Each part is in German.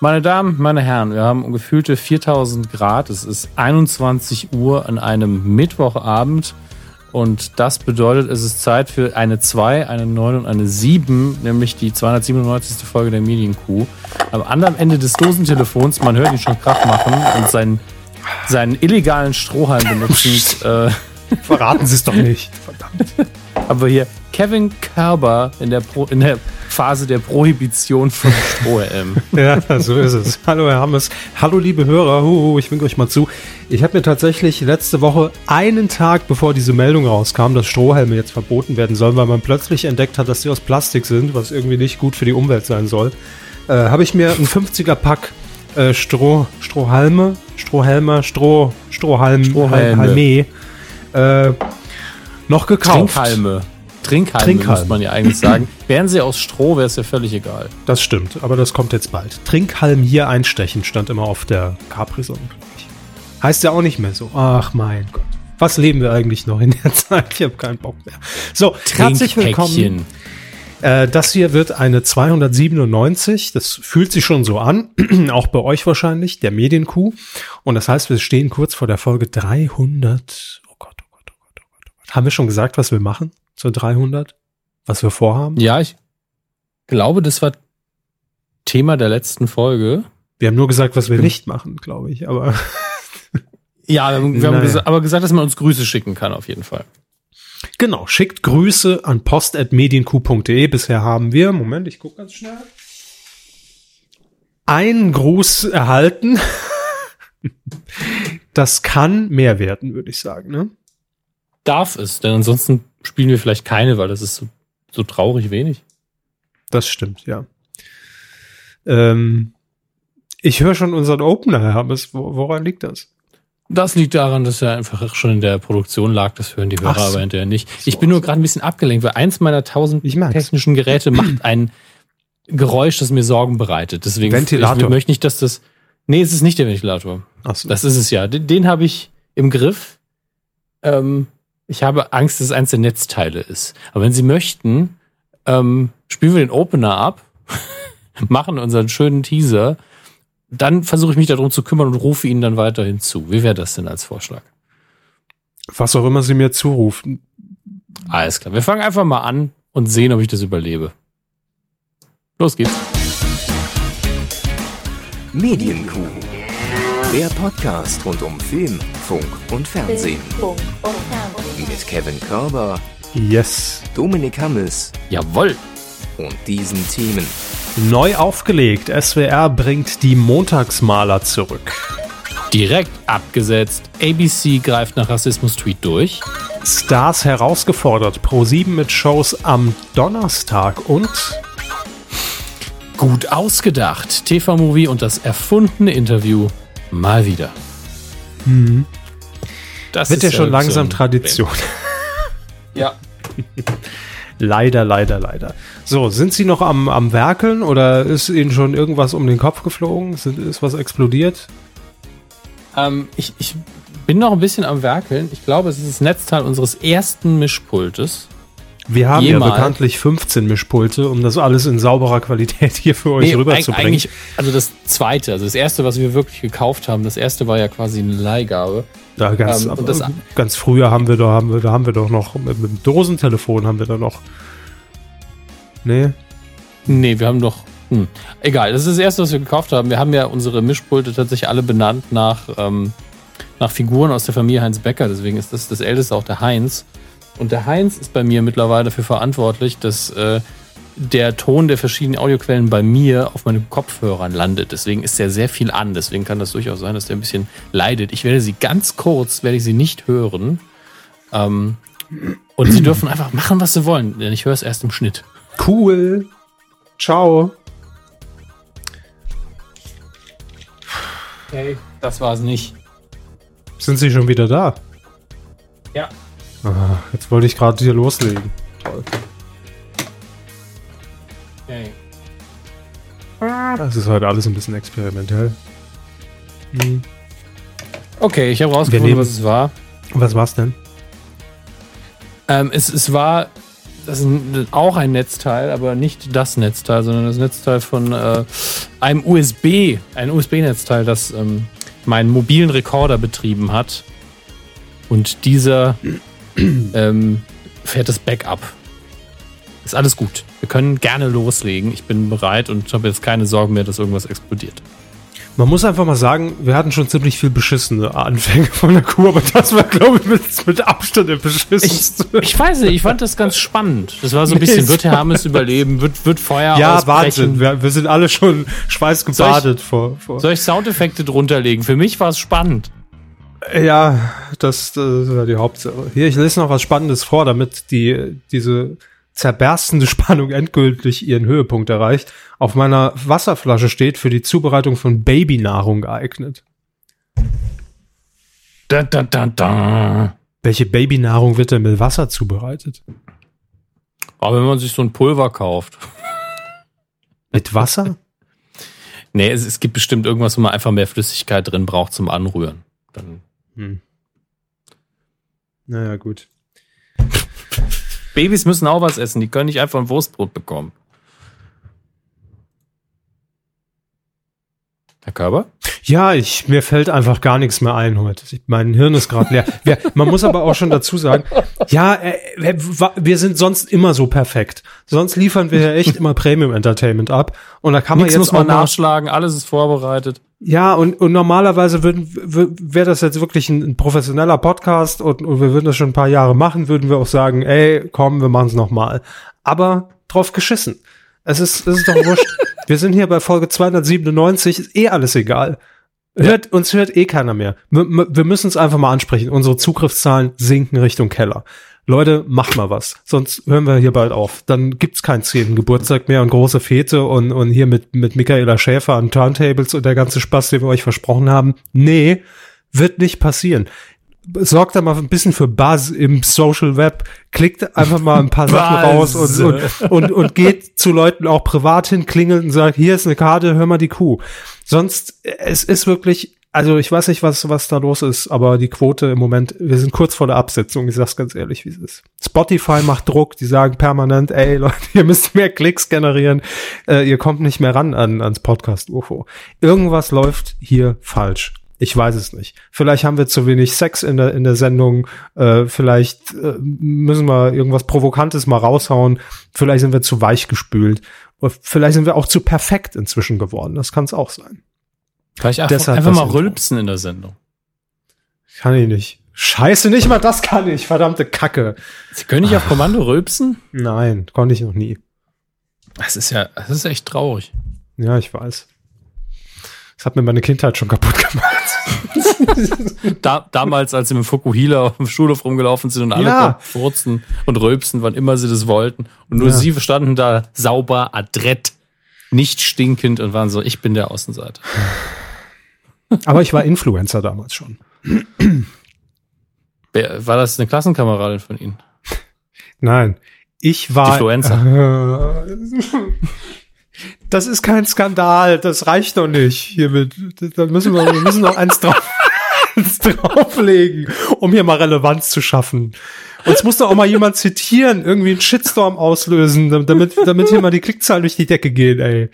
Meine Damen, meine Herren, wir haben gefühlte 4000 Grad. Es ist 21 Uhr an einem Mittwochabend. Und das bedeutet, es ist Zeit für eine 2, eine 9 und eine 7, nämlich die 297. Folge der Medienkuh. Am anderen Ende des Dosentelefons, man hört ihn schon Krach machen und seinen, seinen illegalen Strohhalm benutzend. äh, Verraten Sie es doch nicht. Verdammt. aber hier Kevin Kerber in der, Pro, in der Phase der Prohibition von Strohhelm. Ja, so ist es. Hallo, Herr Hammes. Hallo, liebe Hörer. Huhu, ich winke euch mal zu. Ich habe mir tatsächlich letzte Woche, einen Tag bevor diese Meldung rauskam, dass Strohhelme jetzt verboten werden sollen, weil man plötzlich entdeckt hat, dass die aus Plastik sind, was irgendwie nicht gut für die Umwelt sein soll, äh, habe ich mir ein 50er-Pack äh, Stroh, Strohhalme, Strohhelme, Stroh, Strohhalm, Strohhalme. Halme, äh, noch gekauft. Trinkhalme. Trinkhalme, Trinkhalme. muss man ja eigentlich sagen. Wären sie aus Stroh, wäre es ja völlig egal. Das stimmt, aber das kommt jetzt bald. Trinkhalm hier einstechen stand immer auf der Capri-Sonne. Heißt ja auch nicht mehr so. Ach mein Gott. Was leben wir eigentlich noch in der Zeit? Ich habe keinen Bock mehr. So, herzlich willkommen. Äh, das hier wird eine 297. Das fühlt sich schon so an. auch bei euch wahrscheinlich, der Medienkuh. Und das heißt, wir stehen kurz vor der Folge 300. Oh Gott, oh Gott, oh Gott, oh Gott. Oh Gott. Haben wir schon gesagt, was wir machen zur 300? Was wir vorhaben? Ja, ich glaube, das war Thema der letzten Folge. Wir haben nur gesagt, was wir nicht machen, glaube ich. Aber Ja, wir haben, wir haben gesa aber gesagt, dass man uns Grüße schicken kann, auf jeden Fall. Genau, schickt Grüße an post.medienq.de. Bisher haben wir, Moment, ich gucke ganz schnell, einen Gruß erhalten. Das kann mehr werden, würde ich sagen. Ne? Darf es, denn ansonsten spielen wir vielleicht keine, weil das ist so, so traurig wenig. Das stimmt, ja. Ähm, ich höre schon unseren Opener, Herr Hammes. Wo, woran liegt das? Das liegt daran, dass er einfach schon in der Produktion lag. Das hören die Hörer so. aber hinterher nicht. Ich So, bin nur gerade ein bisschen abgelenkt, weil eins meiner tausend Ich technischen Geräte macht ein Geräusch, das mir Sorgen bereitet. Deswegen Ventilator. Ich möchte nicht, dass das. Nee, es ist nicht der Ventilator. Ach so. Das ist es ja. Den, den habe ich im Griff. Ähm, ich habe Angst, dass es eins der Netzteile ist. Aber wenn Sie möchten, ähm, spielen wir den Opener ab, machen unseren schönen Teaser, dann versuche ich mich darum zu kümmern und rufe Ihnen dann weiterhin zu. Wie wäre das denn als Vorschlag? Was auch immer Sie mir zurufen. Alles klar. Wir fangen einfach mal an und sehen, ob ich das überlebe. Los geht's. Medienkuh. Der Podcast rund um Film, Funk und Fernsehen. Mit Kevin Körber, Yes. Dominik Hammes Jawoll. und diesen Themen. Neu aufgelegt. SWR bringt die Montagsmaler zurück. Direkt abgesetzt. ABC greift nach Rassismus-Tweet durch. Stars herausgefordert. Pro7 mit Shows am Donnerstag und Gut ausgedacht. TV-Movie und das erfundene Interview mal wieder. Das wird ja schon so langsam ein- Tradition. Ja. leider, leider, leider. So, sind Sie noch am, am Werkeln oder ist Ihnen schon irgendwas um den Kopf geflogen? Sind, ist was explodiert? Ähm, ich, ich bin noch ein bisschen am Werkeln. Ich glaube, es ist das Netzteil unseres ersten Mischpultes. Wir haben Jemals. ja bekanntlich 15 Mischpulte, um das alles in sauberer Qualität hier für euch Nee, rüberzubringen. eigentlich, also das zweite, also das erste, was wir wirklich gekauft haben, das erste war ja quasi eine Leihgabe. Da ganz, Ähm, das- ganz früher haben wir da haben wir da haben wir doch noch mit, mit dem Dosentelefon haben wir da noch. Nee, Nee, wir haben doch. Hm. Egal, das ist das erste, was wir gekauft haben. Wir haben ja unsere Mischpulte tatsächlich alle benannt nach, ähm, nach Figuren aus der Familie Heinz Becker. Deswegen ist das das älteste auch der Heinz. Und der Heinz ist bei mir mittlerweile dafür verantwortlich, dass äh, der Ton der verschiedenen Audioquellen bei mir auf meinen Kopfhörern landet. Deswegen ist er sehr viel an. Deswegen kann das durchaus sein, dass der ein bisschen leidet. Ich werde sie ganz kurz, werde ich sie nicht hören. Ähm, und sie dürfen einfach machen, was sie wollen, denn ich höre es erst im Schnitt. cool. Ciao. Okay, das war es nicht. Sind Sie schon wieder da? Ja. Ah, jetzt wollte ich gerade hier loslegen. Toll. Okay. Das ist heute alles ein bisschen experimentell. Hm. Okay, ich habe rausgefunden, nehmen- was es war. Was war's denn? Ähm, es, es war das ist auch ein Netzteil, aber nicht das Netzteil, sondern das Netzteil von äh, einem USB, ein USB-Netzteil, das ähm, meinen mobilen Rekorder betrieben hat. Und dieser ähm, fährt das Backup. Ist alles gut. Wir können gerne loslegen. Ich bin bereit und habe jetzt keine Sorgen mehr, dass irgendwas explodiert. Man muss einfach mal sagen, wir hatten schon ziemlich viel beschissene Anfänge von der Kuh, aber das war, glaube ich, mit, mit Abstand der beschissenste. Ich, ich, weiß nicht, ich fand das ganz spannend. Das war so ein bisschen, nee, wird Herr Hammes überleben, wird, wird Feuer Ja, ausbrechen. Wahnsinn. Wir, wir, sind alle schon schweißgebadet vor, vor. Soll ich Soundeffekte drunter legen? Für mich war es spannend. Ja, das, das war die Hauptsache. Hier, ich lese noch was Spannendes vor, damit die, diese zerberstende Spannung endgültig ihren Höhepunkt erreicht, auf meiner Wasserflasche steht, für die Zubereitung von Babynahrung geeignet. Da, da, da, da. Welche Babynahrung wird denn mit Wasser zubereitet? Aber wenn man sich so ein Pulver kauft. Mit Wasser? nee, es, es gibt bestimmt irgendwas, wo man einfach mehr Flüssigkeit drin braucht zum Anrühren. Dann. Hm. Naja, gut. Babys müssen auch was essen, die können nicht einfach ein Wurstbrot bekommen. Herr Körber? Ja, ich, mir fällt einfach gar nichts mehr ein heute. Mein Hirn ist gerade leer. Wir, man muss aber auch schon dazu sagen, ja, äh, wir sind sonst immer so perfekt. Sonst liefern wir ja echt immer Premium Entertainment ab. Und da kann man Nichts jetzt muss man nachschlagen, alles ist vorbereitet. Ja, und, und normalerweise würden wäre das jetzt wirklich ein, ein professioneller Podcast und, und wir würden das schon ein paar Jahre machen, würden wir auch sagen, ey, komm, wir machen es nochmal. Aber drauf geschissen. Es ist, es ist doch wurscht. wir sind hier bei Folge 297, ist eh alles egal. Hört, uns hört eh keiner mehr. Wir, wir müssen es einfach mal ansprechen. Unsere Zugriffszahlen sinken Richtung Keller. Leute, macht mal was. Sonst hören wir hier bald auf. Dann gibt's keinen zehnten Geburtstag mehr und große Fete und, und hier mit, mit Michaela Schäfer an Turntables und der ganze Spaß, den wir euch versprochen haben. Nee, wird nicht passieren. Sorgt da mal ein bisschen für Buzz im Social Web. Klickt einfach mal ein paar Sachen raus und, und, und, und geht zu Leuten auch privat hin, klingelt und sagt, hier ist eine Karte, hör mal die Kuh. Sonst, es ist wirklich also ich weiß nicht, was, was da los ist, aber die Quote im Moment, wir sind kurz vor der Absetzung, ich sag's ganz ehrlich, wie es ist. Spotify macht Druck, die sagen permanent, ey Leute, ihr müsst mehr Klicks generieren, äh, ihr kommt nicht mehr ran an, ans Podcast-UFO. Irgendwas läuft hier falsch. Ich weiß es nicht. Vielleicht haben wir zu wenig Sex in der, in der Sendung. Äh, vielleicht äh, müssen wir irgendwas Provokantes mal raushauen. Vielleicht sind wir zu weich gespült. Vielleicht sind wir auch zu perfekt inzwischen geworden. Das kann es auch sein. Vielleicht einfach, einfach mal rülpsen in der Sendung. Kann ich nicht. Scheiße, nicht mal das kann ich. Verdammte Kacke. Sie können nicht auf Kommando rülpsen? Nein, konnte ich noch nie. Das ist ja, das ist echt traurig. Ja, ich weiß. Das hat mir meine Kindheit schon kaputt gemacht. da, damals, als sie mit Fukuhila auf dem Schulhof rumgelaufen sind und alle ja. furzen und rülpsen, wann immer sie das wollten. Und nur ja. sie standen da sauber, adrett, nicht stinkend und waren so, ich bin der Außenseiter. Aber ich war Influencer damals schon. War das eine Klassenkameradin von Ihnen? Nein, ich war. Influencer. das ist kein Skandal, das reicht doch nicht. Hiermit, da müssen wir, wir müssen noch eins, drauf, eins drauflegen, um hier mal Relevanz zu schaffen. Uns muss doch auch mal jemand zitieren, irgendwie einen Shitstorm auslösen, damit, damit hier mal die Klickzahlen durch die Decke gehen, ey.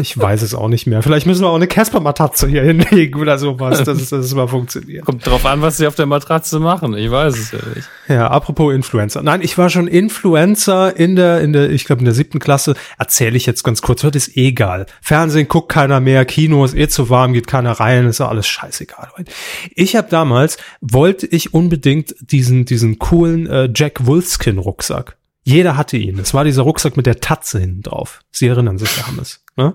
Ich weiß es auch nicht mehr. Vielleicht müssen wir auch eine Casper-Matratze hier hinlegen oder sowas, dass es, dass es mal funktioniert. Kommt drauf an, was sie auf der Matratze machen. Ich weiß es ja nicht. Ja, apropos Influencer. Nein, ich war schon Influencer in der, in der, ich glaube in der siebten Klasse. Erzähle ich jetzt ganz kurz. Heute ist eh egal. Fernsehen guckt keiner mehr, Kino ist eh zu warm, geht keiner rein, ist ja alles scheißegal. Ich habe damals, wollte ich unbedingt diesen, diesen coolen äh, Jack Wolfskin Rucksack. Jeder hatte ihn. Es war dieser Rucksack mit der Tatze hinten drauf. Sie erinnern sich, Herr Hammes. Ne?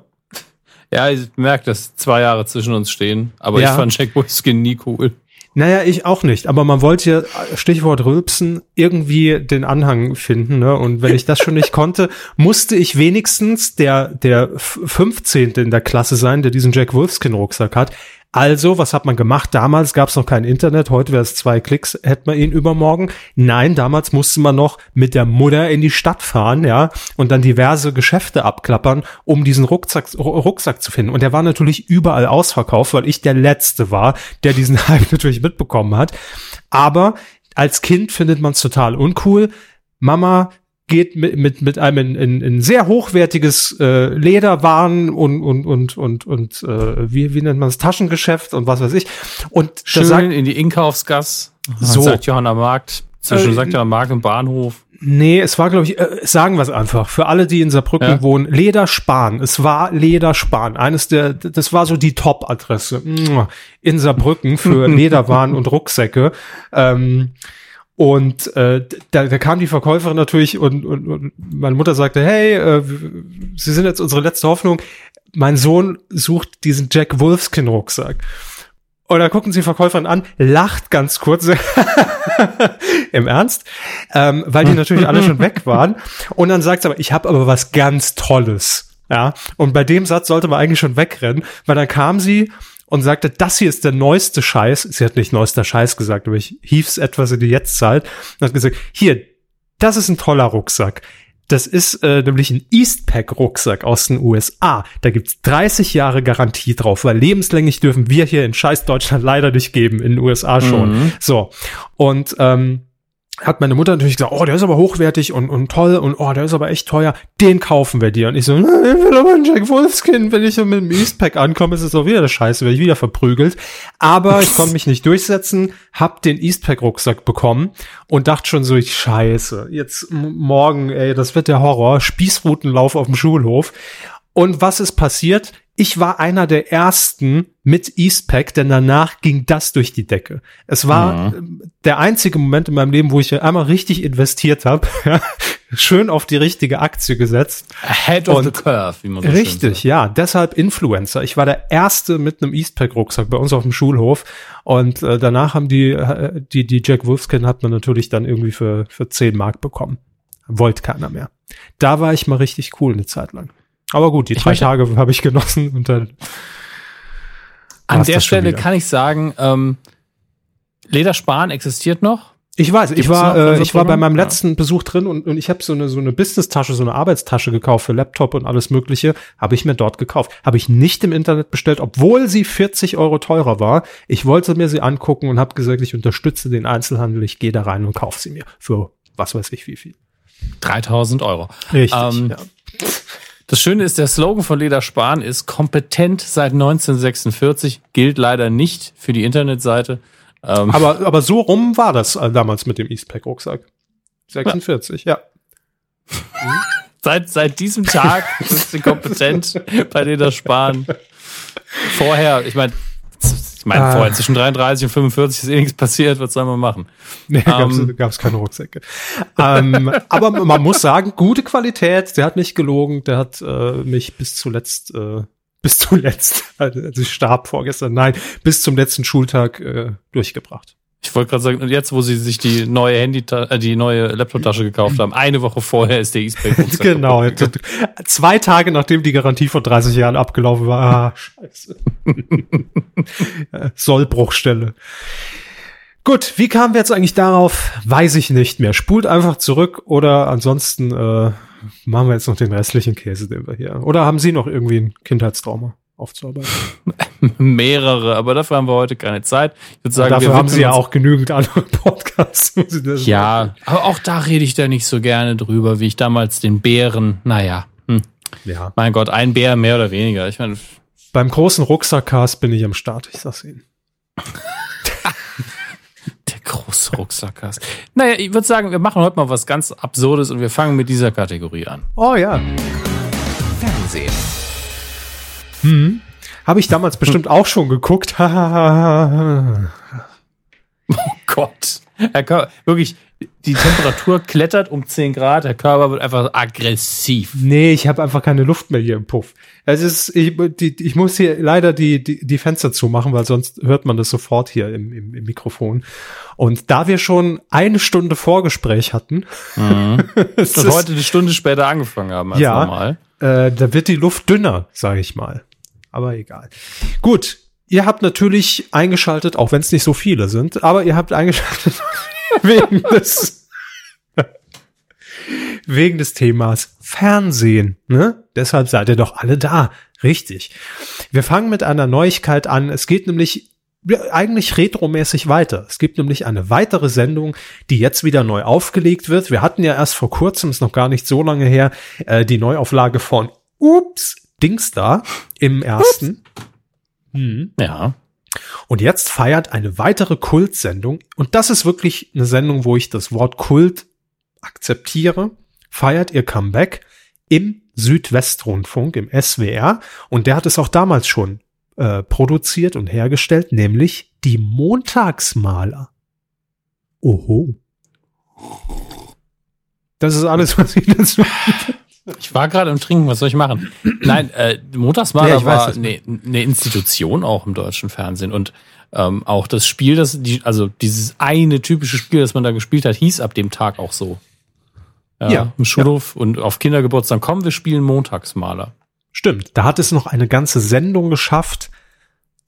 Ja, ich merke, dass zwei Jahre zwischen uns stehen, aber ja. ich fand Jack Wolfskin nie cool. Naja, ich auch nicht. Aber man wollte ja, Stichwort Rülpsen, irgendwie den Anhang finden. Ne? Und wenn ich das schon nicht konnte, musste ich wenigstens der, der 15. in der Klasse sein, der diesen Jack Wolfskin Rucksack hat. Also, was hat man gemacht? Damals gab es noch kein Internet, heute wäre es zwei Klicks, hätte man ihn übermorgen. Nein, damals musste man noch mit der Mutter in die Stadt fahren, ja, und dann diverse Geschäfte abklappern, um diesen Rucksack, Rucksack zu finden. Und der war natürlich überall ausverkauft, weil ich der Letzte war, der diesen Hype natürlich mitbekommen hat. Aber als Kind findet man es total uncool. Mama geht mit, mit, mit einem in, in, in sehr hochwertiges äh, Lederwaren und, und, und, und, und äh, wie, wie nennt man das, Taschengeschäft und was weiß ich. Und Schön sagt, in die Inkaufsgasse. So. Sagt Johanna Markt. Zwischen Äh, St. Johanna Markt und Bahnhof. Nee, es war, glaube ich, äh, sagen wir es einfach, für alle, die in Saarbrücken Ja. wohnen, Lederspahn. Es war Lederspahn. Eines der, das war so die Top-Adresse in Saarbrücken für Lederwaren und Rucksäcke. Ähm, und äh, da, da kam die Verkäuferin natürlich und, und, und meine Mutter sagte, hey, äh, Sie sind jetzt unsere letzte Hoffnung. Mein Sohn sucht diesen Jack Wolfskin Rucksack. Und dann gucken sie die Verkäuferin an, lacht ganz kurz. Im Ernst? Ähm, weil die natürlich alle schon weg waren. Und dann sagt sie aber, ich habe aber was ganz Tolles. Ja. Und bei dem Satz sollte man eigentlich schon wegrennen, weil dann kam sie und sagte, das hier ist der neueste Scheiß. Sie hat nicht neuester Scheiß gesagt, aber ich hief's etwas in die Jetztzeit und hat gesagt, hier, das ist ein toller Rucksack. Das ist äh, nämlich ein Eastpak-Rucksack aus den USA. Da gibt's 30 Jahre Garantie drauf, weil lebenslänglich dürfen wir hier in scheiß Deutschland leider nicht geben, in den USA schon. Mhm. So. Und ähm, hat meine Mutter natürlich gesagt, oh, der ist aber hochwertig und, und toll und oh, der ist aber echt teuer, den kaufen wir dir. Und ich so, "Na, ich will aber einen Jack Wolfskin, wenn ich mit dem Eastpak ankomme, ist es auch wieder das Scheiße, werde ich wieder verprügelt. Aber ich konnte mich nicht durchsetzen, hab den Eastpak-Rucksack bekommen und dachte schon so, ich scheiße, jetzt morgen, ey, das wird der Horror, Spießrutenlauf auf dem Schulhof. Und was ist passiert? Ich war einer der ersten mit Eastpak, denn danach ging das durch die Decke. Es war ähm, der einzige Moment in meinem Leben, wo ich einmal richtig investiert habe, schön auf die richtige Aktie gesetzt. Ahead of Und- the curve, wie man so Richtig, sagt. ja, deshalb Influencer. Ich war der erste mit einem Eastpak-Rucksack bei uns auf dem Schulhof und äh, danach haben die, äh, die, die Jack Wolfskin hat man natürlich dann irgendwie für, für 10 Mark bekommen. Wollte keiner mehr. Da war ich mal richtig cool eine Zeit lang. Aber gut, die Ich drei Tage habe ich genossen und dann An der Stelle kann ich sagen, ähm, Ledersparen existiert noch. Ich weiß, ich Gibt's war, noch äh, ich war bei meinem Ja. letzten Besuch drin und, und ich habe so eine so eine Business-Tasche, so eine Arbeitstasche gekauft für Laptop und alles Mögliche, habe ich mir dort gekauft. Habe ich nicht im Internet bestellt, obwohl sie 40 Euro teurer war. Ich wollte mir sie angucken und habe gesagt, ich unterstütze den Einzelhandel, ich gehe da rein und kaufe sie mir für was weiß ich wie viel. 3000 Euro. Richtig. Ähm, ja. Das Schöne ist, der Slogan von Ledersparen ist kompetent seit 1946, gilt leider nicht für die Internetseite. Ähm, Aber, aber so rum war das äh, damals mit dem Eastpak-Rucksack. 46, ja. seit, seit diesem Tag sind sie kompetent bei Ledersparen. Vorher, ich meine, ich meine, Ah. vorher zwischen 33 und 45 ist eh nichts passiert, was soll man machen? Nee, gab's, Ähm. gab's keine Rucksäcke. ähm, aber man muss sagen, gute Qualität. Der hat nicht gelogen. Der hat äh, mich bis zuletzt, äh, bis zuletzt, also ich starb vorgestern, nein, bis zum letzten Schultag äh, durchgebracht. Ich wollte gerade sagen, und jetzt, wo sie sich die neue Handy, äh, die neue Laptop-Tasche gekauft haben, eine Woche vorher ist der Eastpak genau. jetzt- Zwei Tage nachdem die Garantie vor 30 Jahren abgelaufen war. Ah, scheiße. Sollbruchstelle. Gut, wie kamen wir jetzt eigentlich darauf? Weiß ich nicht mehr. Spult einfach zurück oder ansonsten äh, machen wir jetzt noch den restlichen Käse, den wir hier. Oder haben Sie noch irgendwie ein Kindheitstrauma aufzuarbeiten? Mehrere, aber dafür haben wir heute keine Zeit. Ich würde sagen, Dafür wir haben Sie ja auch genügend andere Podcasts. muss ich das Ja, aber auch da rede ich da nicht so gerne drüber, wie ich damals den Bären, naja, hm, ja. mein Gott, ein Bär mehr oder weniger. Ich meine, Beim großen Rucksackcast bin ich am Start, ich sag's Ihnen. der große Rucksack hast. Naja, ich würde sagen, wir machen heute mal was ganz Absurdes und wir fangen mit dieser Kategorie an. Oh ja. Fernsehen. Hm. Habe ich damals bestimmt auch schon geguckt. Oh Gott. Herr Körber, wirklich, die Temperatur klettert um 10 Grad, der Körper wird einfach aggressiv. nee, ich habe einfach keine Luft mehr hier im Puff. Es ist, ich, die, ich muss hier leider die, die, die Fenster zumachen, weil sonst hört man das sofort hier im, im, im Mikrofon. Und da wir schon eine Stunde Vorgespräch hatten, es Und ist- heute eine Stunde später angefangen haben als Ja. normal. äh, da wird die Luft dünner, sage ich mal. Aber egal. Gut, ihr habt natürlich eingeschaltet, auch wenn es nicht so viele sind, aber ihr habt eingeschaltet wegen des wegen des Themas Fernsehen. Ne? Deshalb seid ihr doch alle da. Richtig. Wir fangen mit einer Neuigkeit an. Es geht nämlich eigentlich retromäßig weiter. Es gibt nämlich eine weitere Sendung, die jetzt wieder neu aufgelegt wird. Wir hatten ja erst vor kurzem, ist noch gar nicht so lange her, äh, die Neuauflage von Ups, Dingsda im ersten. Hm. Ja. Und jetzt feiert eine weitere Kultsendung, und das ist wirklich eine Sendung, wo ich das Wort Kult akzeptiere, feiert ihr Comeback im Südwestrundfunk, im SWR. Und der hat es auch damals schon äh, produziert und hergestellt, nämlich die Montagsmaler. Oho. Das ist alles, was ich dazu. Ich war gerade im Trinken, was soll ich machen? Nein, äh, Montagsmaler Ja, war eine ne Institution auch im deutschen Fernsehen und ähm, auch das Spiel, das die, also dieses eine typische Spiel, das man da gespielt hat, hieß ab dem Tag auch so. Ja, im Schulhof und auf Kindergeburtstag kommen wir spielen Montagsmaler. Stimmt. Da hat es noch eine ganze Sendung geschafft,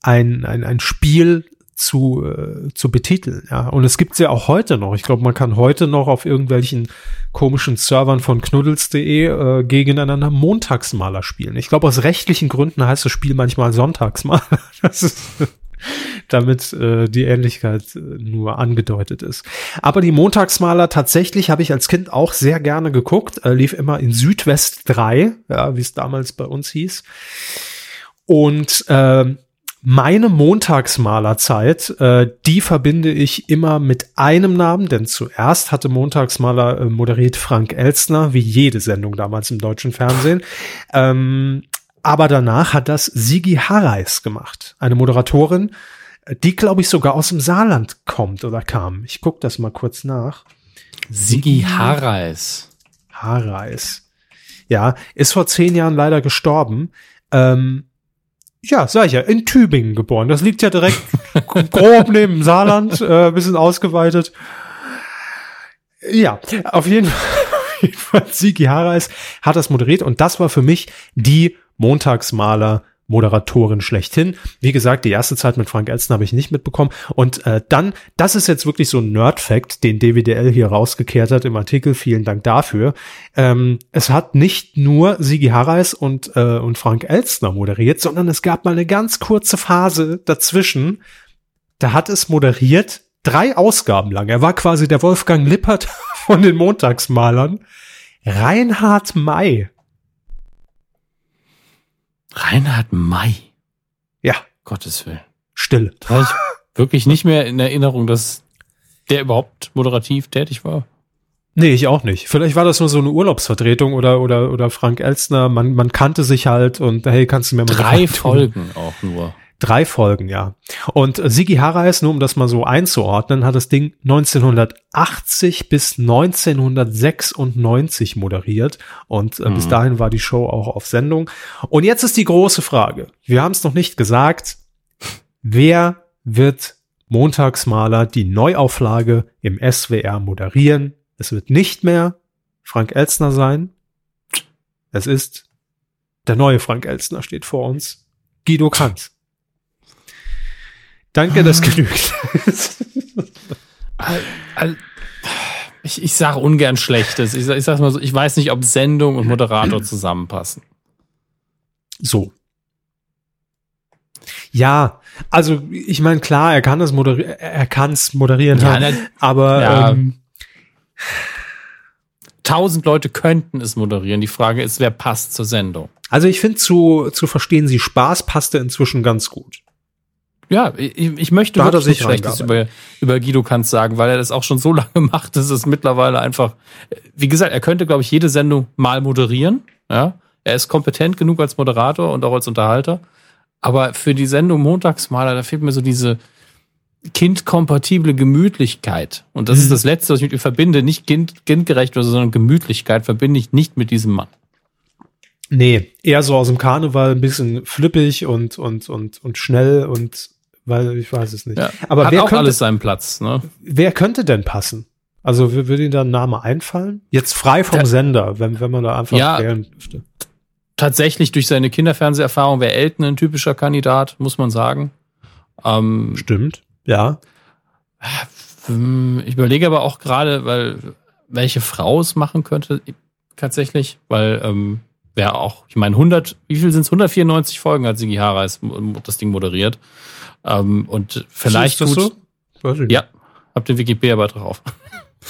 ein, ein, ein Spiel zu, äh, zu betiteln. Ja. Und es gibt's ja auch heute noch. Ich glaube, man kann heute noch auf irgendwelchen komischen Servern von knuddels.de äh, gegeneinander Montagsmaler spielen. Ich glaube, aus rechtlichen Gründen heißt das Spiel manchmal Sonntagsmaler. Das ist damit äh, die Ähnlichkeit äh, nur angedeutet ist. Aber die Montagsmaler tatsächlich habe ich als Kind auch sehr gerne geguckt. Äh, lief immer in Südwest 3, ja, wie es damals bei uns hieß. Und ähm, meine Montagsmalerzeit, äh, die verbinde ich immer mit einem Namen, denn zuerst hatte Montagsmaler äh, moderiert Frank Elstner, wie jede Sendung damals im deutschen Fernsehen. Ähm, aber danach hat das Sigi Harreis gemacht, eine Moderatorin, die, glaube ich, sogar aus dem Saarland kommt oder kam. Ich guck das mal kurz nach. Sigi Harreis. Harreis. Ja, ist vor zehn Jahren leider gestorben. Ähm, ja, sag ich ja, in Tübingen geboren. Das liegt ja direkt grob neben dem Saarland, äh, bisschen ausgeweitet. Ja, auf jeden Fall, Sigi Harreis hat das moderiert und das war für mich die Montagsmaler Moderatorin schlechthin. Wie gesagt, die erste Zeit mit Frank Elstner habe ich nicht mitbekommen. Und äh, dann, das ist jetzt wirklich so ein Nerd-Fact, den DWDL hier rausgekehrt hat im Artikel. Vielen Dank dafür. Ähm, es hat nicht nur Sigi Harreis und, äh, und Frank Elstner moderiert, sondern es gab mal eine ganz kurze Phase dazwischen. Da hat es moderiert, drei Ausgaben lang. Er war quasi der Wolfgang Lippert von den Montagsmalern. Reinhard May. Reinhard May. Ja, Gottes Willen. Stille. Da habe ich wirklich nicht mehr in Erinnerung, dass der überhaupt moderativ tätig war. Nee, ich auch nicht. Vielleicht war das nur so eine Urlaubsvertretung oder, oder, oder Frank Elstner. Man, man kannte sich halt und hey, kannst du mir mal Drei was tun? Folgen auch nur. Drei Folgen, ja. Und äh, Sigi Harreis, nur um das mal so einzuordnen, hat das Ding 1980 bis 1996 moderiert und äh, bis Mhm. dahin war die Show auch auf Sendung. Und jetzt ist die große Frage. Wir haben es noch nicht gesagt. Wer wird Montagsmaler die Neuauflage im SWR moderieren? Es wird nicht mehr Frank Elstner sein. Es ist der neue Frank Elstner steht vor uns. Guido Kanz. Danke, das genügt. Ich, ich sage ungern Schlechtes. Ich, ich sag's mal so, ich weiß nicht, ob Sendung und Moderator zusammenpassen. so. Ja, also ich meine, klar, er kann das moderieren, er kann es moderieren, Ja, halt, ne, aber Ja. ähm, tausend Leute könnten es moderieren. Die Frage ist, wer passt zur Sendung? also ich finde zu, zu verstehen Sie Spaß passte inzwischen ganz gut. Ja, ich, ich möchte Da wirklich Schlechtes über, über Guido Kanz sagen, weil er das auch schon so lange macht, dass es mittlerweile einfach, wie gesagt, er könnte, glaube ich, jede Sendung mal moderieren. Ja, er ist kompetent genug als Moderator und auch als Unterhalter. Aber für die Sendung Montagsmaler, da fehlt mir so diese kindkompatible Gemütlichkeit. Und das Mhm. ist das Letzte, was ich mit ihm verbinde. Nicht kind, kindgerecht oder so, sondern Gemütlichkeit verbinde ich nicht mit diesem Mann. Nee, eher so aus dem Karneval, ein bisschen flippig und, und, und, und schnell und, weil, ich weiß es nicht. Ja, Aber hat wer auch könnte, alles seinen Platz. Ne? wer könnte denn passen? Also würde Ihnen da ein Name einfallen? Jetzt frei vom Da- Sender, wenn, wenn man da einfach Ja. wählen dürfte. tatsächlich durch seine Kinderfernseherfahrung wäre Elton ein typischer Kandidat, muss man sagen. Ähm, Stimmt, ja. ähm, ich überlege aber auch gerade, weil welche Frau es machen könnte, tatsächlich, weil ähm, wäre auch, ich meine, 100, wie viel sind es? 194 Folgen hat Sigi Hareis das Ding moderiert. Ähm, und vielleicht gut, so? Ja, hab den Wikipedia-Beitrag auf.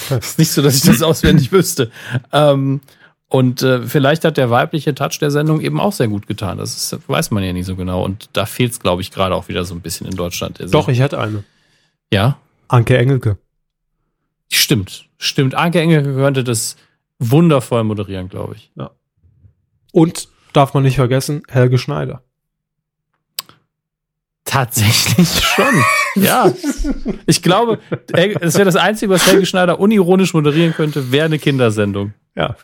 ist nicht so, dass ich das auswendig wüsste. Ähm, und äh, vielleicht hat der weibliche Touch der Sendung eben auch sehr gut getan. Das ist, weiß man ja nicht so genau. Und da fehlt es, glaube ich, gerade auch wieder so ein bisschen in Deutschland. Also, Doch, ich hätte eine. Ja, Anke Engelke. stimmt. Stimmt. Anke Engelke könnte das wundervoll moderieren, glaube ich. Und darf man nicht vergessen, Helge Schneider. Tatsächlich schon. ja. Ich glaube, das wäre das Einzige, was Helge Schneider unironisch moderieren könnte, wäre eine Kindersendung. Ja.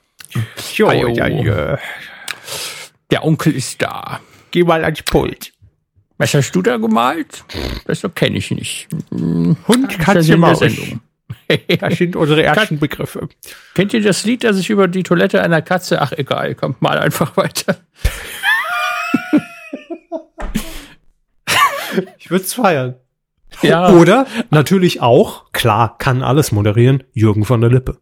Jo, ja, ja, ja. Der Onkel ist da. Geh mal ans Pult. Was hast du da gemalt? Das kenne ich nicht. Hund, Das Katze, Maus. Sendung. Das sind unsere ersten Begriffe. Kennt ihr das Lied, das ich über die Toilette einer Katze? Ach, egal, kommt mal einfach weiter. Ich würde es feiern. Ja. Oder natürlich auch, klar, kann alles moderieren, Jürgen von der Lippe.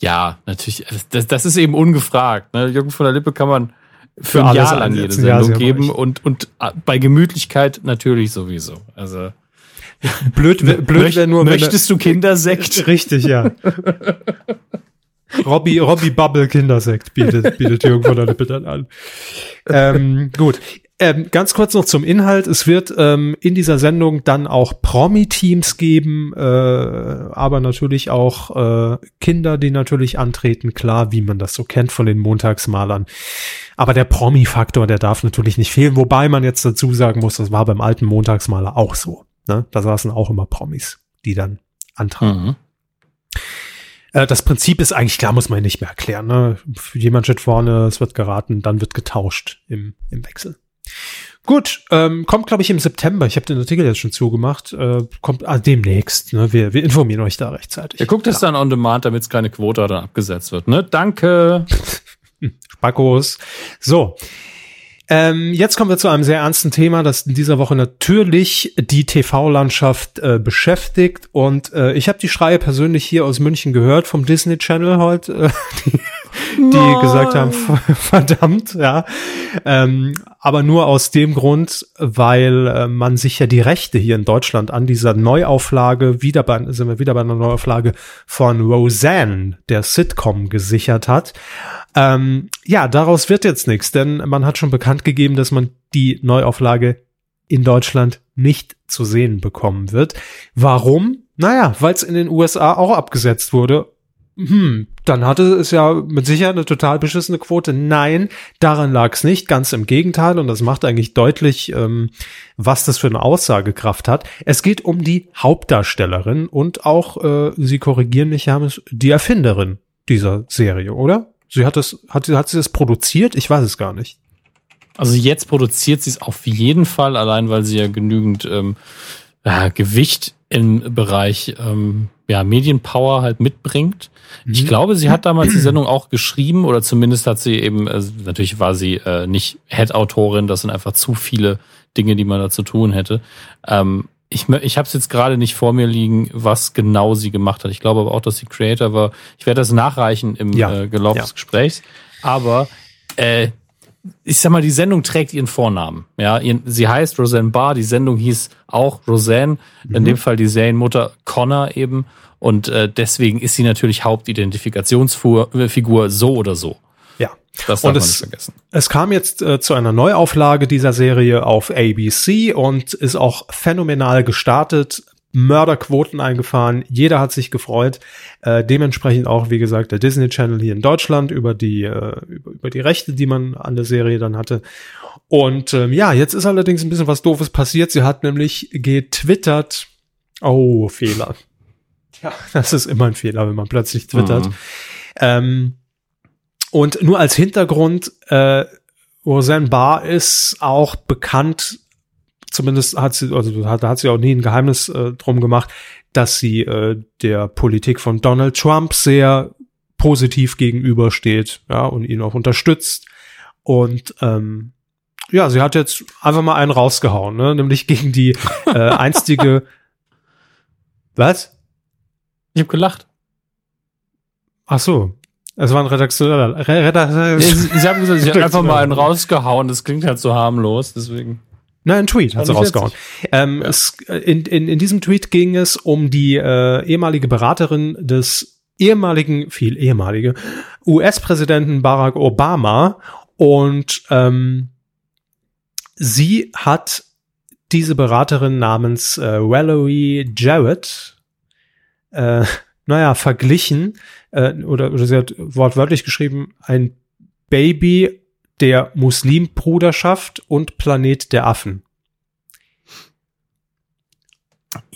Ja, natürlich. Das, das ist eben ungefragt. Ne? Jürgen von der Lippe kann man für, Für ein Jahr lang jede Sendung geben und, und äh, bei Gemütlichkeit natürlich sowieso. Also Blöd, wär- blöd wäre nur, möchtest du Kindersekt? Richtig, ja. Robbie, Robbie Bubble Kindersekt bietet, bietet Jürgen von der Lippe dann an. Ähm, gut. Ähm, ganz kurz noch zum Inhalt. Es wird ähm, in dieser Sendung dann auch Promi-Teams geben, äh, aber natürlich auch äh, Kinder, die natürlich antreten, klar, wie man das so kennt von den Montagsmalern. Aber der Promi-Faktor, der darf natürlich nicht fehlen, wobei man jetzt dazu sagen muss, das war beim alten Montagsmaler auch so. Ne? Da saßen auch immer Promis, die dann antraten. Mhm. Äh, Das Prinzip ist eigentlich klar, muss man nicht mehr erklären. Ne? Jemand steht vorne, es wird geraten, dann wird getauscht im, im Wechsel. Gut, ähm, kommt glaube ich im September. Ich habe den Artikel jetzt schon zugemacht. Äh, kommt ah, demnächst. Ne? Wir, wir informieren euch da rechtzeitig. Ihr guckt es dann on demand, damit es keine Quote dann abgesetzt wird. Ne? Danke. Spackos. So. Ähm, jetzt kommen wir zu einem sehr ernsten Thema, das in dieser Woche natürlich die TV-Landschaft äh, beschäftigt. Und äh, ich habe die Schreie persönlich hier aus München gehört vom Disney Channel heute, äh, die, die gesagt haben, verdammt, ja. Ähm, aber nur aus dem Grund, weil äh, man sich ja die Rechte hier in Deutschland an dieser Neuauflage, wieder bei, sind wir wieder bei einer Neuauflage von Roseanne, der Sitcom, gesichert hat. Ähm, ja, daraus wird jetzt nichts, denn man hat schon bekannt gegeben, dass man die Neuauflage in Deutschland nicht zu sehen bekommen wird. Warum? Naja, weil es in den USA auch abgesetzt wurde. Hm, dann hatte es ja mit Sicherheit eine total beschissene Quote. Nein, daran lag es nicht. Ganz im Gegenteil. Und das macht eigentlich deutlich, ähm, was das für eine Aussagekraft hat. Es geht um die Hauptdarstellerin und auch, äh, Sie korrigieren mich, Herr Hammes, die Erfinderin dieser Serie, oder? Sie hat das, hat, sie- hat sie das produziert? Ich weiß es gar nicht. Also jetzt produziert sie es auf jeden Fall, allein weil sie ja genügend ähm, ja, Gewicht im Bereich ähm, ja, Medienpower halt mitbringt. Ich glaube, sie hat damals die Sendung auch geschrieben oder zumindest hat sie eben, äh, natürlich war sie äh, nicht Head-Autorin, das sind einfach zu viele Dinge, die man da zu tun hätte. Ähm, ich ich habe es jetzt gerade nicht vor mir liegen, was genau sie gemacht hat. Ich glaube aber auch, dass sie Creator war. Ich werde das nachreichen im Ja, äh, Gelauf ja. des Gesprächs. Aber äh, ich sag mal, die Sendung trägt ihren Vornamen. Ja, ihren, sie heißt Roseanne Barr. Die Sendung hieß auch Roseanne. In dem Fall die Serienmutter Connor eben. Und äh, deswegen ist sie natürlich Hauptidentifikationsfigur so oder so. Ja. Das darf Und man es- nicht vergessen. Es kam jetzt äh, zu einer Neuauflage dieser Serie auf ABC und ist auch phänomenal gestartet. Mörderquoten eingefahren. Jeder hat sich gefreut. Äh, dementsprechend auch, wie gesagt, der Disney Channel hier in Deutschland über die, äh, über, die Rechte, die man an der Serie dann hatte. Und ähm, ja, jetzt ist allerdings ein bisschen was Doofes passiert. Sie hat nämlich getwittert. Oh, Fehler. Ja, das ist immer ein Fehler, wenn man plötzlich twittert. Mhm. Ähm, und nur als Hintergrund, äh, Roseanne Barr ist auch bekannt, zumindest hat sie, also hat, da hat sie auch nie ein Geheimnis äh, drum gemacht, dass sie äh, der Politik von Donald Trump sehr positiv gegenübersteht, ja, und ihn auch unterstützt. Und ähm, ja, sie hat jetzt einfach mal einen rausgehauen, ne? nämlich gegen die äh, einstige Was? Ich habe gelacht. Ach so. Es war ein redaktioneller. Re Redakteur Sie, haben gesagt, Sie haben einfach mal einen rausgehauen. Das klingt halt so harmlos, deswegen. Nein, ein Tweet hat sie rausgehauen. Ähm, es, in, in, in diesem Tweet ging es um die äh, ehemalige Beraterin des ehemaligen, viel ehemalige, US-Präsidenten Barack Obama. Und ähm, sie hat diese Beraterin namens äh, Valerie Jarrett, äh, naja, verglichen, äh, oder, oder sie hat wortwörtlich geschrieben, ein Baby der Muslimbruderschaft und Planet der Affen.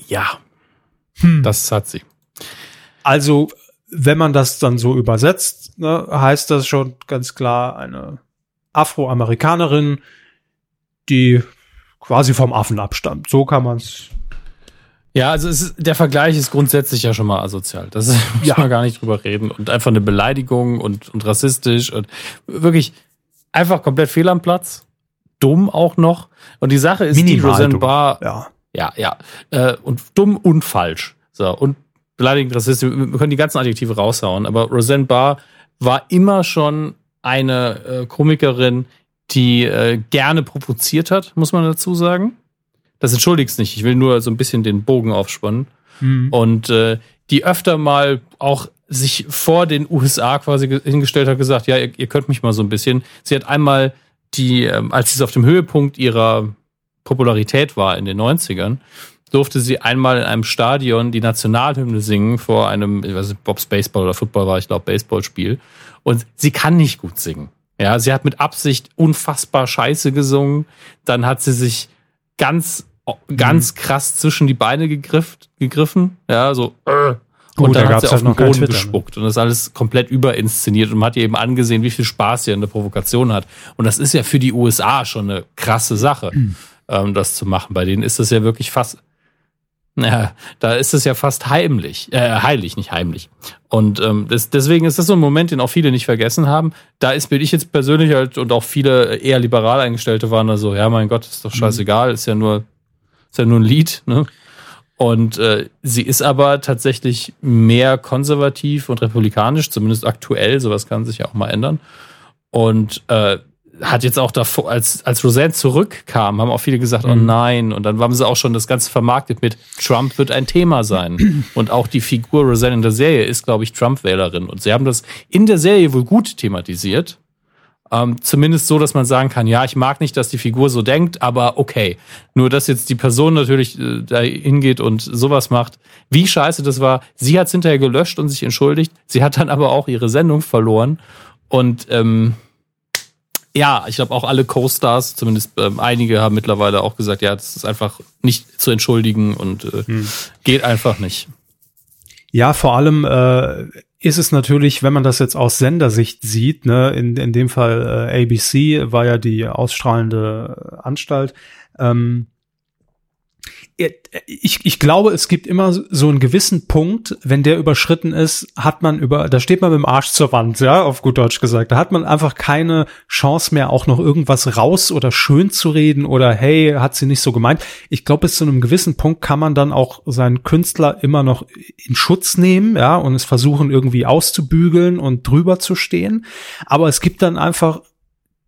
Ja, Hm. das hat sie. Also, wenn man das dann so übersetzt, ne, heißt das schon ganz klar eine Afroamerikanerin, die quasi vom Affen abstammt. So kann man es. Ja, also ist, der Vergleich ist grundsätzlich ja schon mal asozial. Das ist, muss Ja. man gar nicht drüber reden. Und einfach eine Beleidigung und, und rassistisch und wirklich einfach komplett fehl am Platz. Dumm auch noch. Und die Sache ist, die Minimal Roseanne dumm. Barr Ja. Ja, ja. Äh, und dumm und falsch. So, und beleidigend rassistisch. Wir können die ganzen Adjektive raushauen, aber Roseanne Barr war immer schon eine äh, Komikerin, die äh, gerne provoziert hat, muss man dazu sagen. Das entschuldigt's nicht. Ich will nur so ein bisschen den Bogen aufspannen. Hm. Und äh, die öfter mal auch sich vor den USA quasi ge- hingestellt hat, gesagt, ja, ihr, ihr könnt mich mal so ein bisschen. Sie hat einmal die, ähm, als sie auf dem Höhepunkt ihrer Popularität war in den 90ern, durfte sie einmal in einem Stadion die Nationalhymne singen vor einem, ich weiß nicht, Bobs Baseball oder Football war, ich glaube, Baseballspiel. Und sie kann nicht gut singen. Ja, sie hat mit Absicht unfassbar scheiße gesungen. Dann hat sie sich ganz, ganz krass zwischen die Beine gegriffen, gegriffen. Ja, so, äh, Gut, und da dann hat gab's sie halt auf noch den Boden gespuckt und das alles komplett überinszeniert und man hat ihr eben angesehen, wie viel Spaß sie an der Provokation hat. Und das ist ja für die USA schon eine krasse Sache, Hm. ähm, das zu machen. Bei denen ist das ja wirklich fast, naja, da ist es ja fast heimlich, äh, heilig, nicht heimlich. Und ähm, das, deswegen ist das so ein Moment, den auch viele nicht vergessen haben. Da ist bin ich jetzt persönlich halt und auch viele eher liberal eingestellte waren da so, ja mein Gott, ist doch scheißegal, ist ja nur, ist ja nur ein Lied, ne? Und äh, sie ist aber tatsächlich mehr konservativ und republikanisch, zumindest aktuell. Sowas kann sich ja auch mal ändern. Und äh, hat jetzt auch davor, als, als Roseanne zurückkam, haben auch viele gesagt, oh nein. Und dann haben sie auch schon das Ganze vermarktet mit Trump wird ein Thema sein. Und auch die Figur Roseanne in der Serie ist, glaube ich, Trump-Wählerin. Und sie haben das in der Serie wohl gut thematisiert. Ähm, zumindest so, dass man sagen kann, ja, ich mag nicht, dass die Figur so denkt, aber okay. Nur, dass jetzt die Person natürlich äh, da hingeht und sowas macht, wie scheiße das war. Sie hat es hinterher gelöscht und sich entschuldigt. Sie hat dann aber auch ihre Sendung verloren. Und ähm, ja, ich glaube auch alle Co-Stars, zumindest ähm, einige haben mittlerweile auch gesagt, ja, das ist einfach nicht zu entschuldigen und äh, geht einfach nicht. Ja, vor allem äh, ist es natürlich, wenn man das jetzt aus Sendersicht sieht, ne, in, in dem Fall äh, ABC war ja die ausstrahlende Anstalt. Ähm, ich, ich glaube, es gibt immer so einen gewissen Punkt, wenn der überschritten ist, hat man über, da steht man mit dem Arsch zur Wand, ja, auf gut Deutsch gesagt. Da hat man einfach keine Chance mehr, auch noch irgendwas raus oder schön zu reden oder hey, hat sie nicht so gemeint. Ich glaube, bis zu einem gewissen Punkt kann man dann auch seinen Künstler immer noch in Schutz nehmen, ja, und es versuchen irgendwie auszubügeln und drüber zu stehen. Aber es gibt dann einfach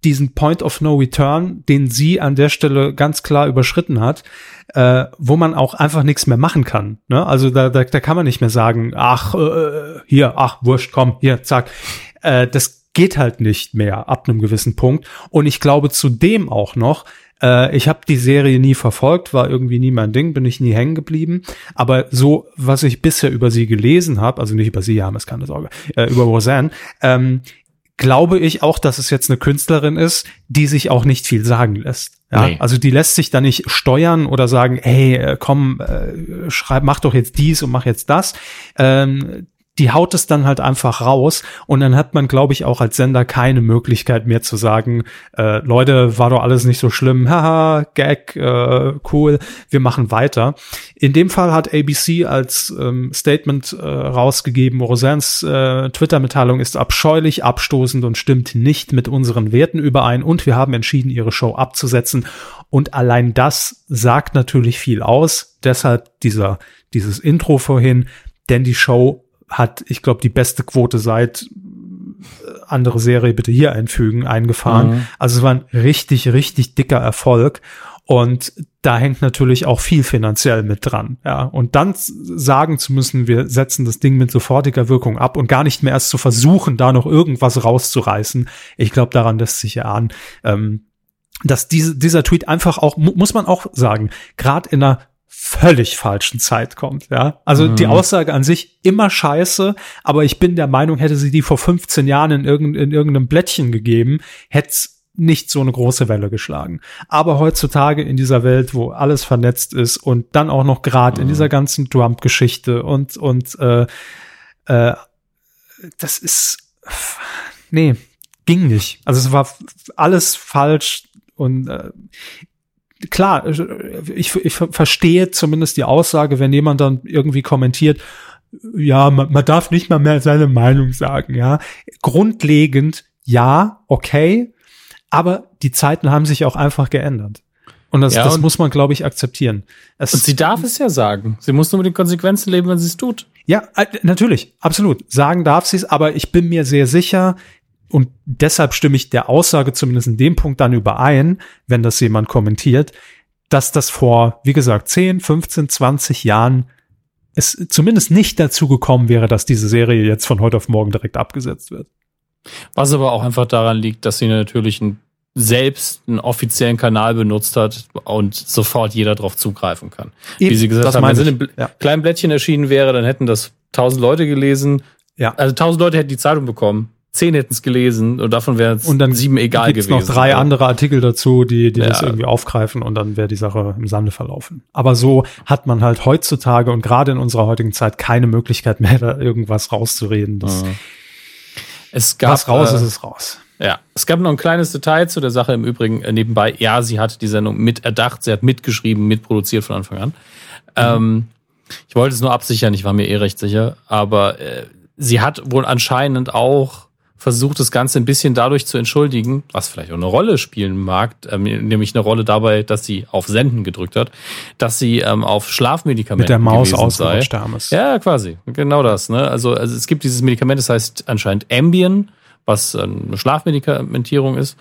diesen Point of No Return, den sie an der Stelle ganz klar überschritten hat, äh, wo man auch einfach nichts mehr machen kann. Ne? Also da, da, da kann man nicht mehr sagen, ach, äh, hier, ach, wurscht, komm, hier, zack. Äh, das geht halt nicht mehr ab einem gewissen Punkt. Und ich glaube zudem auch noch, äh, ich habe die Serie nie verfolgt, war irgendwie nie mein Ding, bin ich nie hängen geblieben. Aber so, was ich bisher über sie gelesen habe, also nicht über sie, haben es keine Sorge, äh, über Roseanne, ähm, glaube ich auch, dass es jetzt eine Künstlerin ist, die sich auch nicht viel sagen lässt. Ja, Nee. also die lässt sich da nicht steuern oder sagen, hey, äh, komm, äh, schreib, mach doch jetzt dies und mach jetzt das. Ähm, die haut es dann halt einfach raus und dann hat man, glaube ich, auch als Sender keine Möglichkeit mehr zu sagen, äh, Leute, war doch alles nicht so schlimm, haha, Gag, äh, cool, wir machen weiter. In dem Fall hat ABC als ähm, Statement äh, rausgegeben, Roseannes äh, Twitter-Mitteilung ist abscheulich, abstoßend und stimmt nicht mit unseren Werten überein und wir haben entschieden, ihre Show abzusetzen und allein das sagt natürlich viel aus, deshalb dieser, dieses Intro vorhin, denn die Show hat, ich glaube, die beste Quote seit andere Serie bitte hier einfügen, eingefahren. Mhm. Also es war ein richtig, richtig dicker Erfolg. Und da hängt natürlich auch viel finanziell mit dran. Ja, und dann sagen zu müssen, wir setzen das Ding mit sofortiger Wirkung ab und gar nicht mehr erst zu versuchen, da noch irgendwas rauszureißen. Ich glaube, daran lässt sich erahnen, ähm, dass diese, dieser Tweet einfach auch, mu muss man auch sagen, gerade in einer völlig falschen Zeit kommt, ja. Also die Aussage an sich immer scheiße, aber ich bin der Meinung, hätte sie die vor 15 Jahren in, irgend, in irgendeinem Blättchen gegeben, hätte nicht so eine große Welle geschlagen. Aber heutzutage in dieser Welt, wo alles vernetzt ist und dann auch noch gerade in dieser ganzen Trump-Geschichte und und äh, äh, das ist nee, ging nicht. Also es war alles falsch und äh, klar, ich, ich ver- verstehe zumindest die Aussage, wenn jemand dann irgendwie kommentiert, ja, man, man darf nicht mal mehr seine Meinung sagen, ja. Grundlegend, ja, okay, aber die Zeiten haben sich auch einfach geändert. Und das, Ja, das und- muss man, glaube ich, akzeptieren. Es, Und sie darf es ja sagen. Sie muss nur mit den Konsequenzen leben, wenn sie es tut. Ja, äh, natürlich, absolut. Sagen darf sie es, aber ich bin mir sehr sicher, und deshalb stimme ich der Aussage zumindest in dem Punkt dann überein, wenn das jemand kommentiert, dass das vor, wie gesagt, 10, 15, 20 Jahren es zumindest nicht dazu gekommen wäre, dass diese Serie jetzt von heute auf morgen direkt abgesetzt wird. Was aber auch einfach daran liegt, dass sie natürlich einen, selbst einen offiziellen Kanal benutzt hat und sofort jeder drauf zugreifen kann. Wie sie gesagt haben, wenn sie ich. in einem Ja. kleinen Blättchen erschienen wäre, dann hätten das tausend Leute gelesen. Ja. Also tausend Leute hätten die Zeitung bekommen. Zehn hätten es gelesen und davon wären es Und dann sieben egal gibt's gewesen. noch drei Ja. andere Artikel dazu, die, die das Ja. irgendwie aufgreifen und dann wäre die Sache im Sande verlaufen. Aber so hat man halt heutzutage und gerade in unserer heutigen Zeit keine Möglichkeit mehr, da irgendwas rauszureden. Das, Ja. Es gab, was raus äh, ist, ist raus. Ja, es gab noch ein kleines Detail zu der Sache im Übrigen äh, nebenbei. Ja, sie hat die Sendung mit erdacht, sie hat mitgeschrieben, mitproduziert von Anfang an. Ähm, ich wollte es nur absichern, ich war mir eh recht sicher, aber äh, sie hat wohl anscheinend auch versucht, das Ganze ein bisschen dadurch zu entschuldigen, was vielleicht auch eine Rolle spielen mag, ähm, nämlich eine Rolle dabei, dass sie auf Senden gedrückt hat, dass sie ähm, auf Schlafmedikamenten Mit der Maus ausgerutscht Hermes. Ja, quasi. Genau das. Ne? Also, also es gibt dieses Medikament, das heißt anscheinend Ambien, was eine Schlafmedikamentierung ist.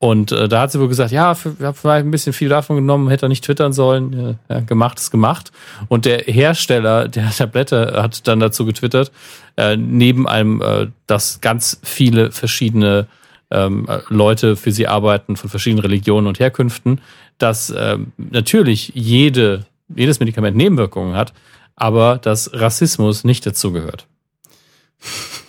Und äh, da hat sie wohl gesagt, ja, für- ich habe vielleicht ein bisschen viel davon genommen, hätte er nicht twittern sollen. Ja, gemacht ist gemacht. Und der Hersteller der Tablette hat dann dazu getwittert, äh, neben einem, äh, dass ganz viele verschiedene ähm, äh, Leute für sie arbeiten von verschiedenen Religionen und Herkünften, dass ähm, natürlich jede, jedes Medikament Nebenwirkungen hat, aber dass Rassismus nicht dazugehört.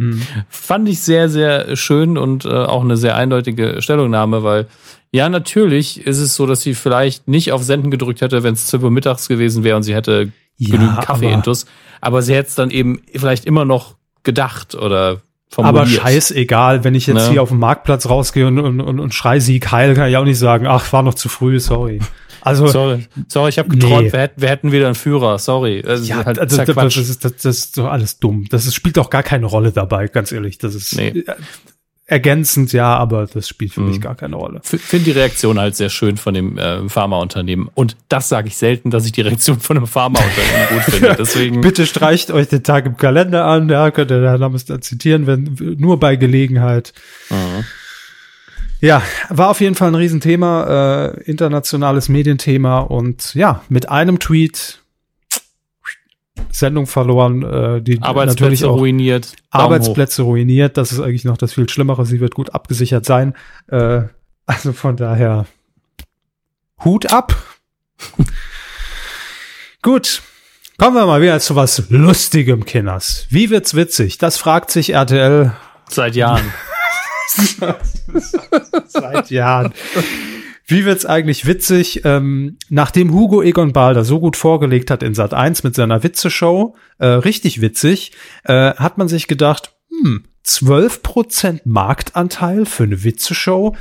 Mhm. Fand ich sehr, sehr schön und äh, auch eine sehr eindeutige Stellungnahme, weil ja, natürlich ist es so, dass sie vielleicht nicht auf Senden gedrückt hätte, wenn es 12 Uhr mittags gewesen wäre und sie hätte Ja, genügend Kaffee aber- intus, aber sie hätte es dann eben vielleicht immer noch gedacht oder Aber formuliert. scheißegal, wenn ich jetzt Ne? hier auf den Marktplatz rausgehe und, und, und, und schrei Sieg heil, kann ich auch nicht sagen, ach, war noch zu früh, sorry. Also, Sorry, sorry ich habe geträumt, Nee. wir, hätten, wir hätten wieder einen Führer, sorry. Das ist ja, halt- also, das, das, ist, das, das ist doch alles dumm. Das ist, spielt auch gar keine Rolle dabei, ganz ehrlich. Das ist Nee. äh, ergänzend, ja, aber das spielt für mich Mhm. gar keine Rolle. finde die Reaktion halt sehr schön von dem äh, Pharmaunternehmen. Und das sage ich selten, dass ich die Reaktion von einem Pharmaunternehmen gut finde. Deswegen, Bitte streicht euch den Tag im Kalender an, ja, könnt ihr Herrn Namens dann zitieren, wenn nur bei Gelegenheit. Mhm. Ja, war auf jeden Fall ein Riesenthema, äh, internationales Medienthema und ja, mit einem Tweet Sendung verloren, äh, die natürlich Arbeitsplätze auch ruiniert. Daumen Arbeitsplätze ruiniert. Das ist eigentlich noch das viel Schlimmere. Sie wird gut abgesichert sein. Äh, also von daher Hut ab. gut. Kommen wir mal wieder zu was Lustigem, Kinders. Wie wird's witzig? Das fragt sich RTL hoch. Seit Jahren. seit Jahren. Wie wird's eigentlich witzig? Ähm, nachdem Hugo Egon Balder so gut vorgelegt hat in Sat 1 mit seiner Witzeshow, äh, richtig witzig, äh, hat man sich gedacht, hm, 12% Marktanteil für eine Witzeshow,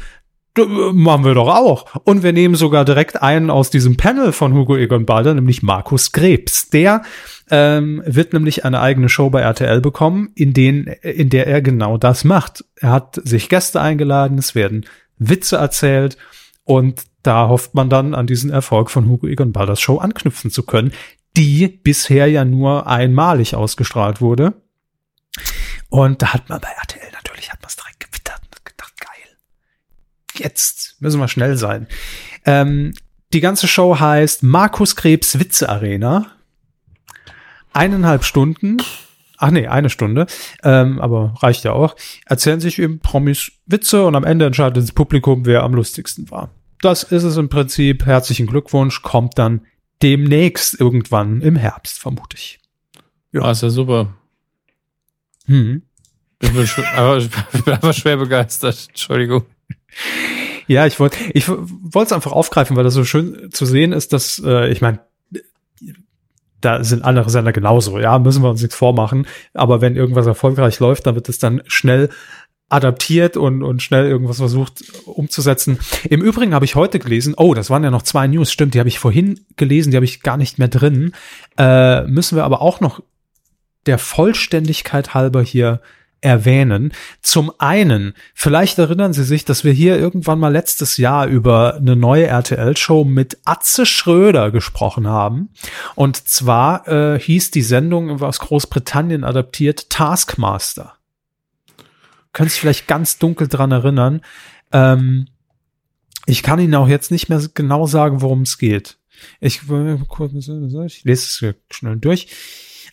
machen wir doch auch. Und wir nehmen sogar direkt einen aus diesem Panel von Hugo Egon Balder, nämlich Markus Krebs. Der ähm, wird nämlich eine eigene Show bei RTL bekommen, in, den, in der er genau das macht. Er hat sich Gäste eingeladen, es werden Witze erzählt und da hofft man dann an diesen Erfolg von Hugo Egon Balders Show anknüpfen zu können, die bisher ja nur einmalig ausgestrahlt wurde. Und da hat man bei RTL natürlich hat man jetzt müssen wir schnell sein. Ähm, die ganze Show heißt Markus Krebs Witze Arena. Eineinhalb Stunden. Ach nee, eine Stunde. Ähm, aber reicht ja auch. Erzählen sich eben Promis Witze und am Ende entscheidet das Publikum, wer am lustigsten war. Das ist es im Prinzip. Herzlichen Glückwunsch. Kommt dann demnächst irgendwann im Herbst, vermute ich. Ja, ah, ist ja super. Hm. Ich bin, aber, ich bin aber schwer begeistert. Entschuldigung. Ja, ich wollte ich wollte es einfach aufgreifen, weil das so schön zu sehen ist, dass äh, ich meine, da sind andere Sender genauso. Ja, müssen wir uns nichts vormachen. Aber wenn irgendwas erfolgreich läuft, dann wird es dann schnell adaptiert und, und schnell irgendwas versucht umzusetzen. Im Übrigen habe ich heute gelesen, oh, das waren ja noch zwei News, stimmt, die habe ich vorhin gelesen, die habe ich gar nicht mehr drin. Äh, müssen wir aber auch noch der Vollständigkeit halber hier erwähnen. Zum einen, vielleicht erinnern Sie sich, dass wir hier irgendwann mal letztes Jahr über eine neue RTL-Show mit Atze Schröder gesprochen haben. Und zwar äh, hieß die Sendung aus Großbritannien adaptiert Taskmaster. Können sich vielleicht ganz dunkel dran erinnern. Ähm, ich kann Ihnen auch jetzt nicht mehr genau sagen, worum es geht. Ich, ich lese es schnell durch.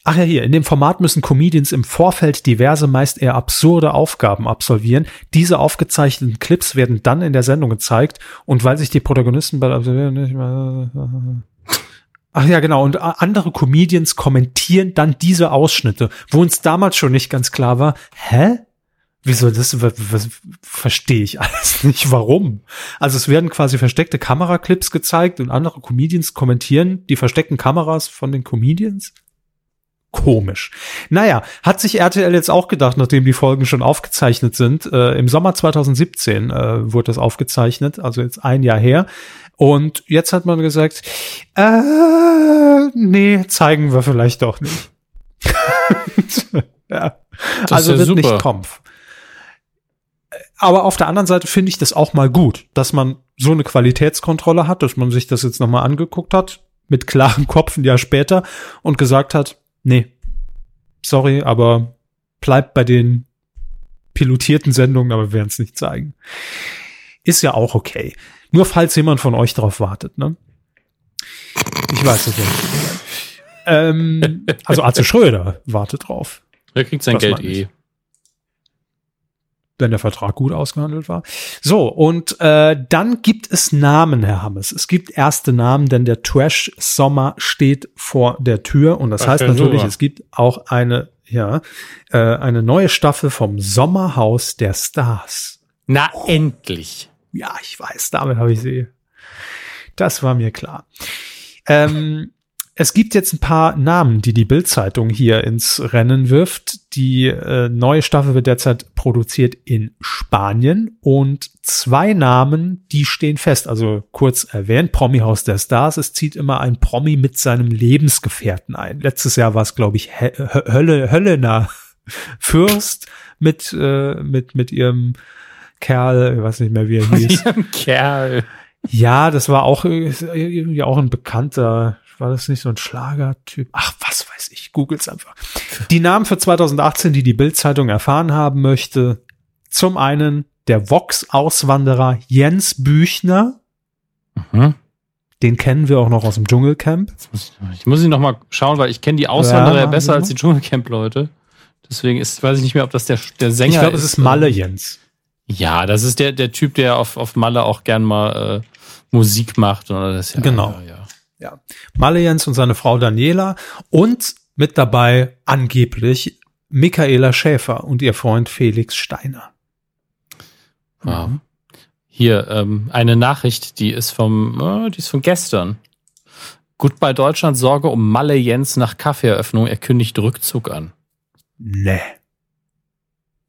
Ach ja, hier, in dem Format müssen Comedians im Vorfeld diverse, meist eher absurde Aufgaben absolvieren. Diese aufgezeichneten Clips werden dann in der Sendung gezeigt und weil sich die Protagonisten bei nicht mehr Ach ja, genau. Und andere Comedians kommentieren dann diese Ausschnitte, wo uns damals schon nicht ganz klar war, hä? Wieso das was, was, verstehe ich alles nicht, warum? Also es werden quasi versteckte Kameraclips gezeigt und andere Comedians kommentieren die versteckten Kameras von den Comedians komisch. Naja, hat sich RTL jetzt auch gedacht, nachdem die Folgen schon aufgezeichnet sind. Äh, Im Sommer 2017 äh, wurde das aufgezeichnet, also jetzt ein Jahr her. Und jetzt hat man gesagt, äh, nee, zeigen wir vielleicht doch nicht. ja. Also ja wird super. nicht Kampf. Aber auf der anderen Seite finde ich das auch mal gut, dass man so eine Qualitätskontrolle hat, dass man sich das jetzt nochmal angeguckt hat, mit klarem Kopf ein Jahr später und gesagt hat, nee, sorry, aber bleibt bei den pilotierten Sendungen, aber wir werden es nicht zeigen. Ist ja auch okay. Nur falls jemand von euch drauf wartet, ne? Ich weiß es nicht. ähm, also Arze Schröder wartet drauf. Er kriegt sein Geld eh wenn der Vertrag gut ausgehandelt war. So, und äh, dann gibt es Namen, Herr Hammes. Es gibt erste Namen, denn der Trash-Sommer steht vor der Tür. Und das Ach, heißt natürlich, super. es gibt auch eine, ja, äh, eine neue Staffel vom Sommerhaus der Stars. Na, oh. endlich. Ja, ich weiß, damit habe ich sie. Das war mir klar. Ähm, es gibt jetzt ein paar Namen, die die Bildzeitung hier ins Rennen wirft. Die äh, neue Staffel wird derzeit produziert in Spanien und zwei Namen, die stehen fest. Also kurz erwähnt, Promi-Haus der Stars. Es zieht immer ein Promi mit seinem Lebensgefährten ein. Letztes Jahr war es, glaube ich, Hölle, Höllener Fürst mit, äh, mit, mit ihrem Kerl, ich weiß nicht mehr, wie er hieß. Kerl. Ja, das war auch irgendwie auch ein bekannter war das nicht so ein Schlagertyp? Ach, was weiß ich, googles einfach. Die Namen für 2018, die die Bildzeitung erfahren haben möchte. Zum einen der Vox-Auswanderer Jens Büchner. Mhm. Den kennen wir auch noch aus dem Dschungelcamp. Ich muss ihn noch mal schauen, weil ich kenne die Auswanderer ja, besser als die Dschungelcamp-Leute. Deswegen ist, weiß ich nicht mehr, ob das der, der Sänger ist. Ich glaube, es ist Malle Jens. Ja, das ist der, der Typ, der auf, auf Malle auch gern mal äh, Musik macht. Oder das ja, genau. Ja, ja. Ja. Malejens und seine Frau Daniela und mit dabei angeblich Michaela Schäfer und ihr Freund Felix Steiner. Wow. Mhm. Hier, ähm, eine Nachricht, die ist vom, äh, die ist von gestern. Goodbye Deutschland Sorge um Malle Jens nach Kaffeeeröffnung. Er kündigt Rückzug an. Nee.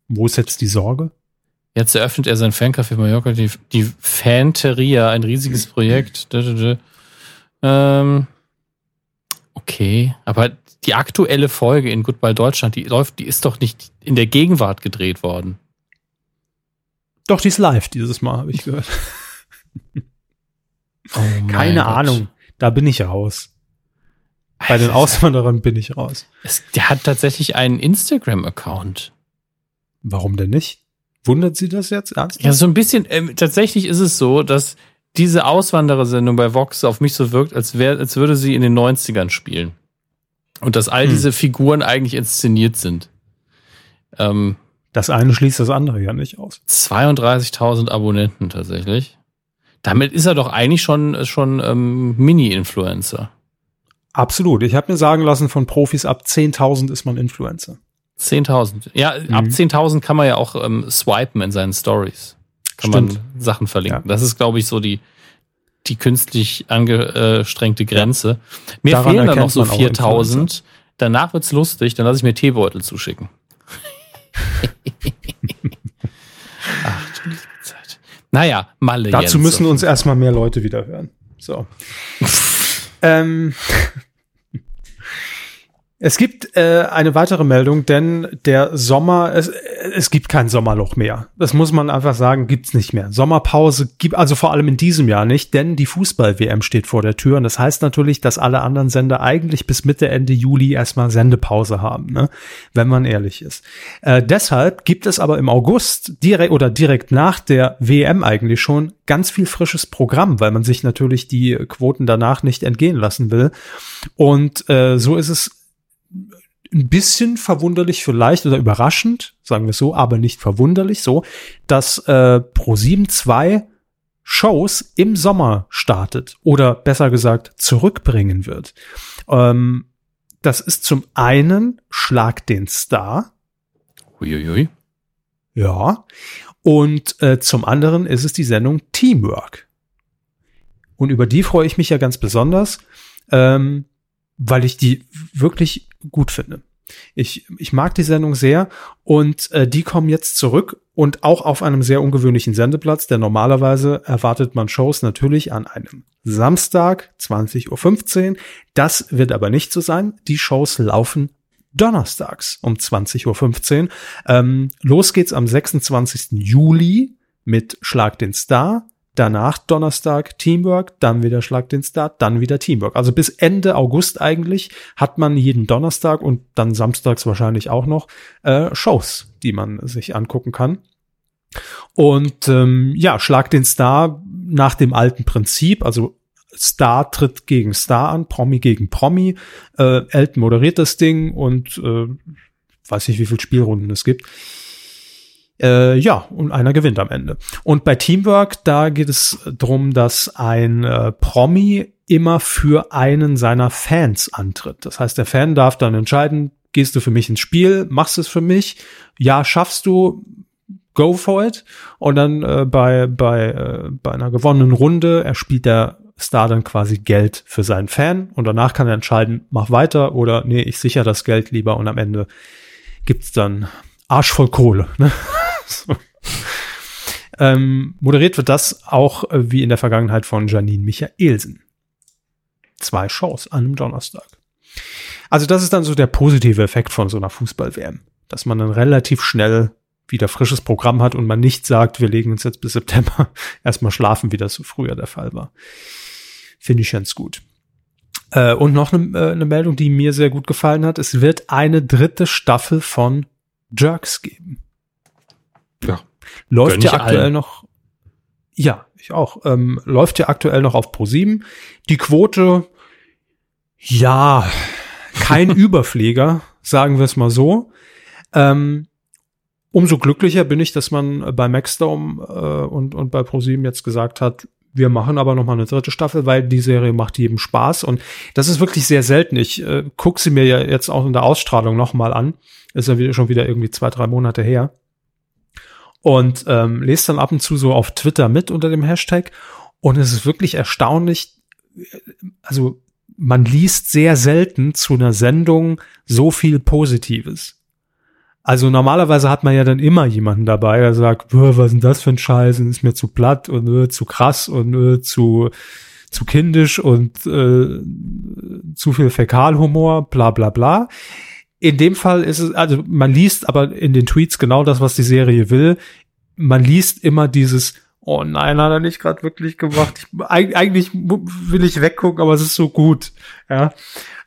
Wo ist jetzt die Sorge? Jetzt eröffnet er sein Fancafé Mallorca, die, die Fanteria, ein riesiges Projekt. Ähm, okay, aber die aktuelle Folge in Goodbye Deutschland, die läuft, die ist doch nicht in der Gegenwart gedreht worden. Doch, die ist live dieses Mal, habe ich gehört. Oh Keine Gott. Ahnung, da bin ich raus. Bei den Auswanderern bin ich raus. Es, der hat tatsächlich einen Instagram-Account. Warum denn nicht? Wundert Sie das jetzt ernsthaft? Ja, so ein bisschen. Ähm, tatsächlich ist es so, dass diese Auswanderersendung bei Vox auf mich so wirkt, als, wär, als würde sie in den 90ern spielen. Und dass all Hm. diese Figuren eigentlich inszeniert sind. Ähm, Das eine schließt das andere ja nicht aus. 32.000 Abonnenten tatsächlich. Damit ist er doch eigentlich schon, schon ähm, Mini-Influencer. Absolut. Ich habe mir sagen lassen, von Profis ab 10.000 ist man Influencer. 10.000. Ja, ab Mhm. 10.000 kann man ja auch ähm, swipen in seinen Stories. Kann Stimmt. man Sachen verlinken. Ja. Das ist, glaube ich, so die, die künstlich angestrengte Grenze. Mir Daran fehlen dann noch so man auch 4.000. Danach wird's lustig, dann lasse ich mir Teebeutel zuschicken. Ach, du liebe Zeit. Naja, Malle Dazu Jens. müssen uns erstmal mehr Leute wieder hören. So. ähm, es gibt äh, eine weitere Meldung, denn der Sommer, es, es gibt kein Sommerloch mehr. Das muss man einfach sagen, gibt's nicht mehr. Sommerpause gibt also vor allem in diesem Jahr nicht, denn die Fußball-WM steht vor der Tür und das heißt natürlich, dass alle anderen Sender eigentlich bis Mitte, Ende Juli erstmal Sendepause haben, ne? wenn man ehrlich ist. Äh, deshalb gibt es aber im August direkt oder direkt nach der WM eigentlich schon ganz viel frisches Programm, weil man sich natürlich die Quoten danach nicht entgehen lassen will. Und äh, so ist es ein bisschen verwunderlich vielleicht oder überraschend, sagen wir es so, aber nicht verwunderlich so, dass äh, Pro7 2 Shows im Sommer startet oder besser gesagt zurückbringen wird. Ähm, das ist zum einen Schlag den Star, Uiuiui. ja, und äh, zum anderen ist es die Sendung Teamwork. Und über die freue ich mich ja ganz besonders, ähm, weil ich die wirklich gut finde. Ich, ich mag die Sendung sehr und äh, die kommen jetzt zurück und auch auf einem sehr ungewöhnlichen Sendeplatz, denn normalerweise erwartet man Shows natürlich an einem Samstag 20.15 Uhr. Das wird aber nicht so sein. Die Shows laufen donnerstags um 20.15 Uhr. Ähm, los geht's am 26. Juli mit Schlag den Star. Danach Donnerstag Teamwork, dann wieder Schlag den Star, dann wieder Teamwork. Also bis Ende August eigentlich hat man jeden Donnerstag und dann samstags wahrscheinlich auch noch äh, Shows, die man sich angucken kann. Und ähm, ja, Schlag den Star nach dem alten Prinzip, also Star tritt gegen Star an, Promi gegen Promi. Äh, Elton moderiert das Ding und äh, weiß nicht, wie viel Spielrunden es gibt. Äh, ja, und einer gewinnt am Ende. Und bei Teamwork, da geht es drum, dass ein äh, Promi immer für einen seiner Fans antritt. Das heißt, der Fan darf dann entscheiden, gehst du für mich ins Spiel, machst es für mich, ja, schaffst du, go for it. Und dann äh, bei, bei, äh, bei einer gewonnenen Runde erspielt der Star dann quasi Geld für seinen Fan und danach kann er entscheiden, mach weiter oder nee, ich sichere das Geld lieber und am Ende gibt's dann Arsch voll Kohle. Ne? so. ähm, moderiert wird das auch äh, wie in der Vergangenheit von Janine Michaelsen. Zwei Shows an einem Donnerstag. Also das ist dann so der positive Effekt von so einer Fußball-WM, dass man dann relativ schnell wieder frisches Programm hat und man nicht sagt, wir legen uns jetzt bis September erstmal schlafen, wie das so früher der Fall war. Finde ich ganz gut. Äh, und noch eine, äh, eine Meldung, die mir sehr gut gefallen hat. Es wird eine dritte Staffel von Jerks geben. Ja. Läuft ja aktuell allen. noch. Ja, ich auch. Ähm, läuft ja aktuell noch auf Pro7. Die Quote, ja, kein Überflieger, sagen wir es mal so. Ähm, umso glücklicher bin ich, dass man bei Maxdome äh, und, und bei ProSieben jetzt gesagt hat, wir machen aber noch mal eine dritte Staffel, weil die Serie macht jedem Spaß und das ist wirklich sehr selten. Ich äh, gucke sie mir ja jetzt auch in der Ausstrahlung noch mal an. Ist ja wieder, schon wieder irgendwie zwei, drei Monate her. Und ähm, lese dann ab und zu so auf Twitter mit unter dem Hashtag und es ist wirklich erstaunlich, also man liest sehr selten zu einer Sendung so viel Positives. Also normalerweise hat man ja dann immer jemanden dabei, der sagt, "Bäh, was ist denn das für ein Scheiß, und ist mir zu platt und äh, zu krass und äh, zu zu kindisch und äh, zu viel Fäkalhumor, bla bla bla. In dem Fall ist es, also man liest aber in den Tweets genau das, was die Serie will. Man liest immer dieses, oh nein, hat er nicht gerade wirklich gemacht. Ich, eig eigentlich will ich weggucken, aber es ist so gut. Ja,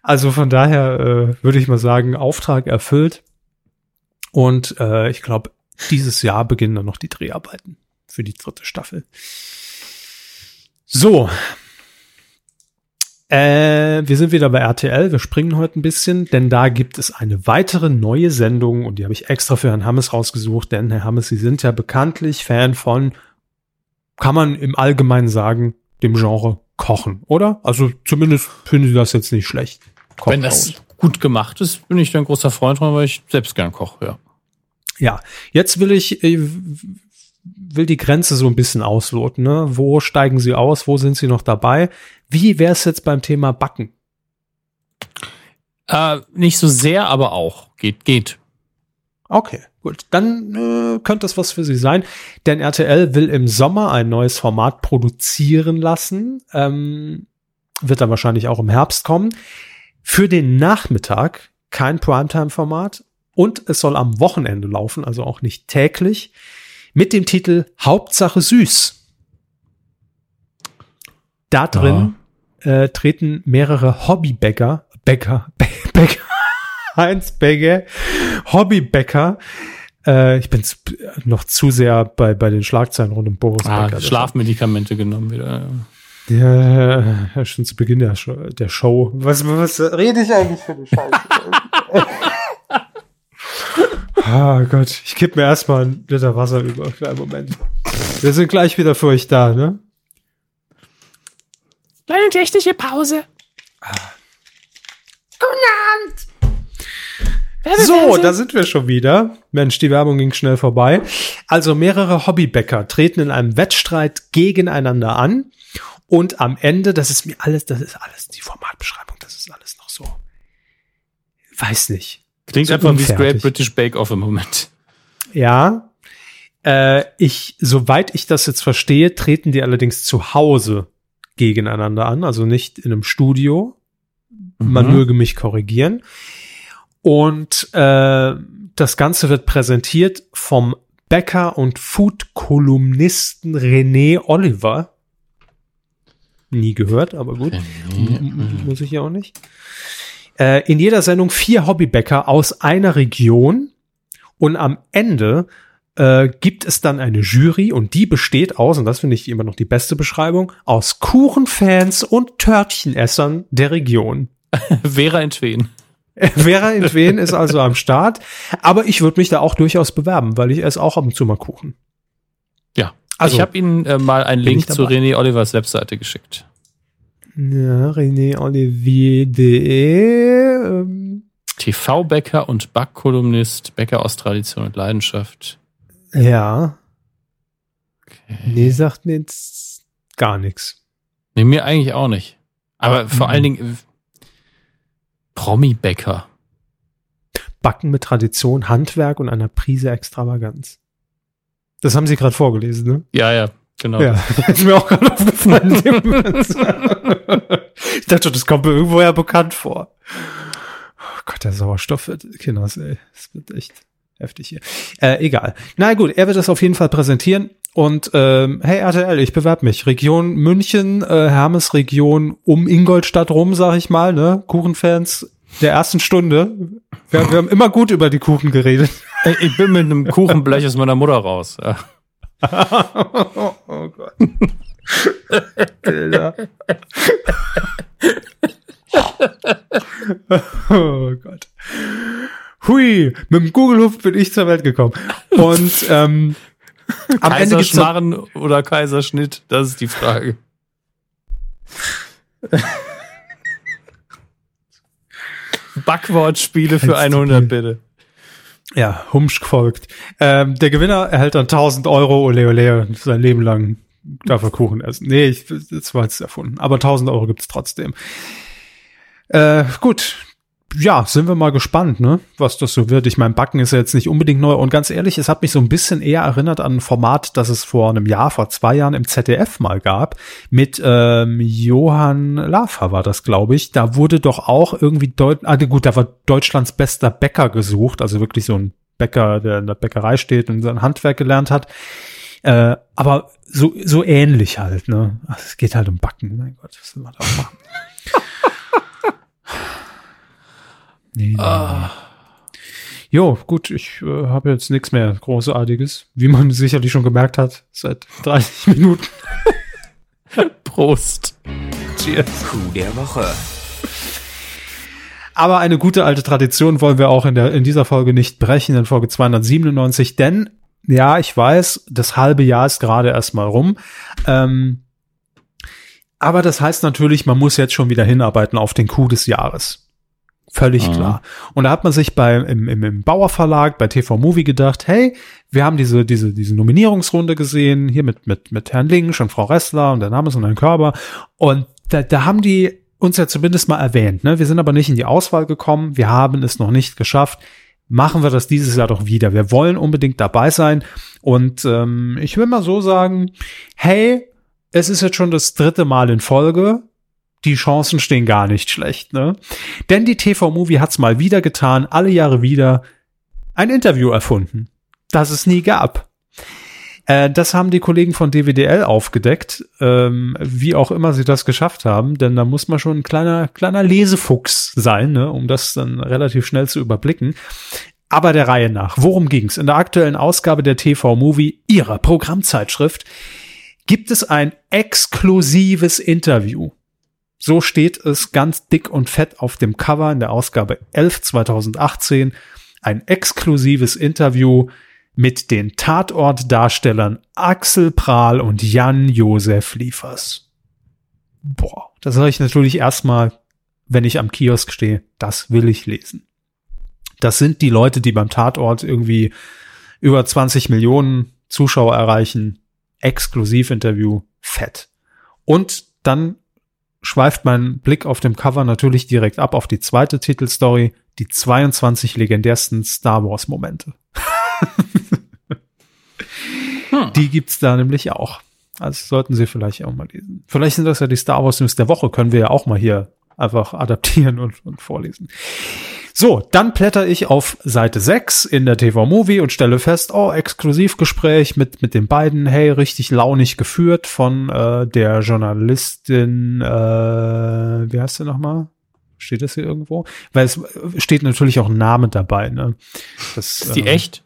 also von daher äh, würde ich mal sagen, Auftrag erfüllt. Und äh, ich glaube, dieses Jahr beginnen dann noch die Dreharbeiten für die dritte Staffel. So. Äh, wir sind wieder bei RTL. Wir springen heute ein bisschen, denn da gibt es eine weitere neue Sendung und die habe ich extra für Herrn Hammes rausgesucht, denn Herr Hammes, Sie sind ja bekanntlich Fan von, kann man im Allgemeinen sagen, dem Genre Kochen, oder? Also zumindest finden Sie das jetzt nicht schlecht. Kochen Wenn das aus. gut gemacht ist, bin ich da ein großer Freund von, weil ich selbst gern koche, ja. Ja, jetzt will ich, äh, will die Grenze so ein bisschen ausloten. Ne? Wo steigen Sie aus? Wo sind Sie noch dabei? Wie wäre es jetzt beim Thema Backen? Äh, nicht so sehr, aber auch. Geht, geht. Okay, gut. Dann äh, könnte das was für Sie sein. Denn RTL will im Sommer ein neues Format produzieren lassen. Ähm, wird dann wahrscheinlich auch im Herbst kommen. Für den Nachmittag kein Primetime-Format. Und es soll am Wochenende laufen, also auch nicht täglich mit dem Titel Hauptsache süß. Da drin. Äh, treten mehrere Hobbybäcker, Bäcker, Bäcker, Heinz Bäcker, Hobbybäcker. Äh, ich bin noch zu sehr bei, bei den Schlagzeilen rund um Boris ah, Becker. Schlafmedikamente genommen wieder. Ja, ja, schon zu Beginn der Show. Der Show. Was, was rede ich eigentlich für eine Scheiße? Ah Gott, ich kipp mir erstmal ein Liter Wasser über. Kleinen Moment. Wir sind gleich wieder für euch da, ne? Kleine technische Pause. Guten Abend. So, da sind wir schon wieder. Mensch, die Werbung ging schnell vorbei. Also mehrere Hobbybäcker treten in einem Wettstreit gegeneinander an. Und am Ende, das ist mir alles, das ist alles die Formatbeschreibung, das ist alles noch so. Weiß nicht. Klingt so einfach unfertig. wie Great British Bake Off im Moment. Ja. Äh, ich, soweit ich das jetzt verstehe, treten die allerdings zu Hause gegeneinander an, also nicht in einem Studio. Mhm. Man möge mich korrigieren. Und äh, das Ganze wird präsentiert vom Bäcker und Food-Kolumnisten René Oliver. Nie gehört, aber gut. Muss ich ja auch nicht äh, in jeder Sendung vier Hobbybäcker aus einer Region und am Ende äh, gibt es dann eine Jury und die besteht aus, und das finde ich immer noch die beste Beschreibung, aus Kuchenfans und Törtchenessern der Region. Vera Entwen. Vera Entwen ist also am Start, aber ich würde mich da auch durchaus bewerben, weil ich esse auch ab und zu mal Kuchen. Ja, also ich habe Ihnen äh, mal einen Link zu René Olivers Webseite geschickt. Ja, René Olivier.de. Ähm. TV-Bäcker und Backkolumnist, Bäcker aus Tradition und Leidenschaft. Ja. Okay. Nee, sagt mir jetzt gar nichts. Nee, mir eigentlich auch nicht. Aber mhm. vor allen Dingen äh, Promi-Bäcker. Backen mit Tradition, Handwerk und einer Prise Extravaganz. Das haben Sie gerade vorgelesen, ne? Ja, ja. Genau. Ja, ist mir auch gerade aufgefallen. ich dachte, das kommt mir irgendwoher bekannt vor. Oh Gott, der Sauerstoff wird, Kinders, ey, das wird echt heftig hier. Äh, egal. Na gut, er wird das auf jeden Fall präsentieren. Und ähm, hey RTL, ich bewerbe mich. Region München, äh, Hermes Region um Ingolstadt rum, sag ich mal, ne? Kuchenfans der ersten Stunde. Wir, wir haben immer gut über die Kuchen geredet. Ich bin mit einem Kuchenblech aus meiner Mutter raus. Ja oh Gott. Bilder. oh Gott. Hui, mit dem Google-Hupf bin ich zur Welt gekommen. Und ähm, am Ende gibt's oder Kaiserschnitt, das ist die Frage. Backwortspiele für 100 bitte. Ja, Humsch folgt. Ähm, der Gewinner erhält dann 1000 Euro, ole ole, sein Leben lang darf er Kuchen essen. Nee, ich, das war jetzt erfunden. Aber 1000 Euro gibt's trotzdem. Äh, gut, ja, sind wir mal gespannt, ne, was das so wird. Ich meine, Backen ist ja jetzt nicht unbedingt neu. Und ganz ehrlich, es hat mich so ein bisschen eher erinnert an ein Format, das es vor einem Jahr, vor zwei Jahren im ZDF mal gab. Mit ähm, Johann Lafer war das, glaube ich. Da wurde doch auch irgendwie, Deut ah, gut, da war Deutschlands bester Bäcker gesucht. Also wirklich so ein Bäcker, der in der Bäckerei steht und sein Handwerk gelernt hat. Äh, aber so, so ähnlich halt, ne. Es geht halt um Backen. Mein Gott, was soll man da machen? Nee, nee. Ah. Jo, gut, ich äh, habe jetzt nichts mehr Großartiges. Wie man sicherlich schon gemerkt hat, seit 30 Minuten. Prost. Cheers. Coup der Woche. Aber eine gute alte Tradition wollen wir auch in, der, in dieser Folge nicht brechen, in Folge 297, denn ja, ich weiß, das halbe Jahr ist gerade erstmal rum. Ähm, aber das heißt natürlich, man muss jetzt schon wieder hinarbeiten auf den Coup des Jahres. Völlig Mhm. klar. Und da hat man sich bei, im, im, im Bauer Verlag, bei TV Movie gedacht, hey, wir haben diese, diese, diese Nominierungsrunde gesehen, hier mit, mit, mit Herrn Links und Frau Ressler und der Name ist und ein Körper. Und da, da haben die uns ja zumindest mal erwähnt, ne? Wir sind aber nicht in die Auswahl gekommen, wir haben es noch nicht geschafft. Machen wir das dieses Jahr doch wieder. Wir wollen unbedingt dabei sein. Und ähm, ich will mal so sagen, hey, es ist jetzt schon das dritte Mal in Folge. Die Chancen stehen gar nicht schlecht, ne? Denn die TV-Movie hat's mal wieder getan, alle Jahre wieder ein Interview erfunden, das es nie gab. Äh, das haben die Kollegen von DWDL aufgedeckt, ähm, wie auch immer sie das geschafft haben, denn da muss man schon ein kleiner, kleiner Lesefuchs sein, ne, um das dann relativ schnell zu überblicken. Aber der Reihe nach. Worum ging's? In der aktuellen Ausgabe der TV-Movie ihrer Programmzeitschrift gibt es ein exklusives Interview. So steht es ganz dick und fett auf dem Cover in der Ausgabe 11 2018. Ein exklusives Interview mit den Tatortdarstellern Axel Prahl und Jan-Josef Liefers. Boah, das sage ich natürlich erstmal, wenn ich am Kiosk stehe. Das will ich lesen. Das sind die Leute, die beim Tatort irgendwie über 20 Millionen Zuschauer erreichen. Exklusivinterview, fett. Und dann schweift mein Blick auf dem Cover natürlich direkt ab auf die zweite Titelstory, die 22 legendärsten Star Wars Momente. Hm. Die gibt's da nämlich auch. Also sollten Sie vielleicht auch mal lesen. Vielleicht sind das ja die Star Wars News der Woche, können wir ja auch mal hier einfach adaptieren und, und vorlesen. So, dann blätter ich auf Seite 6 in der TV Movie und stelle fest, oh, Exklusivgespräch mit, mit den beiden, hey, richtig launig geführt von äh, der Journalistin, äh, wie heißt sie nochmal? Steht das hier irgendwo? Weil es steht natürlich auch ein Name dabei, ne? Das, Ist die ähm, echt?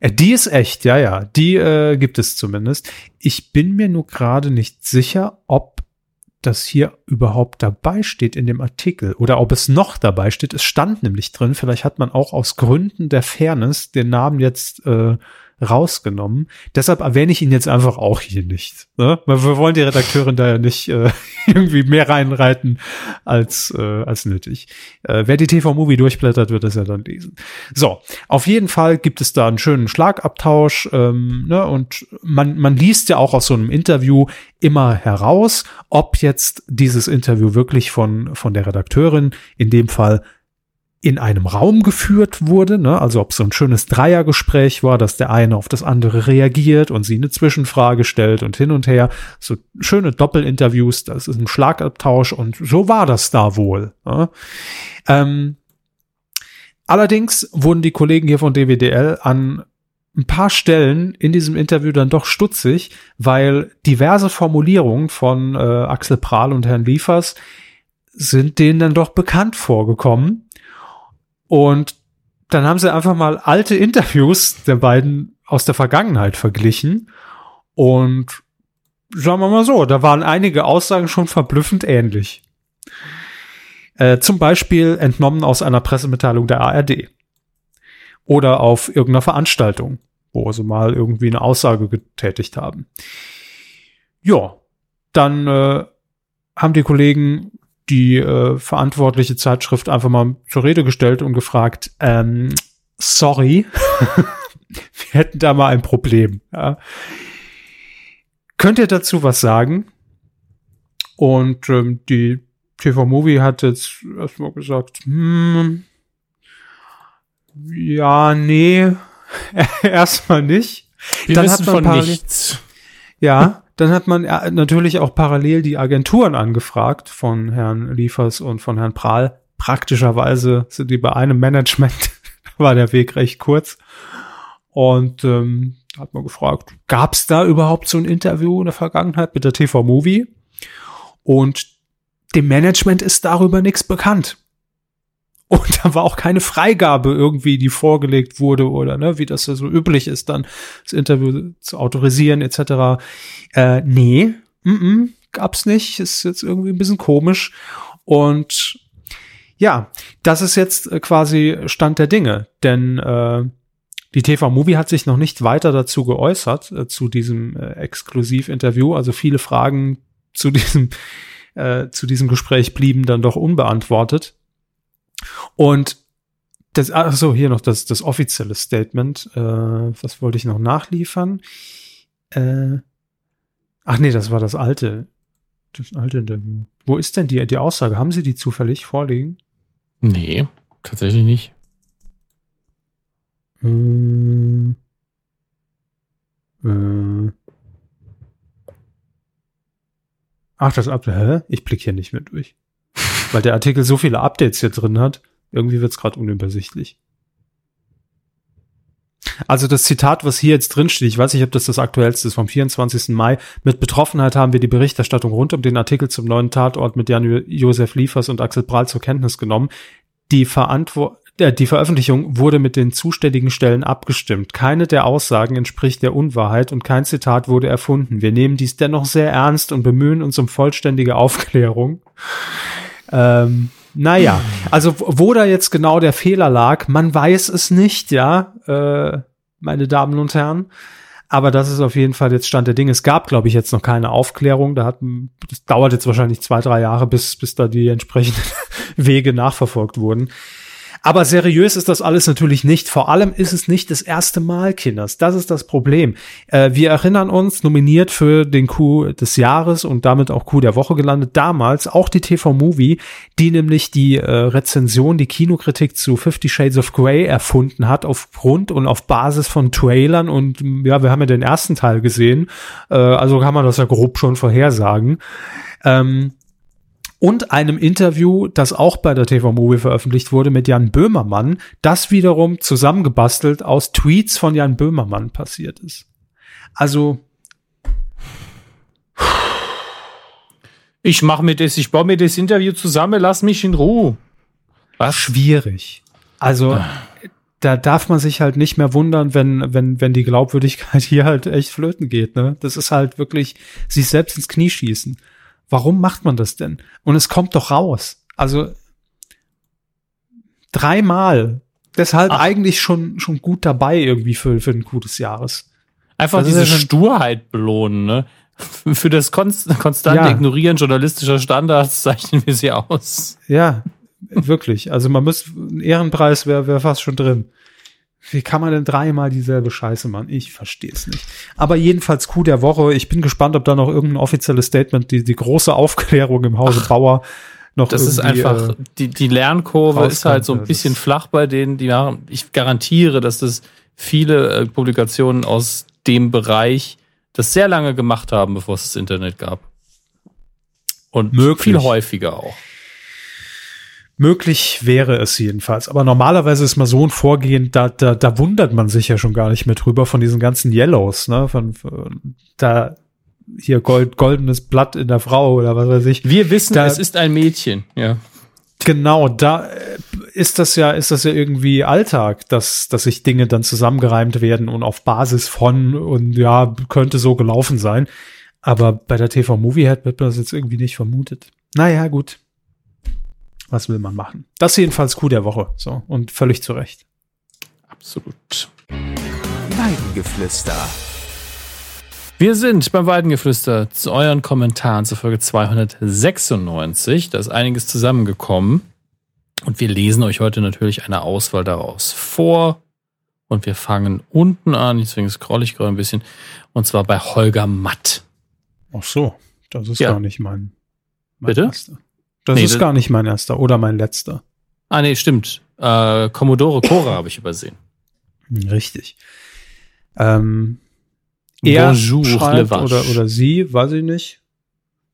äh, Die ist echt, ja, ja. Die äh, gibt es zumindest. Ich bin mir nur gerade nicht sicher, ob das hier überhaupt dabei steht in dem Artikel oder ob es noch dabei steht. Es stand nämlich drin. Vielleicht hat man auch aus Gründen der Fairness den Namen jetzt äh, rausgenommen. Deshalb erwähne ich ihn jetzt einfach auch hier nicht. Ne? Wir wollen die Redakteurin da ja nicht äh, irgendwie mehr reinreiten als, äh, als nötig. Äh, wer die TV-Movie durchblättert, wird das ja dann lesen. So, auf jeden Fall gibt es da einen schönen Schlagabtausch ähm, ne? und man, man liest ja auch aus so einem Interview immer heraus, ob jetzt dieses Interview wirklich von, von der Redakteurin in dem Fall in einem Raum geführt wurde, ne? also ob so ein schönes Dreiergespräch war, dass der eine auf das andere reagiert und sie eine Zwischenfrage stellt und hin und her. So schöne Doppelinterviews, das ist ein Schlagabtausch und so war das da wohl. Ne? Ähm, allerdings wurden die Kollegen hier von DWDL an ein paar Stellen in diesem Interview dann doch stutzig, weil diverse Formulierungen von äh, Axel Prahl und Herrn Liefers sind denen dann doch bekannt vorgekommen. Und dann haben sie einfach mal alte Interviews der beiden aus der Vergangenheit verglichen. Und sagen wir mal so, da waren einige Aussagen schon verblüffend ähnlich. Äh, zum Beispiel entnommen aus einer Pressemitteilung der ARD. Oder auf irgendeiner Veranstaltung, wo sie mal irgendwie eine Aussage getätigt haben. Ja, dann äh, haben die Kollegen die äh, verantwortliche Zeitschrift einfach mal zur Rede gestellt und gefragt, ähm, sorry, wir hätten da mal ein Problem. Ja. Könnt ihr dazu was sagen? Und ähm, die TV-Movie hat jetzt erstmal gesagt, hm, ja, nee, erstmal nicht. Wir Dann wissen hat man von nichts. Ja, dann hat man natürlich auch parallel die Agenturen angefragt von Herrn Liefers und von Herrn Prahl. Praktischerweise sind die bei einem Management, war der Weg recht kurz. Und ähm, hat man gefragt, gab es da überhaupt so ein Interview in der Vergangenheit mit der TV-Movie? Und dem Management ist darüber nichts bekannt. Und da war auch keine Freigabe irgendwie, die vorgelegt wurde oder ne, wie das ja so üblich ist, dann das Interview zu autorisieren etc. Äh, nee, mm -mm, gab's nicht. Ist jetzt irgendwie ein bisschen komisch. Und ja, das ist jetzt äh, quasi Stand der Dinge, denn äh, die TV Movie hat sich noch nicht weiter dazu geäußert, äh, zu diesem äh, Exklusivinterview. Also viele Fragen zu diesem, äh, zu diesem Gespräch blieben dann doch unbeantwortet. Und das, ach so, hier noch das, das offizielle Statement. Äh, was wollte ich noch nachliefern? Äh, ach nee, das war das alte, das alte Interview. Wo ist denn die, die Aussage? Haben Sie die zufällig vorliegen? Nee, tatsächlich nicht. Hm. Äh. Ach, das Update. Hä? Ich blick hier nicht mehr durch. Weil der Artikel so viele Updates hier drin hat. Irgendwie wird's gerade unübersichtlich. Also das Zitat, was hier jetzt drin steht, ich weiß nicht, ob das das aktuellste ist, vom 24. Mai. Mit Betroffenheit haben wir die Berichterstattung rund um den Artikel zum neuen Tatort mit Jan-Josef Liefers und Axel Prahl zur Kenntnis genommen. Die Verantwortung die Veröffentlichung wurde mit den zuständigen Stellen abgestimmt. Keine der Aussagen entspricht der Unwahrheit und kein Zitat wurde erfunden. Wir nehmen dies dennoch sehr ernst und bemühen uns um vollständige Aufklärung. Ähm, naja, also wo da jetzt genau der Fehler lag, man weiß es nicht, ja, äh, meine Damen und Herren. Aber das ist auf jeden Fall jetzt Stand der Dinge. Es gab, glaube ich, jetzt noch keine Aufklärung. Da hat, das dauert jetzt wahrscheinlich zwei, drei Jahre, bis, bis da die entsprechenden Wege nachverfolgt wurden. Aber seriös ist das alles natürlich nicht. Vor allem ist es nicht das erste Mal, Kinders. Das ist das Problem. Äh, wir erinnern uns, nominiert für den Coup des Jahres und damit auch Coup der Woche gelandet, damals auch die TV-Movie, die nämlich die äh, Rezension, die Kinokritik zu Fifty Shades of Grey erfunden hat, aufgrund und auf Basis von Trailern. Und ja, wir haben ja den ersten Teil gesehen. Äh, also kann man das ja grob schon vorhersagen. Ähm, und einem Interview, das auch bei der TV Movie veröffentlicht wurde mit Jan Böhmermann, das wiederum zusammengebastelt aus Tweets von Jan Böhmermann passiert ist. Also ich mache mir das, ich baue mir das Interview zusammen, lass mich in Ruhe. Was? Schwierig. Also da darf man sich halt nicht mehr wundern, wenn wenn wenn die Glaubwürdigkeit hier halt echt flöten geht. Ne, das ist halt wirklich sich selbst ins Knie schießen. Warum macht man das denn? Und es kommt doch raus. Also dreimal. Deshalb Ach. eigentlich schon, schon gut dabei irgendwie für, für ein gutes Jahres. Einfach das diese ja Sturheit belohnen, ne? Für das konst konstante ja. Ignorieren journalistischer Standards zeichnen wir sie aus. Ja, wirklich. Also man muss, ein Ehrenpreis wäre wär fast schon drin. Wie kann man denn dreimal dieselbe Scheiße machen? Ich verstehe es nicht. Aber jedenfalls Coup der Woche. Ich bin gespannt, ob da noch irgendein offizielles Statement, die, die große Aufklärung im Hause Ach, Bauer noch Das ist einfach, äh, die, die Lernkurve ist halt so ein bisschen flach bei denen, die machen, ich garantiere, dass das viele äh, Publikationen aus dem Bereich das sehr lange gemacht haben, bevor es das Internet gab. Und Möglich. viel häufiger auch. Möglich wäre es jedenfalls. Aber normalerweise ist mal so ein Vorgehen, da, da, da wundert man sich ja schon gar nicht mehr drüber von diesen ganzen Yellows, ne? Von, von da hier Gold, goldenes Blatt in der Frau oder was weiß ich. Wir wissen, da, es ist ein Mädchen, ja. Genau, da äh, ist das ja, ist das ja irgendwie Alltag, dass, dass sich Dinge dann zusammengereimt werden und auf Basis von und ja, könnte so gelaufen sein. Aber bei der TV Movie hat man das jetzt irgendwie nicht vermutet. Naja, gut was will man machen? Das jedenfalls Coup der Woche. So, und völlig zu Recht. Absolut. Weidengeflüster. Wir sind beim Weidengeflüster zu euren Kommentaren zur Folge 296. Da ist einiges zusammengekommen. Und wir lesen euch heute natürlich eine Auswahl daraus vor. Und wir fangen unten an, deswegen scrolle ich gerade ein bisschen. Und zwar bei Holger Matt. Ach so, das ist ja. gar nicht mein. mein Bitte? Erster. Das nee, ist das gar nicht mein erster oder mein letzter. Ah, nee, stimmt. Äh, Commodore Cora habe ich übersehen. Richtig. Ähm, er Bonjour, schreibt oder, oder sie, weiß ich nicht.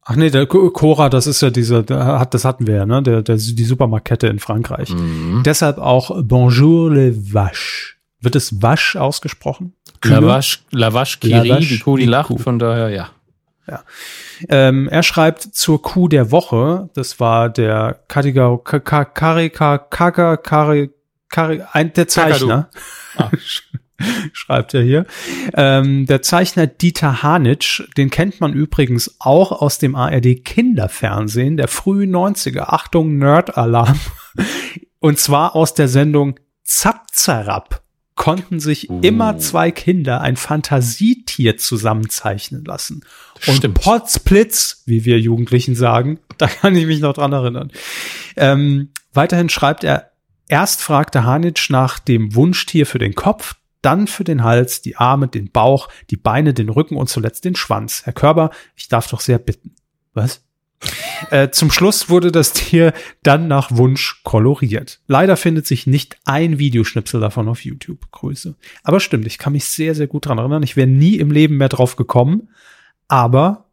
Ach nee, der Cora, das ist ja dieser, hat, das hatten wir ja, ne? Der, der, die Supermarktkette in Frankreich. Mhm. Deshalb auch Bonjour le Vache. Wird es Wasch ausgesprochen? La Vache, La Vache Kiri, die Kuh, die lacht, von daher, ja. Ja. Ähm, er schreibt zur Kuh der Woche, das war der Katiga Karika Kaka Kari Kari ein der Zeichner. Ah. schreibt er hier. Ähm, der Zeichner Dieter Hanitsch, den kennt man übrigens auch aus dem ARD Kinderfernsehen der frühen 90er. Achtung, Nerd-Alarm. Und zwar aus der Sendung Zapzarab konnten sich uh. immer zwei Kinder ein Fantasietier zusammenzeichnen lassen. Und Stimmt. Potzblitz, wie wir Jugendlichen sagen, da kann ich mich noch dran erinnern. Ähm, weiterhin schreibt er, erst fragte Hanitsch nach dem Wunschtier für den Kopf, dann für den Hals, die Arme, den Bauch, die Beine, den Rücken und zuletzt den Schwanz. Herr Körber, ich darf doch sehr bitten. Was? Äh, zum Schluss wurde das Tier dann nach Wunsch koloriert. Leider findet sich nicht ein Videoschnipsel davon auf YouTube. Grüße. Aber stimmt, ich kann mich sehr, sehr gut dran erinnern. Ich wäre nie im Leben mehr drauf gekommen, aber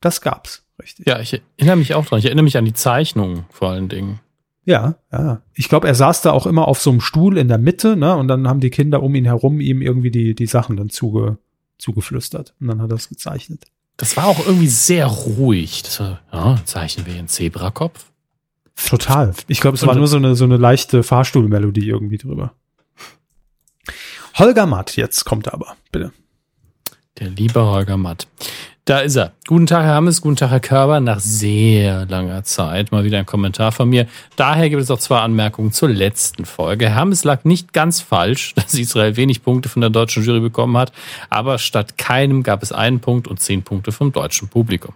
das gab's. Richtig. Ja, ich erinnere mich auch dran. Ich erinnere mich an die Zeichnungen vor allen Dingen. Ja, ja. Ich glaube, er saß da auch immer auf so einem Stuhl in der Mitte, ne? Und dann haben die Kinder um ihn herum ihm irgendwie die, die Sachen dann zuge, zugeflüstert. Und dann hat er es gezeichnet. Das war auch irgendwie sehr ruhig. Das war, ja, zeichnen wir einen Zebrakopf. Total. Ich glaube, es war nur so eine, so eine leichte Fahrstuhlmelodie irgendwie drüber. Holger Matt, jetzt kommt er aber, bitte. Der liebe Holger Matt. Da ist er. Guten Tag, Herr Hammes, guten Tag, Herr Körber. Nach sehr langer Zeit mal wieder ein Kommentar von mir. Daher gibt es auch zwei Anmerkungen zur letzten Folge. Herr Hammes lag nicht ganz falsch, dass Israel wenig Punkte von der deutschen Jury bekommen hat, aber statt keinem gab es einen Punkt und zehn Punkte vom deutschen Publikum.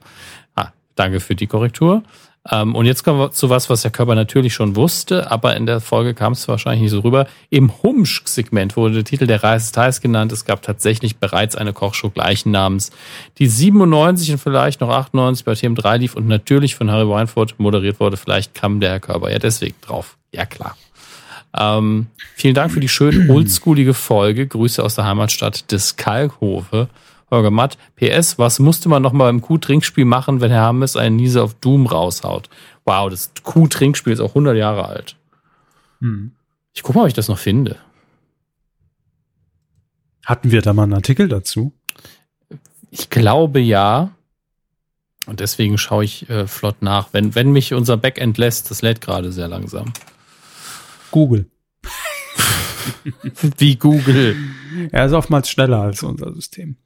Ah, danke für die Korrektur. Ähm, und jetzt kommen wir zu was, was der Körper natürlich schon wusste, aber in der Folge kam es wahrscheinlich nicht so rüber. Im Humsch-Segment wurde der Titel der Reiseteils genannt. Es gab tatsächlich bereits eine Kochshow gleichen Namens, die 97 und vielleicht noch 98 bei TM3 lief und natürlich von Harry Weinfurt moderiert wurde. Vielleicht kam der Herr Körper ja deswegen drauf. Ja, klar. Ähm, vielen Dank für die schön oldschoolige Folge. Grüße aus der Heimatstadt des Kalkhofe. Holger Matt. PS, was musste man noch mal beim Q-Trinkspiel machen, wenn Herr Hammes einen Niese auf Doom raushaut? Wow, das Q-Trinkspiel ist auch 100 Jahre alt. Hm. Ich gucke mal, ob ich das noch finde. Hatten wir da mal einen Artikel dazu? Ich glaube ja. Und deswegen schaue ich äh, flott nach. Wenn, wenn mich unser Backend lässt, das lädt gerade sehr langsam. Google. Wie Google. Er ist oftmals schneller als unser System.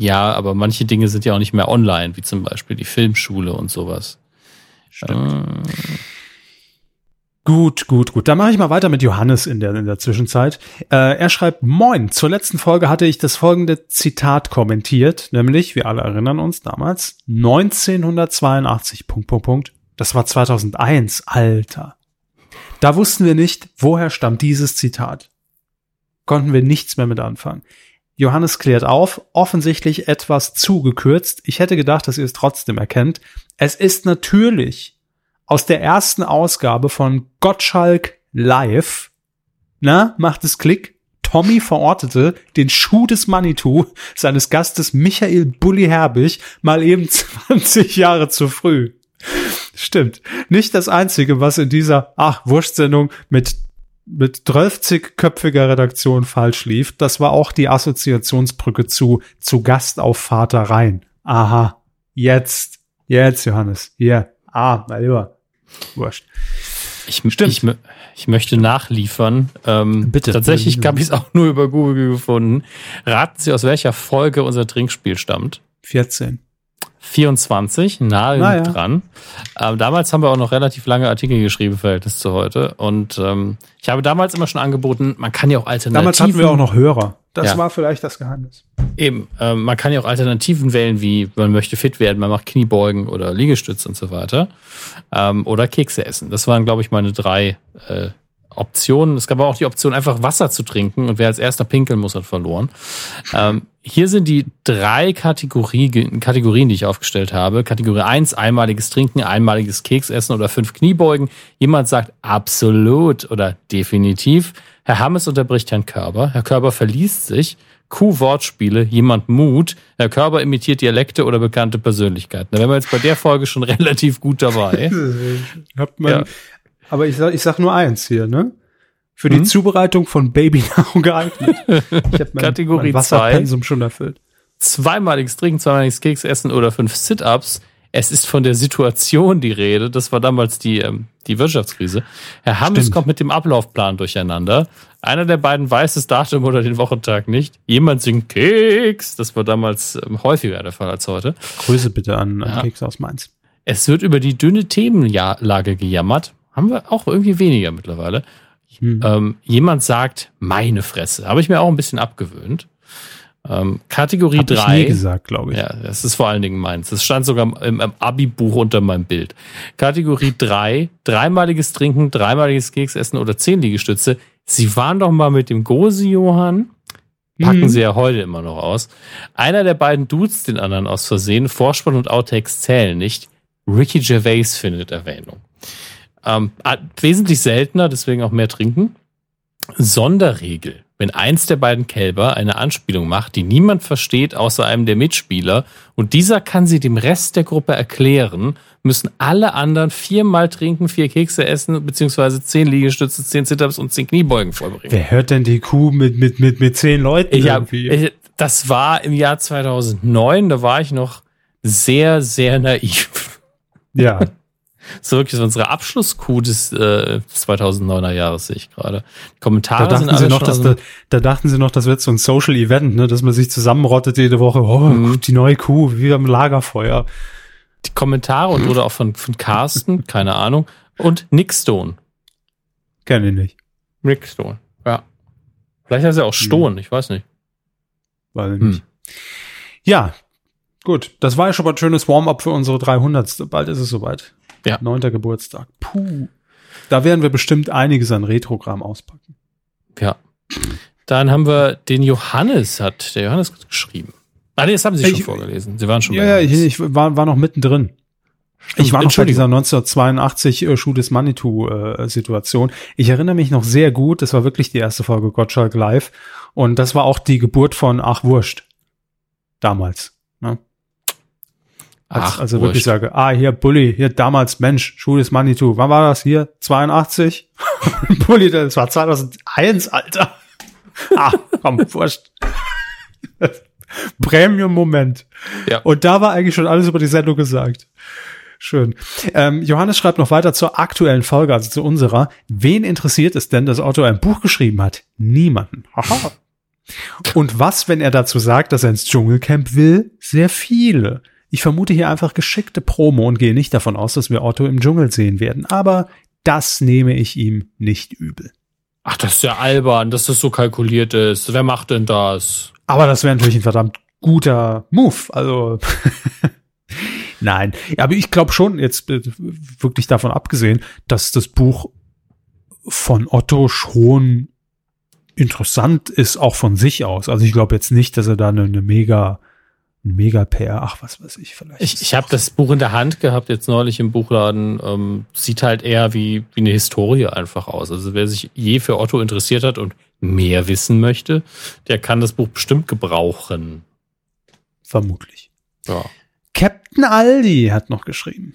Ja, aber manche Dinge sind ja auch nicht mehr online, wie zum Beispiel die Filmschule und sowas. Stimmt. Äh. Gut, gut, gut. Dann mache ich mal weiter mit Johannes in der, in der Zwischenzeit. Äh, er schreibt, Moin, zur letzten Folge hatte ich das folgende Zitat kommentiert, nämlich, wir alle erinnern uns damals, 1982, Punkt, Punkt, Punkt. Das war 2001, Alter. Da wussten wir nicht, woher stammt dieses Zitat. Konnten wir nichts mehr mit anfangen. Johannes klärt auf, offensichtlich etwas zugekürzt. Ich hätte gedacht, dass ihr es trotzdem erkennt. Es ist natürlich aus der ersten Ausgabe von Gottschalk Live. Na, macht es Klick? Tommy verortete den Schuh des Manitou seines Gastes Michael Bulli Herbig mal eben 20 Jahre zu früh. Stimmt. Nicht das einzige, was in dieser, ach, Wurstsendung mit mit 30-köpfiger Redaktion falsch lief. Das war auch die Assoziationsbrücke zu, zu Gast auf Vater rein. Aha. Jetzt. Jetzt, Johannes. Hier. Ah, mein Lieber. Wurscht. Ich, ich, ich, möchte nachliefern. Ähm, Bitte. Tatsächlich habe ich es auch nur über Google gefunden. Raten Sie, aus welcher Folge unser Trinkspiel stammt? 14. 24, nahe naja. dran. Ähm, damals haben wir auch noch relativ lange Artikel geschrieben, Verhältnis zu heute. Und ähm, ich habe damals immer schon angeboten, man kann ja auch Alternativen. Damals hatten wir auch noch Hörer. Das ja. war vielleicht das Geheimnis. Eben, ähm, man kann ja auch Alternativen wählen, wie man möchte fit werden, man macht Kniebeugen oder Liegestütze und so weiter. Ähm, oder Kekse essen. Das waren, glaube ich, meine drei äh, Optionen. Es gab auch die Option, einfach Wasser zu trinken und wer als erster pinkeln muss, hat verloren. Ähm, hier sind die drei Kategorien, Kategorien, die ich aufgestellt habe. Kategorie eins einmaliges Trinken, einmaliges Keksessen oder fünf Kniebeugen. Jemand sagt absolut oder definitiv. Herr Hammes unterbricht Herrn Körber. Herr Körber verliest sich. Q-Wortspiele, jemand Mut. Herr Körber imitiert Dialekte oder bekannte Persönlichkeiten. Da wären wir jetzt bei der Folge schon relativ gut dabei. Hat man, ja. Aber ich sag, ich sag nur eins hier, ne? Für die hm? Zubereitung von Babynahrung geeignet. Ich habe mein, Kategorie mein Wasserpensum schon erfüllt. zweimaliges Trinken, zweimaliges Keks essen oder fünf Sit-Ups. Es ist von der Situation die Rede. Das war damals die, ähm, die Wirtschaftskrise. Herr Hammes Stimmt. kommt mit dem Ablaufplan durcheinander. Einer der beiden weiß das Datum oder den Wochentag nicht. Jemand singt Keks. Das war damals ähm, häufiger der Fall als heute. Grüße bitte an, an Ja. Keks aus Mainz. Es wird über die dünne Themenlage gejammert. Haben wir auch irgendwie weniger mittlerweile. Hm. Ähm, jemand sagt, meine Fresse. Habe ich mir auch ein bisschen abgewöhnt. Ähm, Kategorie Hab ich 3. nie gesagt, glaube ich. Ja, das ist vor allen Dingen meins. Das stand sogar im, im Abi-Buch unter meinem Bild. Kategorie 3, dreimaliges Trinken, dreimaliges Keksessen oder zehn Liegestütze. Sie waren doch mal mit dem Gosi, Johann. Packen Mhm. sie ja heute immer noch aus. Einer der beiden duzt den anderen aus Versehen. Vorspann und Outtakes zählen nicht. Ricky Gervais findet Erwähnung. Ähm, ah, wesentlich seltener, deswegen auch mehr trinken. Sonderregel. Wenn eins der beiden Kälber eine Anspielung macht, die niemand versteht außer einem der Mitspieler und dieser kann sie dem Rest der Gruppe erklären, müssen alle anderen viermal trinken, vier Kekse essen, beziehungsweise zehn Liegestütze, zehn Sit-Ups und zehn Kniebeugen vollbringen. Wer hört denn die Kuh mit, mit, mit, mit zehn Leuten Ich hab, irgendwie? ich, das war im Jahr 2009, da war ich noch sehr, sehr naiv. ja, So wirklich so unsere Abschlusskuh des, äh, des 2009er Jahres sehe ich gerade. Da Kommentare sind dachten, sie noch, dass da, da dachten sie noch, das wird so ein Social Event, ne, dass man sich zusammenrottet jede Woche. Oh, Mhm. die neue Kuh, wie am Lagerfeuer. die Kommentare und oder auch von, von Carsten, keine Ahnung, und Nick Stone. Kenn ich nicht. Nick Stone, ja. Vielleicht heißt er auch Stone, ich weiß nicht. Weiß ich Hm. nicht. Ja, gut. Das war ja schon mal ein schönes Warm-up für unsere 300. Bald ist es soweit. Ja. Neunter Geburtstag. Puh. Da werden wir bestimmt einiges an Retrogramm auspacken. Ja. Dann haben wir den Johannes, hat der Johannes geschrieben. Ah, nee, das haben Sie schon Ich- vorgelesen. Sie waren schon Ja, bei ja, ich, ich war, war noch mittendrin. Ich war noch bei dieser 1982 äh, Schuh des Manitou äh, Situation. Ich erinnere mich noch sehr gut, das war wirklich die erste Folge Gottschalk Live und das war auch die Geburt von Ach Wurscht. Damals. Ne? Als, Ach, also wirklich sage, ah, hier Bulli, hier damals Mensch, Schuh des Manitou. Wann war das hier? 82? Bulli, das war 2001, Alter. Ah, komm, wurscht. Premium-Moment. Ja. Und da war eigentlich schon alles über die Sendung gesagt. Schön. Ähm, Johannes schreibt noch weiter zur aktuellen Folge, also zu unserer. Wen interessiert es denn, dass Otto ein Buch geschrieben hat? Niemanden. Haha. Und was, wenn er dazu sagt, dass er ins Dschungelcamp will? Sehr viele. Ich vermute hier einfach geschickte Promo und gehe nicht davon aus, dass wir Otto im Dschungel sehen werden. Aber das nehme ich ihm nicht übel. Ach, das ist ja albern, dass das so kalkuliert ist. Wer macht denn das? Aber das wäre natürlich ein verdammt guter Move. Also nein, aber ich glaube schon, jetzt äh, wirklich davon abgesehen, dass das Buch von Otto schon interessant ist, auch von sich aus. Also ich glaube jetzt nicht, dass er da eine, eine mega, ein mega PR, ach was weiß ich vielleicht. Ich, ich habe das Buch in der Hand gehabt, jetzt neulich im Buchladen. Ähm, sieht halt eher wie, wie eine Historie einfach aus. Also wer sich je für Otto interessiert hat und mehr wissen möchte, der kann das Buch bestimmt gebrauchen. vermutlich. Ja. Captain Aldi hat noch geschrieben.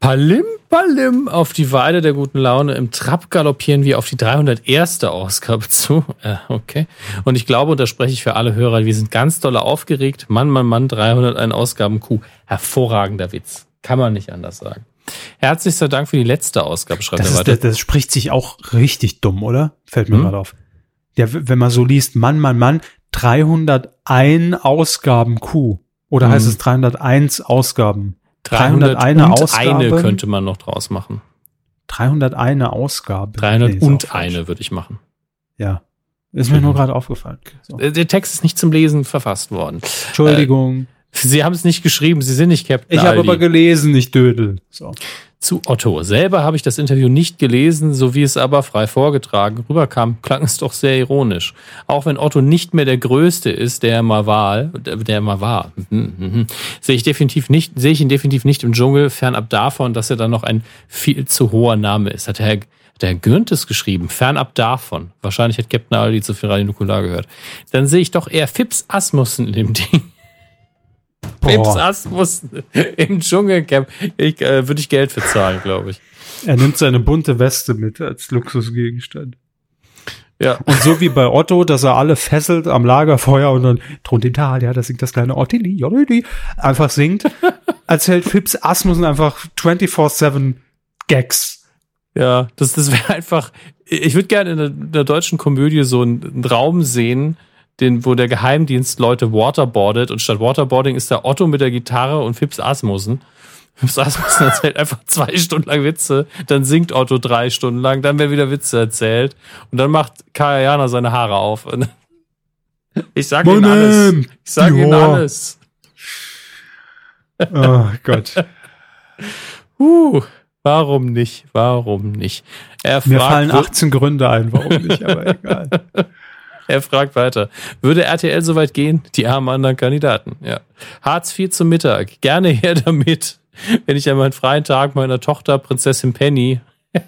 Palim, palim, auf die Weide der guten Laune. Im Trab galoppieren wir auf die 301. Ausgabe zu. Äh, okay. Und ich glaube, und da spreche ich für alle Hörer, wir sind ganz dolle aufgeregt. Mann, Mann, Mann, 301 Ausgaben Q. Hervorragender Witz. Kann man nicht anders sagen. Herzlichster Dank für die letzte Ausgabe, schreibt Das, er ist, weiter. das, das spricht sich auch richtig dumm, oder? Fällt mir Hm? gerade auf. Ja, wenn man so liest, Mann, Mann, Mann, 301 Ausgaben Q. Oder Hm. heißt es 301 Ausgaben? 300 301 und Ausgaben? eine könnte man noch draus machen. 301 Ausgabe. 300 Nee, und eine würde ich machen. Ja. Ist mir Mhm. nur gerade aufgefallen. So. Äh, Der Text ist nicht zum Lesen verfasst worden. Entschuldigung. Sie haben es nicht geschrieben, Sie sind nicht Captain ich habe aber gelesen, nicht Dödel. So. Zu Otto. Selber habe ich das Interview nicht gelesen, so wie es aber frei vorgetragen rüberkam, klang es doch sehr ironisch. Auch wenn Otto nicht mehr der Größte ist, der er mal war, der er mal war, mhm, mhm, sehe ich definitiv nicht, sehe ich ihn definitiv nicht im Dschungel, fernab davon, dass er dann noch ein viel zu hoher Name ist. Hat Herr, der Gürntes geschrieben, fernab davon. Wahrscheinlich hat Captain Aldi zu Radio Nukular gehört. Dann sehe ich doch eher Fips Asmussen in dem Ding. Fips Boah, Asmussen im Dschungelcamp. Ich, äh, würde ich Geld für zahlen, glaube ich. er nimmt seine bunte Weste mit als Luxusgegenstand. Ja. Und so wie bei Otto, dass er alle fesselt am Lagerfeuer und dann Tronditalia, da singt das kleine Ottili, Jolili, einfach singt, erzählt Fips Asmussen einfach 24-7 Gags. Ja, das, das wäre einfach. Ich würde gerne in der, in der deutschen Komödie so einen, einen Raum sehen, den, wo der Geheimdienst Leute waterboardet und statt Waterboarding ist der Otto mit der Gitarre und Fips Asmussen. Fips Asmussen erzählt einfach zwei Stunden lang Witze, dann singt Otto drei Stunden lang, dann werden wieder Witze erzählt und dann macht Kayana seine Haare auf. Ich sag Ihnen alles. Ich sag Ihnen alles. Oh Gott. Uh, warum nicht? Warum nicht? Er Mir fragt, fallen wür- 18 Gründe ein, warum nicht, aber egal. Er fragt weiter. Würde RTL soweit gehen? Die armen anderen Kandidaten. Ja. Hartz IV zum Mittag. Gerne her damit. Wenn ich an meinen freien Tag meiner Tochter Prinzessin Penny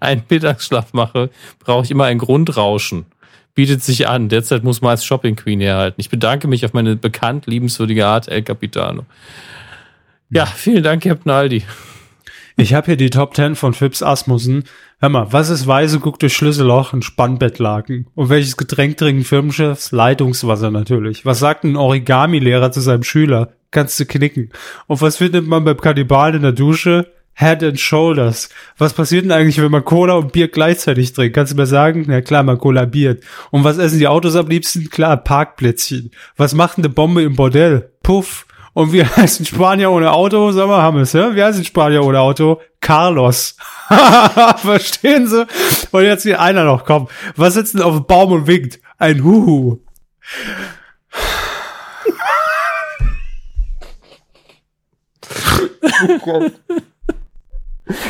einen Mittagsschlaf mache, brauche ich immer ein Grundrauschen. Bietet sich an. Derzeit muss man als Shopping Queen herhalten. Ich bedanke mich auf meine bekannt liebenswürdige Art, El Capitano. Ja, vielen Dank, Captain Aldi. Ich habe hier die Top 10 von Fips Asmussen. Hör mal, was ist weise, guckt durch Schlüsselloch, ein Spannbettlaken? Und welches Getränk trinken Firmenchefs? Leitungswasser natürlich. Was sagt ein Origami-Lehrer zu seinem Schüler? Kannst du knicken. Und was findet man beim Kannibalen in der Dusche? Head and Shoulders. Was passiert denn eigentlich, wenn man Cola und Bier gleichzeitig trinkt? Kannst du mir sagen? Na klar, man kollabiert. Und was essen die Autos am liebsten? Klar, Parkplätzchen. Was macht eine Bombe im Bordell? Puff. Und wie heißt ein Spanier ohne Auto? Sag mal, Hammes, ja? Wie heißt ein Spanier ohne Auto? Carlos. Verstehen Sie? Und jetzt hier einer noch, komm. Was sitzt denn auf dem Baum und winkt? Ein Huhu.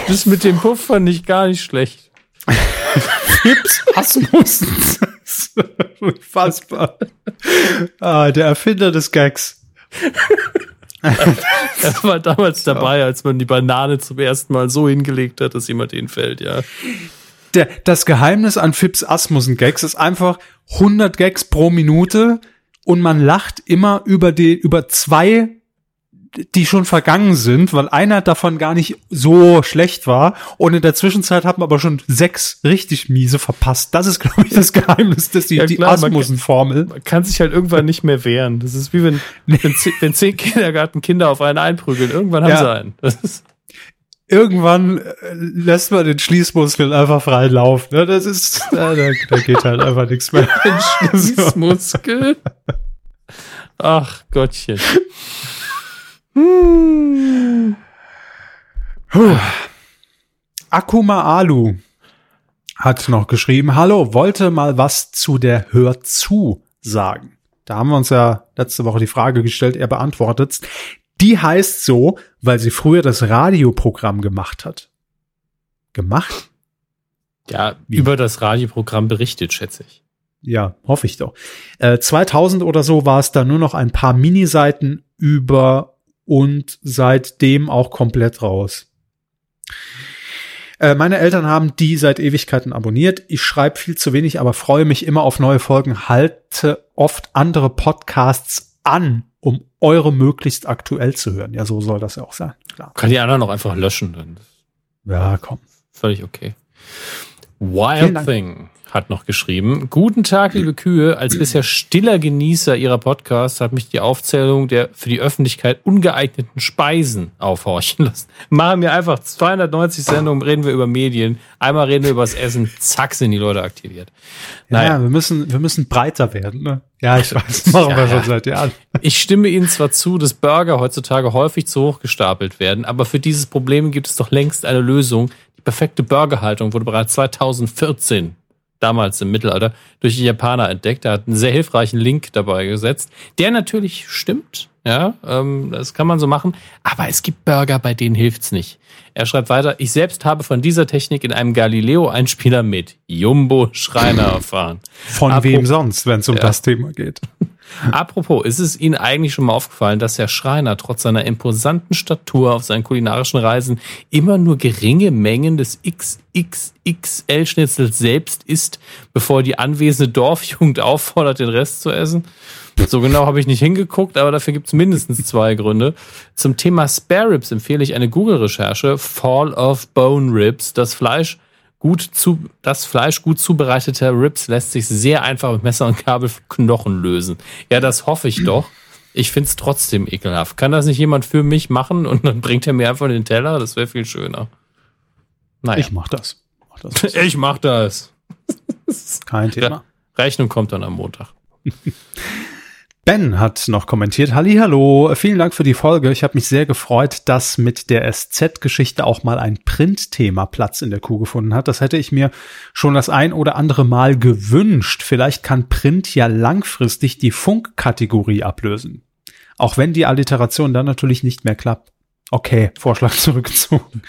Das mit dem Puff fand ich gar nicht schlecht. Fips Asmussen. Unfassbar. Ah, der Erfinder des Gags. Er war damals dabei, als man die Banane zum ersten Mal so hingelegt hat, dass jemand hinfällt, ja. Der, das Geheimnis an Fips Asmussen Gags ist einfach 100 Gags pro Minute und man lacht immer über die, über zwei, die schon vergangen sind, weil einer davon gar nicht so schlecht war und in der Zwischenzeit hat man aber schon sechs richtig miese verpasst. Das ist, glaube ich, das Geheimnis, das die, Ja, die klar, man Asmussen-Formel. Man kann sich halt irgendwann nicht mehr wehren. Das ist wie wenn, wenn, zehn, wenn zehn Kindergartenkinder auf einen einprügeln. Irgendwann haben Ja. sie einen. Das ist, Irgendwann äh, lässt man den Schließmuskel einfach frei laufen. Ne? Das ist, da, da, da geht halt einfach nichts mehr. Schließmuskel. Ach Gottchen. Akuma Alu hat noch geschrieben, hallo, wollte mal was zu der Hör zu sagen. Da haben wir uns ja letzte Woche die Frage gestellt, er beantwortet Die heißt so, weil sie früher das Radioprogramm gemacht hat. Gemacht? Ja, Wie? über das Radioprogramm berichtet, schätze ich. Ja, hoffe ich doch. Äh, 2000 oder so war es da nur noch ein paar Miniseiten über und seitdem auch komplett raus. Äh, meine Eltern haben die seit Ewigkeiten abonniert. Ich schreibe viel zu wenig, aber freue mich immer auf neue Folgen. Halte oft andere Podcasts an, um eure möglichst aktuell zu hören. Ja, so soll das ja auch sein. Klar. Kann die anderen auch einfach löschen. Dann Ja, komm. völlig okay. Wild. Thing hat noch geschrieben. Guten Tag, liebe Kühe. Als bisher stiller Genießer ihrer Podcasts hat mich die Aufzählung der für die Öffentlichkeit ungeeigneten Speisen aufhorchen lassen. Machen wir einfach 290 Sendungen, reden wir über Medien. Einmal reden wir über das Essen. Zack, sind die Leute aktiviert. Ja, Naja. wir müssen, wir müssen breiter werden. Ne? Ja, ich weiß. Machen Ja, wir schon ja. seit Jahren. Ich stimme Ihnen zwar zu, dass Burger heutzutage häufig zu hoch gestapelt werden, aber für dieses Problem gibt es doch längst eine Lösung. Die perfekte Burgerhaltung wurde bereits 2014, damals im Mittelalter, durch die Japaner entdeckt. Er hat einen sehr hilfreichen Link dabei gesetzt, der natürlich stimmt. Ja, ähm, das kann man so machen. Aber es gibt Burger, bei denen hilft's nicht. Er schreibt weiter, ich selbst habe von dieser Technik in einem Galileo-Einspieler mit Jumbo Schreiner erfahren. Von Apro- wem sonst, wenn es um Ja. das Thema geht? Apropos, ist es Ihnen eigentlich schon mal aufgefallen, dass Herr Schreiner trotz seiner imposanten Statur auf seinen kulinarischen Reisen immer nur geringe Mengen des XXXL-Schnitzels selbst isst, bevor die anwesende Dorfjugend auffordert, den Rest zu essen? So genau habe ich nicht hingeguckt, aber dafür gibt es mindestens zwei Gründe. Zum Thema Spare Ribs empfehle ich eine Google-Recherche. Fall of Bone Ribs. Das Fleisch gut zu, das Fleisch gut zubereiteter Rips lässt sich sehr einfach mit Messer und Kabel Knochen lösen. Ja, das hoffe ich doch. Ich find's trotzdem ekelhaft. Kann das nicht jemand für mich machen und dann bringt er mir einfach den Teller? Das wäre viel schöner. Naja. Ich mach das. Mach das. Ich mach das. Kein Thema. Rechnung kommt dann am Montag. Ben hat noch kommentiert, Hallo, vielen Dank für die Folge. Ich habe mich sehr gefreut, dass mit der SZ-Geschichte auch mal ein Printthema Platz in der Kuh gefunden hat. Das hätte ich mir schon das ein oder andere Mal gewünscht. Vielleicht kann Print ja langfristig die Funkkategorie ablösen. Auch wenn die Alliteration dann natürlich nicht mehr klappt. Okay, Vorschlag zurückgezogen.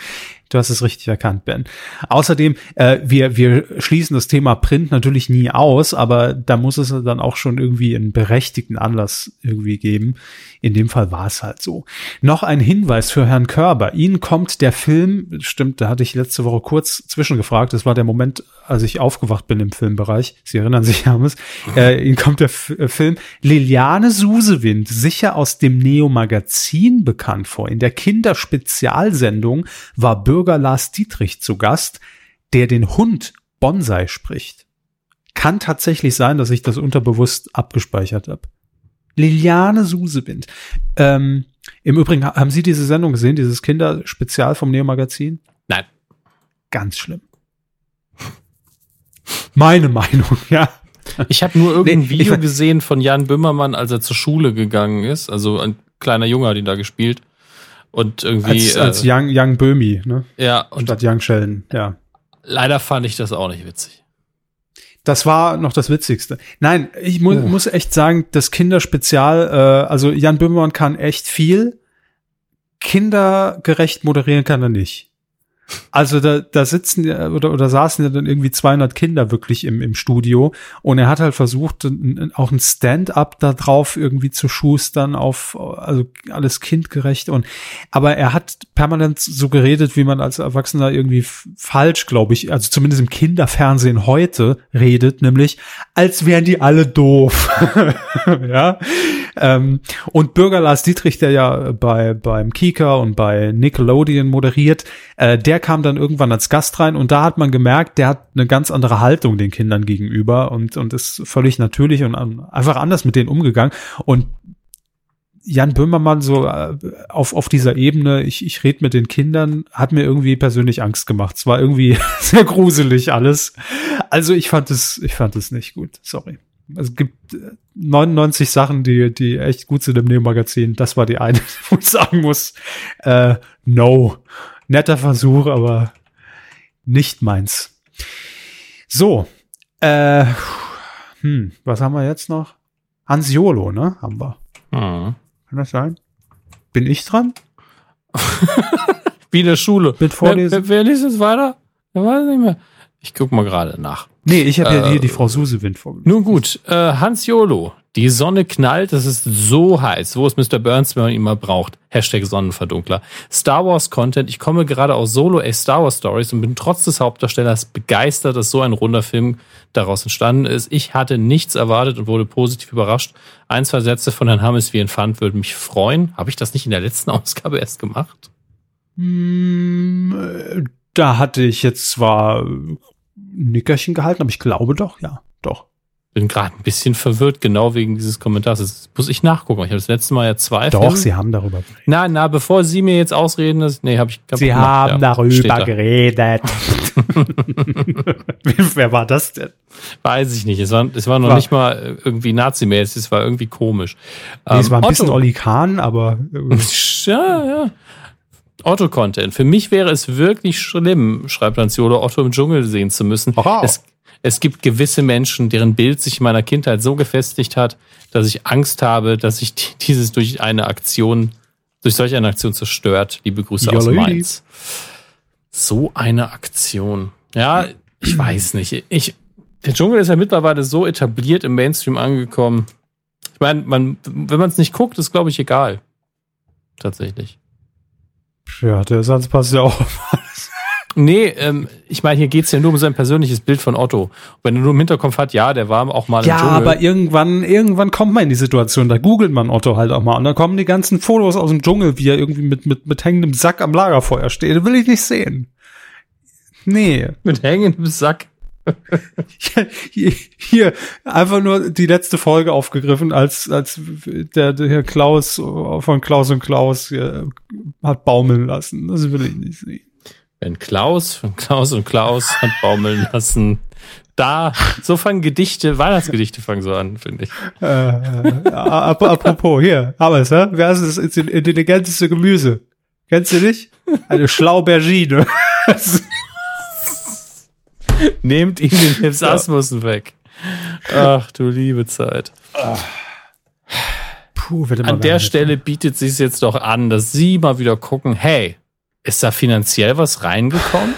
Du hast es richtig erkannt, Ben. Außerdem, äh, wir, wir schließen das Thema Print natürlich nie aus, aber da muss es dann auch schon irgendwie einen berechtigten Anlass irgendwie geben. In dem Fall war es halt so. Noch ein Hinweis für Herrn Körber. Ihnen kommt der Film, stimmt, da hatte ich letzte Woche kurz zwischengefragt. Das war der Moment, als ich aufgewacht bin im Filmbereich. Sie erinnern sich, Hermes. Äh, Ihnen kommt der F äh, Film Liliane Susewind, sicher aus dem Neo-Magazin bekannt vor. In der Kinderspezialsendung war Bürger Lars Dietrich zu Gast, der den Hund Bonsai spricht. Kann tatsächlich sein, dass ich das unterbewusst abgespeichert habe. Liliane Susewind. Ähm, Im Übrigen, haben Sie diese Sendung gesehen, dieses Kinderspezial vom Neo-Magazin? Nein. Ganz schlimm. Meine Meinung, ja. Ich habe nur irgendein Nee, Video gesehen von Jan Böhmermann, als er zur Schule gegangen ist. Also ein kleiner Junge hat ihn da gespielt. Und irgendwie, Als, als äh, Young, Young Böhmi, ne? ja, und Statt Young Sheldon, ja. leider fand ich das auch nicht witzig. Das war noch das Witzigste. Nein, ich mu Oh. muss echt sagen, das Kinderspezial, äh, also Jan Böhmermann kann echt viel. Kindergerecht moderieren kann er nicht. Also da, da sitzen ja- oder, oder saßen ja dann irgendwie 200 Kinder wirklich im, im Studio und er hat halt versucht, auch ein Stand-up da drauf irgendwie zu schustern auf, also alles kindgerecht und, aber er hat permanent so geredet, wie man als Erwachsener irgendwie falsch, glaube ich, also zumindest im Kinderfernsehen heute redet, nämlich als wären die alle doof. ja. Ähm, und Bürger Lars Dietrich, der ja bei beim Kika und bei Nickelodeon moderiert, äh, der kam dann irgendwann als Gast rein und da hat man gemerkt, der hat eine ganz andere Haltung den Kindern gegenüber und und ist völlig natürlich und einfach anders mit denen umgegangen und Jan Böhmermann so äh, auf, auf dieser Ebene, ich, ich rede mit den Kindern, hat mir irgendwie persönlich Angst gemacht. Es war irgendwie sehr gruselig alles. Also ich fand es, ich fand es nicht gut. Sorry. Es gibt äh, 99 Sachen, die, die echt gut sind im Neo-Magazin. Das war die eine, wo ich sagen muss, äh, no. Netter Versuch, aber nicht meins. So, äh, hm, was haben wir jetzt noch? Hans Jolo, ne? Haben wir. Hm. Kann das sein? Bin ich dran? Wie in der Schule. Mit Vorlesen? Wer, wer, wer liest jetzt weiter? Ich weiß nicht mehr. Ich guck mal gerade nach. Nee, ich habe ja Äh, hier die Frau Susewind vorgelesen. Nun gut, äh, Hans Jolo. Die Sonne knallt, es ist so heiß. Wo ist Mr. Burns, wenn man ihn mal braucht? Hashtag Sonnenverdunkler. Star Wars Content. Ich komme gerade aus Solo A Star Wars Stories und bin trotz des Hauptdarstellers begeistert, dass so ein runder Film daraus entstanden ist. Ich hatte nichts erwartet und wurde positiv überrascht. Ein, zwei Sätze von Herrn Hammes, wie ihr ihn fand, würde mich freuen. Habe ich das nicht in der letzten Ausgabe erst gemacht? Hm, äh, da hatte ich jetzt zwar ein Nickerchen gehalten, aber ich glaube doch, ja, doch. Bin gerade ein bisschen verwirrt, genau wegen dieses Kommentars. Das muss ich nachgucken. Ich habe das letzte Mal ja zwei Doch, Sie haben darüber geredet. Na, na, bevor Sie mir jetzt ausreden, das, nee, habe ich kaputt Sie gemacht, haben ja. darüber geredet. Wer war das denn? Weiß ich nicht. Es war, es war noch War- nicht mal äh, irgendwie Nazi-mäßig, es war irgendwie komisch. Nee, es Ähm, war ein bisschen Otto. Olli Kahn, aber äh, Ja, ja. Otto-Content. Für mich wäre es wirklich schlimm, schreibt Hans Jolo, Otto im Dschungel sehen zu müssen. Wow. Es, es gibt gewisse Menschen, deren Bild sich in meiner Kindheit so gefestigt hat, dass ich Angst habe, dass sich die- dieses durch eine Aktion, durch solch eine Aktion zerstört. Liebe Grüße aus Jolli. Mainz. So eine Aktion. Ja, ich weiß nicht. Ich, der Dschungel ist ja mittlerweile so etabliert im Mainstream angekommen. Ich meine, man, wenn man es nicht guckt, ist, glaube ich, egal. Tatsächlich. Ja, der Satz passt ja auch. Nee, ähm, ich meine, hier geht's ja nur um sein persönliches Bild von Otto. Wenn er nur im Hinterkopf hat, ja, der war auch mal Ja, im Dschungel. aber irgendwann, irgendwann kommt man in die Situation, da googelt man Otto halt auch mal und dann kommen die ganzen Fotos aus dem Dschungel, wie er irgendwie mit, mit, mit hängendem Sack am Lagerfeuer steht. Das will ich nicht sehen. Nee. Mit hängendem Sack. Hier, hier einfach nur die letzte Folge aufgegriffen, als, als der, der Herr Klaus von Klaus und Klaus äh, hat baumeln lassen. Das will ich nicht sehen. Wenn Klaus von Klaus und Klaus hat baumeln lassen. Da, so fangen Gedichte, Weihnachtsgedichte fangen so an, finde ich. Äh, äh, ap apropos, hier, haben wir es, hä? Wer ist das intelligenteste Gemüse? Kennst du nicht? Eine Schlaubergine. Nehmt ihm den Hipsasmussen weg. Ach du liebe Zeit. Puh, wird immer An der. Stelle bietet sich jetzt doch an, dass Sie mal wieder gucken, hey, ist da finanziell was reingekommen?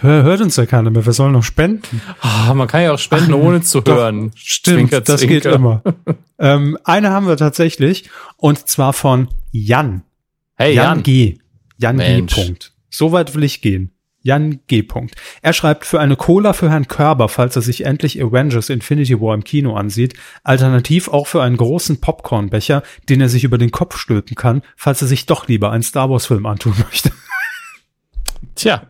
Hört uns ja keiner mehr. Wir sollen noch spenden. Ah, man kann ja auch spenden, ohne zu Doch, hören. Stimmt, Zwinker, das geht zwinker. immer. ähm, eine haben wir tatsächlich und zwar von Jan. Hey Jan, Jan, G. Jan G. Mensch. Punkt. So weit will ich gehen. Jan G. Punkt. Er schreibt für eine Cola für Herrn Körber, falls er sich endlich Avengers Infinity War im Kino ansieht. Alternativ auch für einen großen Popcornbecher, den er sich über den Kopf stülpen kann, falls er sich doch lieber einen Star Wars Film antun möchte. tja.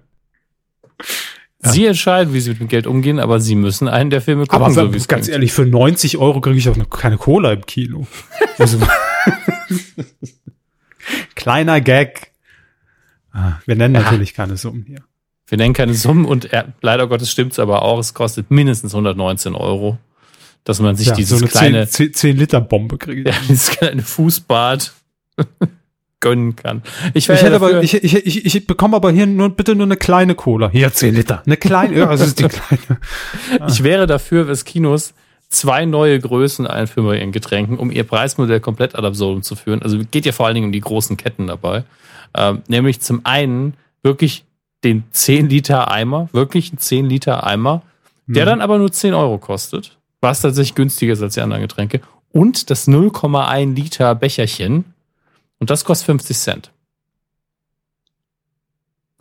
Sie entscheiden, wie sie mit dem Geld umgehen, aber sie müssen einen der Filme gucken, Aber so ganz ehrlich, für 90 Euro kriege ich auch noch keine Cola im Kino. Also, Kleiner Gag. Ah, Wir nennen Ja. natürlich keine Summen hier. Wir nennen keine Summen und er, leider Gottes stimmt's aber auch, es kostet mindestens 119 Euro, dass man sich Ja, dieses so eine kleine, 10, 10 Liter Bombe kriege ich. ja, dieses kleine Fußbad gönnen kann. Ich, Ich hätte aber, ich, ich, ich, ich bekomme aber hier nur, bitte nur eine kleine Cola. Hier 10 Liter. Eine kleine, ja, das ist die kleine. ich wäre dafür, dass Kinos zwei neue Größen einführen bei ihren Getränken, um ihr Preismodell komplett ad absurdum zu führen. Also geht ja vor allen Dingen um die großen Ketten dabei. Ähm, nämlich zum einen wirklich den 10 Liter Eimer, wirklich einen 10 Liter Eimer, der Mhm. dann aber nur 10 Euro kostet, was tatsächlich günstiger ist als die anderen Getränke. Und das 0,1 Liter Becherchen. Und das kostet 50 Cent.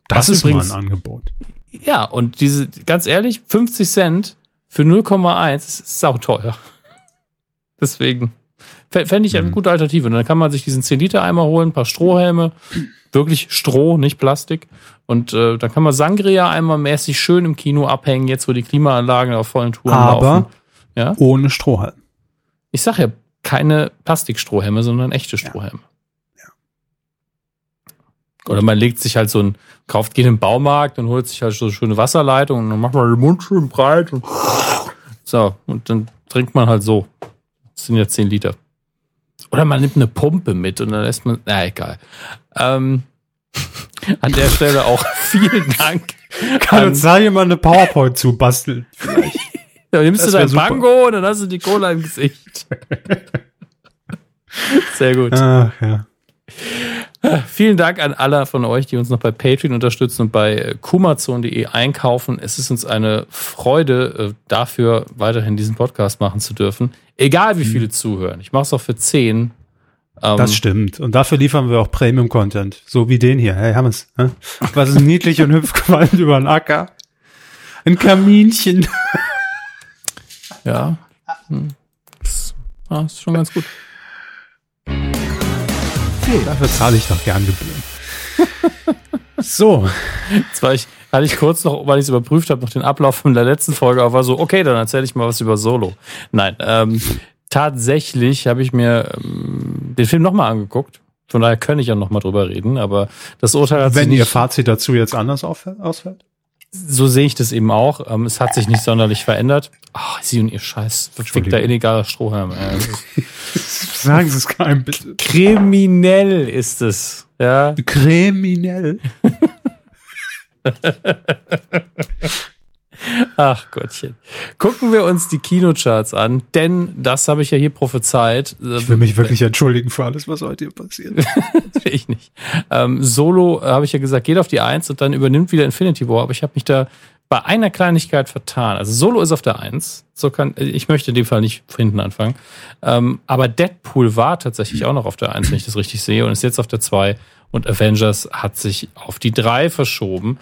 Das Was ist übrigens- mal ein Angebot. Ja, und diese, ganz ehrlich, 50 Cent für 0,1 ist sauteuer. Deswegen fände ich eine Mhm. gute Alternative. Und dann kann man sich diesen 10-Liter-Eimer holen, ein paar Strohhelme, wirklich Stroh, nicht Plastik. Und äh, dann kann man Sangria-Eimer mäßig schön im Kino abhängen, jetzt wo die Klimaanlagen auf vollen Touren Aber laufen. Ja? ohne Strohhalm. Ich sag ja, keine Plastikstrohhelme, sondern echte Strohhelme. Oder man legt sich halt so ein, kauft, geht in den Baumarkt und holt sich halt so eine schöne Wasserleitung und dann macht man den Mund schön breit und so, und dann trinkt man halt so. Das sind ja 10 Liter. Oder man nimmt eine Pumpe mit und dann lässt man, na egal. Ähm, an der Stelle auch vielen Dank. Kann an- uns da jemand eine PowerPoint zu basteln? Dann nimmst Das du dein super. Bango und dann hast du die Cola im Gesicht. Sehr gut. Ach, ja. Vielen Dank an alle von euch, die uns noch bei Patreon unterstützen und bei äh, kumazon.de einkaufen. Es ist uns eine Freude, äh, dafür weiterhin diesen Podcast machen zu dürfen. Egal wie viele zuhören. Ich mache es auch für 10. Ähm, Das stimmt. Und dafür liefern wir auch Premium-Content. So wie den hier. Hey, Hammes. Was ist niedlich und gewalt über den Acker? Ein Kaminchen. ja. Hm. Das, ja, ist schon ganz gut. Dafür zahle ich doch gern Gebühren. so. Jetzt war ich, hatte ich kurz noch, weil ich es überprüft habe, noch den Ablauf von der letzten Folge, aber war so, okay, dann erzähle ich mal was über Solo. Nein, ähm, tatsächlich habe ich mir ähm, den Film nochmal angeguckt. Von daher kann ich ja nochmal drüber reden, aber das Urteil hat Wenn sich Ihr Fazit dazu jetzt anders auf- ausfällt? So sehe ich das eben auch. Ähm, es hat sich nicht sonderlich verändert. Ach, Sie und Ihr Scheiß verfickter illegaler Strohhalm. Sagen Sie es keinem bitte. kriminell ist es. Ja. Kriminell. Ach Gottchen. Gucken wir uns die Kinocharts an, denn das habe ich ja hier prophezeit. Ich will mich wirklich entschuldigen für alles, was heute hier passiert. ich nicht. Ähm, Solo, äh, habe ich ja gesagt, geht auf die Eins und dann übernimmt wieder Infinity War, aber ich habe mich da bei einer Kleinigkeit vertan. Also Solo ist auf der Eins. So kann, ich möchte in dem Fall nicht hinten anfangen. Ähm, aber Deadpool war tatsächlich auch noch auf der Eins, wenn ich das richtig sehe, und ist jetzt auf der Zwei. Und Avengers hat sich auf die Drei verschoben.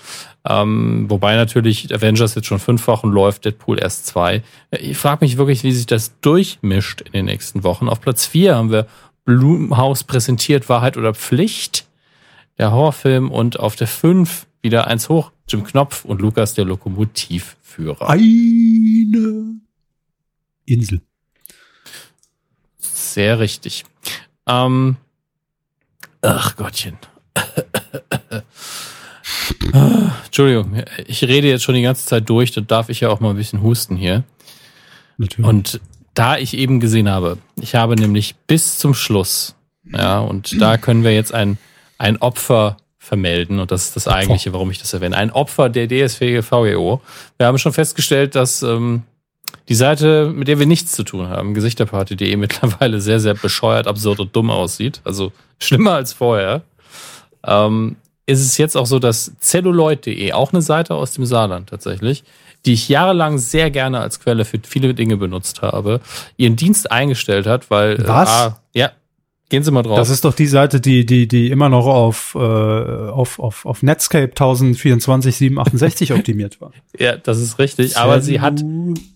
Ähm, wobei natürlich Avengers jetzt schon fünf Wochen läuft, Deadpool erst zwei. Ich frage mich wirklich, wie sich das durchmischt in den nächsten Wochen. Auf Platz vier haben wir Blumhaus präsentiert Wahrheit oder Pflicht, der Horrorfilm. Und auf der fünf wieder eins hoch. Jim Knopf und Lukas, der Lokomotivführer. Eine Insel. Sehr richtig. Ähm, ach Gottchen. Ah, Entschuldigung, ich rede jetzt schon die ganze Zeit durch, da darf ich ja auch mal ein bisschen husten hier. Natürlich. Und da ich eben gesehen habe, ich habe nämlich bis zum Schluss, ja, und da können wir jetzt ein, ein Opfer vermelden, und das ist das eigentliche, warum ich das erwähne, ein Opfer der DSW VGO. Wir haben schon festgestellt, dass ähm, die Seite, mit der wir nichts zu tun haben, Gesichterparty.de mittlerweile sehr, sehr bescheuert, absurd und dumm aussieht. Also schlimmer als vorher. Ähm, ist es jetzt auch so, dass Celluloid.de, auch eine Seite aus dem Saarland tatsächlich, die ich jahrelang sehr gerne als Quelle für viele Dinge benutzt habe, ihren Dienst eingestellt hat, weil. Was? Äh, ah, ja, gehen Sie mal drauf. Das ist doch die Seite, die, die, die immer noch auf, äh, auf, auf, auf Netscape 1024 768 optimiert war. ja, das ist richtig. Aber sie hat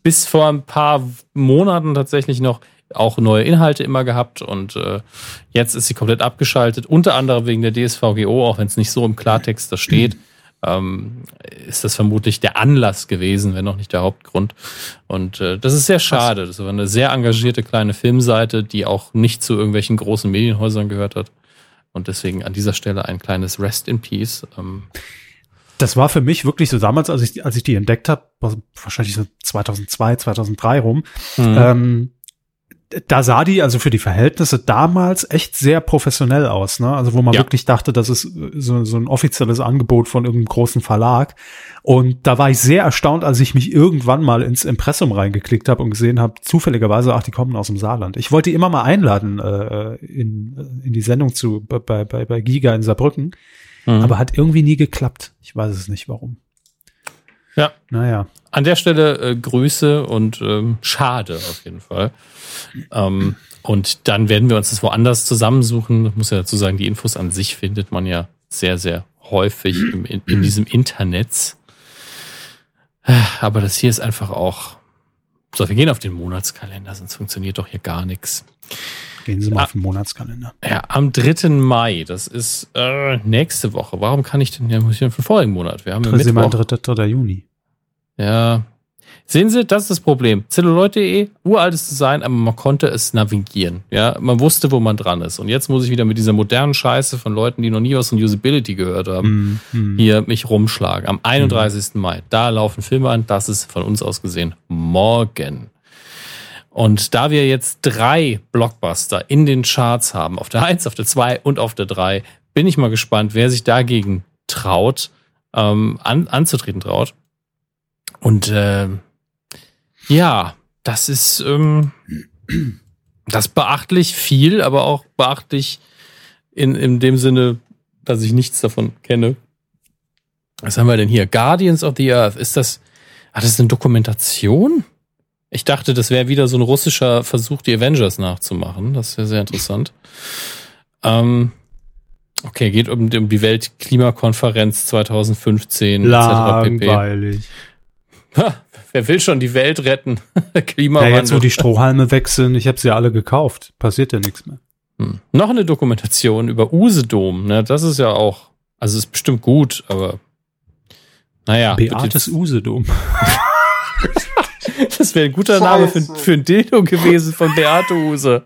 bis vor ein paar Monaten tatsächlich noch auch neue Inhalte immer gehabt und äh, jetzt ist sie komplett abgeschaltet, unter anderem wegen der DSVGO, auch wenn es nicht so im Klartext da steht, ähm, ist das vermutlich der Anlass gewesen, wenn noch nicht der Hauptgrund. Und äh, das ist sehr schade. Das war eine sehr engagierte kleine Filmseite, die auch nicht zu irgendwelchen großen Medienhäusern gehört hat. Und deswegen an dieser Stelle ein kleines Rest in Peace. Ähm, Das war für mich wirklich so damals, als ich, als ich die entdeckt habe, wahrscheinlich so 2002, 2003 rum, Mhm. ähm, da sah die also für die Verhältnisse damals echt sehr professionell aus, ne? Also wo man Ja. wirklich dachte, das ist äh, so, so ein offizielles Angebot von irgendeinem großen Verlag. Und da war ich sehr erstaunt, als ich mich irgendwann mal ins Impressum reingeklickt habe und gesehen habe, zufälligerweise, ach, die kommen aus dem Saarland. Ich wollte die immer mal einladen äh, in, in die Sendung zu bei, bei, bei Giga in Saarbrücken, Mhm. aber hat irgendwie nie geklappt. Ich weiß es nicht warum. Ja. Naja. An der Stelle äh, Grüße und ähm, schade auf jeden Fall. Ähm, und dann werden wir uns das woanders zusammensuchen. Ich muss ja dazu sagen, die Infos an sich findet man ja sehr, sehr häufig im, in, in diesem Internet. Aber das hier ist einfach auch. So, wir gehen auf den Monatskalender, sonst funktioniert doch hier gar nichts. Gehen Sie mal Ah. auf den Monatskalender. Ja, am 3. Mai, das ist äh, nächste Woche. Warum kann ich denn, ja, muss ich denn für vorigen Monat? Wir haben ja Mittwoch. 3. 3. Juni. Ja. Sehen Sie, das ist das Problem. Celluloid.de, uraltes Design, aber man konnte es navigieren. Ja, man wusste, wo man dran ist. Und jetzt muss ich wieder mit dieser modernen Scheiße von Leuten, die noch nie was von Usability gehört haben, Mhm. hier mich rumschlagen. Am 31. Mai, da laufen Filme an. Das ist von uns aus gesehen morgen. Und da wir jetzt drei Blockbuster in den Charts haben, auf der 1, auf der 2 und auf der 3, bin ich mal gespannt, wer sich dagegen traut, ähm, an, anzutreten traut. Und ähm, ja, das ist ähm, das beachtlich viel, aber auch beachtlich in, in dem Sinne, dass ich nichts davon kenne. Was haben wir denn hier? Guardians of the Earth. Ist das, ah, das ist eine Dokumentation? Ich dachte, das wäre wieder so ein russischer Versuch, die Avengers nachzumachen. Das wäre sehr interessant. Ähm, okay, geht um, um die Weltklimakonferenz 2015 etc. pp. Langweilig. Ha, wer will schon die Welt retten? Ja, Klimawandel. jetzt, wo die Strohhalme wechseln, ich habe sie ja alle gekauft. Passiert ja nichts mehr. Hm. Noch eine Dokumentation über Usedom. Ne? Das ist ja auch, also ist bestimmt gut, aber naja. Beates Usedom. Das wäre ein guter Name für, Scheiße. für ein Dildo gewesen von Beate Use.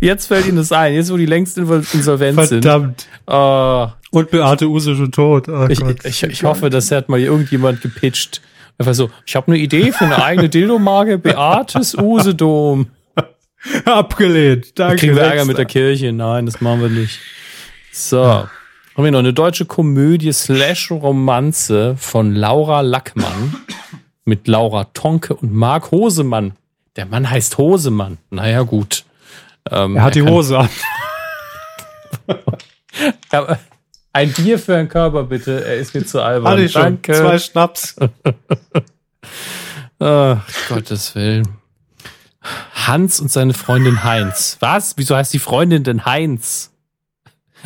Jetzt fällt Ihnen das ein, jetzt wo die längst insolvent sind. Verdammt. Oh, Und Beate Use schon tot. Oh ich, ich, ich hoffe, das hat mal irgendjemand gepitcht. Einfach so, ich habe eine Idee für eine eigene Dildo-Marke, Beates Usedom. Abgelehnt. Danke. Kriegen wir Ärger mit der Kirche? Nein, das machen wir nicht. So. Haben wir noch eine deutsche Komödie slash Romanze von Laura Lackmann mit Laura Tonke und Marc Hosemann. Der Mann heißt Hosemann. Naja, gut. Ähm, Er hat die kann- Hose an. Ein Bier für einen Körper, bitte. Er ist mir zu albern. Hatte ich schon. Danke. Zwei Schnaps. Ach, Gottes Willen. Hans und seine Freundin Heinz. Was? Wieso heißt die Freundin denn Heinz?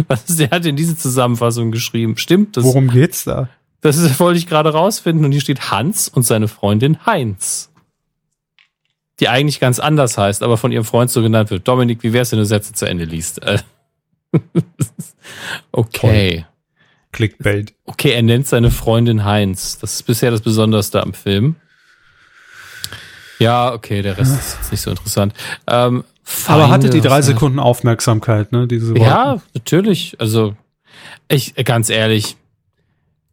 Was ist, der hat in diese Zusammenfassung geschrieben? Stimmt das? Worum geht's da? Das ist, wollte ich gerade rausfinden. Und hier steht Hans und seine Freundin Heinz. Die eigentlich ganz anders heißt, aber von ihrem Freund so genannt wird. Dominik, wie wär's, wenn du Sätze zu Ende liest? Äh, okay. Clickbait. Okay, er nennt seine Freundin Heinz. Das ist bisher das Besonderste am Film. Ja, okay, der Rest ist jetzt nicht so interessant. Ähm, Aber hatte die drei der- Sekunden Aufmerksamkeit, ne? Diese Ja, natürlich. Also, ich, ganz ehrlich,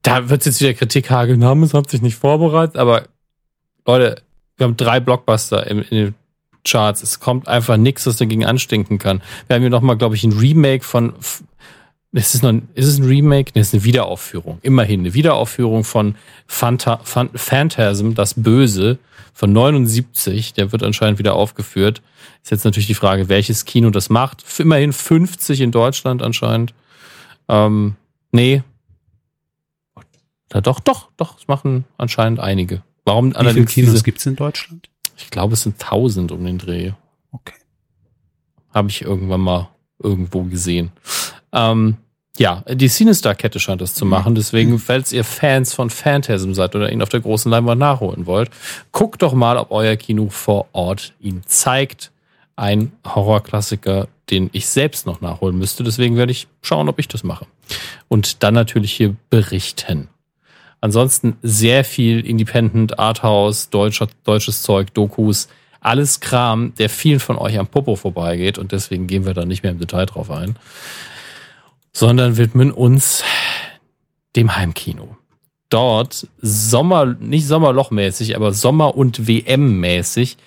da wird jetzt wieder Kritik hageln. Haben es hat sich nicht vorbereitet, aber Leute, wir haben drei Blockbuster im, in den Charts. Es kommt einfach nichts, was dagegen anstinken kann. Wir haben hier nochmal, glaube ich, ein Remake von. Ist es, noch, ein- ist es ein Remake? Nee, es ist eine Wiederaufführung. Immerhin eine Wiederaufführung von Phanta, Phan- Phantasm, das Böse, von 79. Der wird anscheinend wieder aufgeführt. Ist jetzt natürlich die Frage, welches Kino das macht. Immerhin 50 in Deutschland anscheinend. Ähm, nee. Ja, doch, doch, doch, es machen anscheinend einige. Warum Wie viele Kinos diese, gibt's in Deutschland? Ich glaube, es sind 1000 um den Dreh. Okay. Habe ich irgendwann mal irgendwo gesehen. Ähm, ja, die Cinestar-Kette scheint das zu machen. Deswegen, falls ihr Fans von Phantasm seid oder ihn auf der großen Leinwand nachholen wollt, guckt doch mal, ob euer Kino vor Ort ihn zeigt. Ein Horrorklassiker, den ich selbst noch nachholen müsste. Deswegen werde ich schauen, ob ich das mache. Und dann natürlich hier berichten. Ansonsten sehr viel Independent, Arthouse, deutscher, deutsches Zeug, Dokus, alles Kram, der vielen von euch am Popo vorbeigeht und deswegen gehen wir da nicht mehr im Detail drauf ein, sondern widmen uns dem Heimkino. Dort Sommer, nicht Sommerlochmäßig, aber Sommer- und WM-mäßig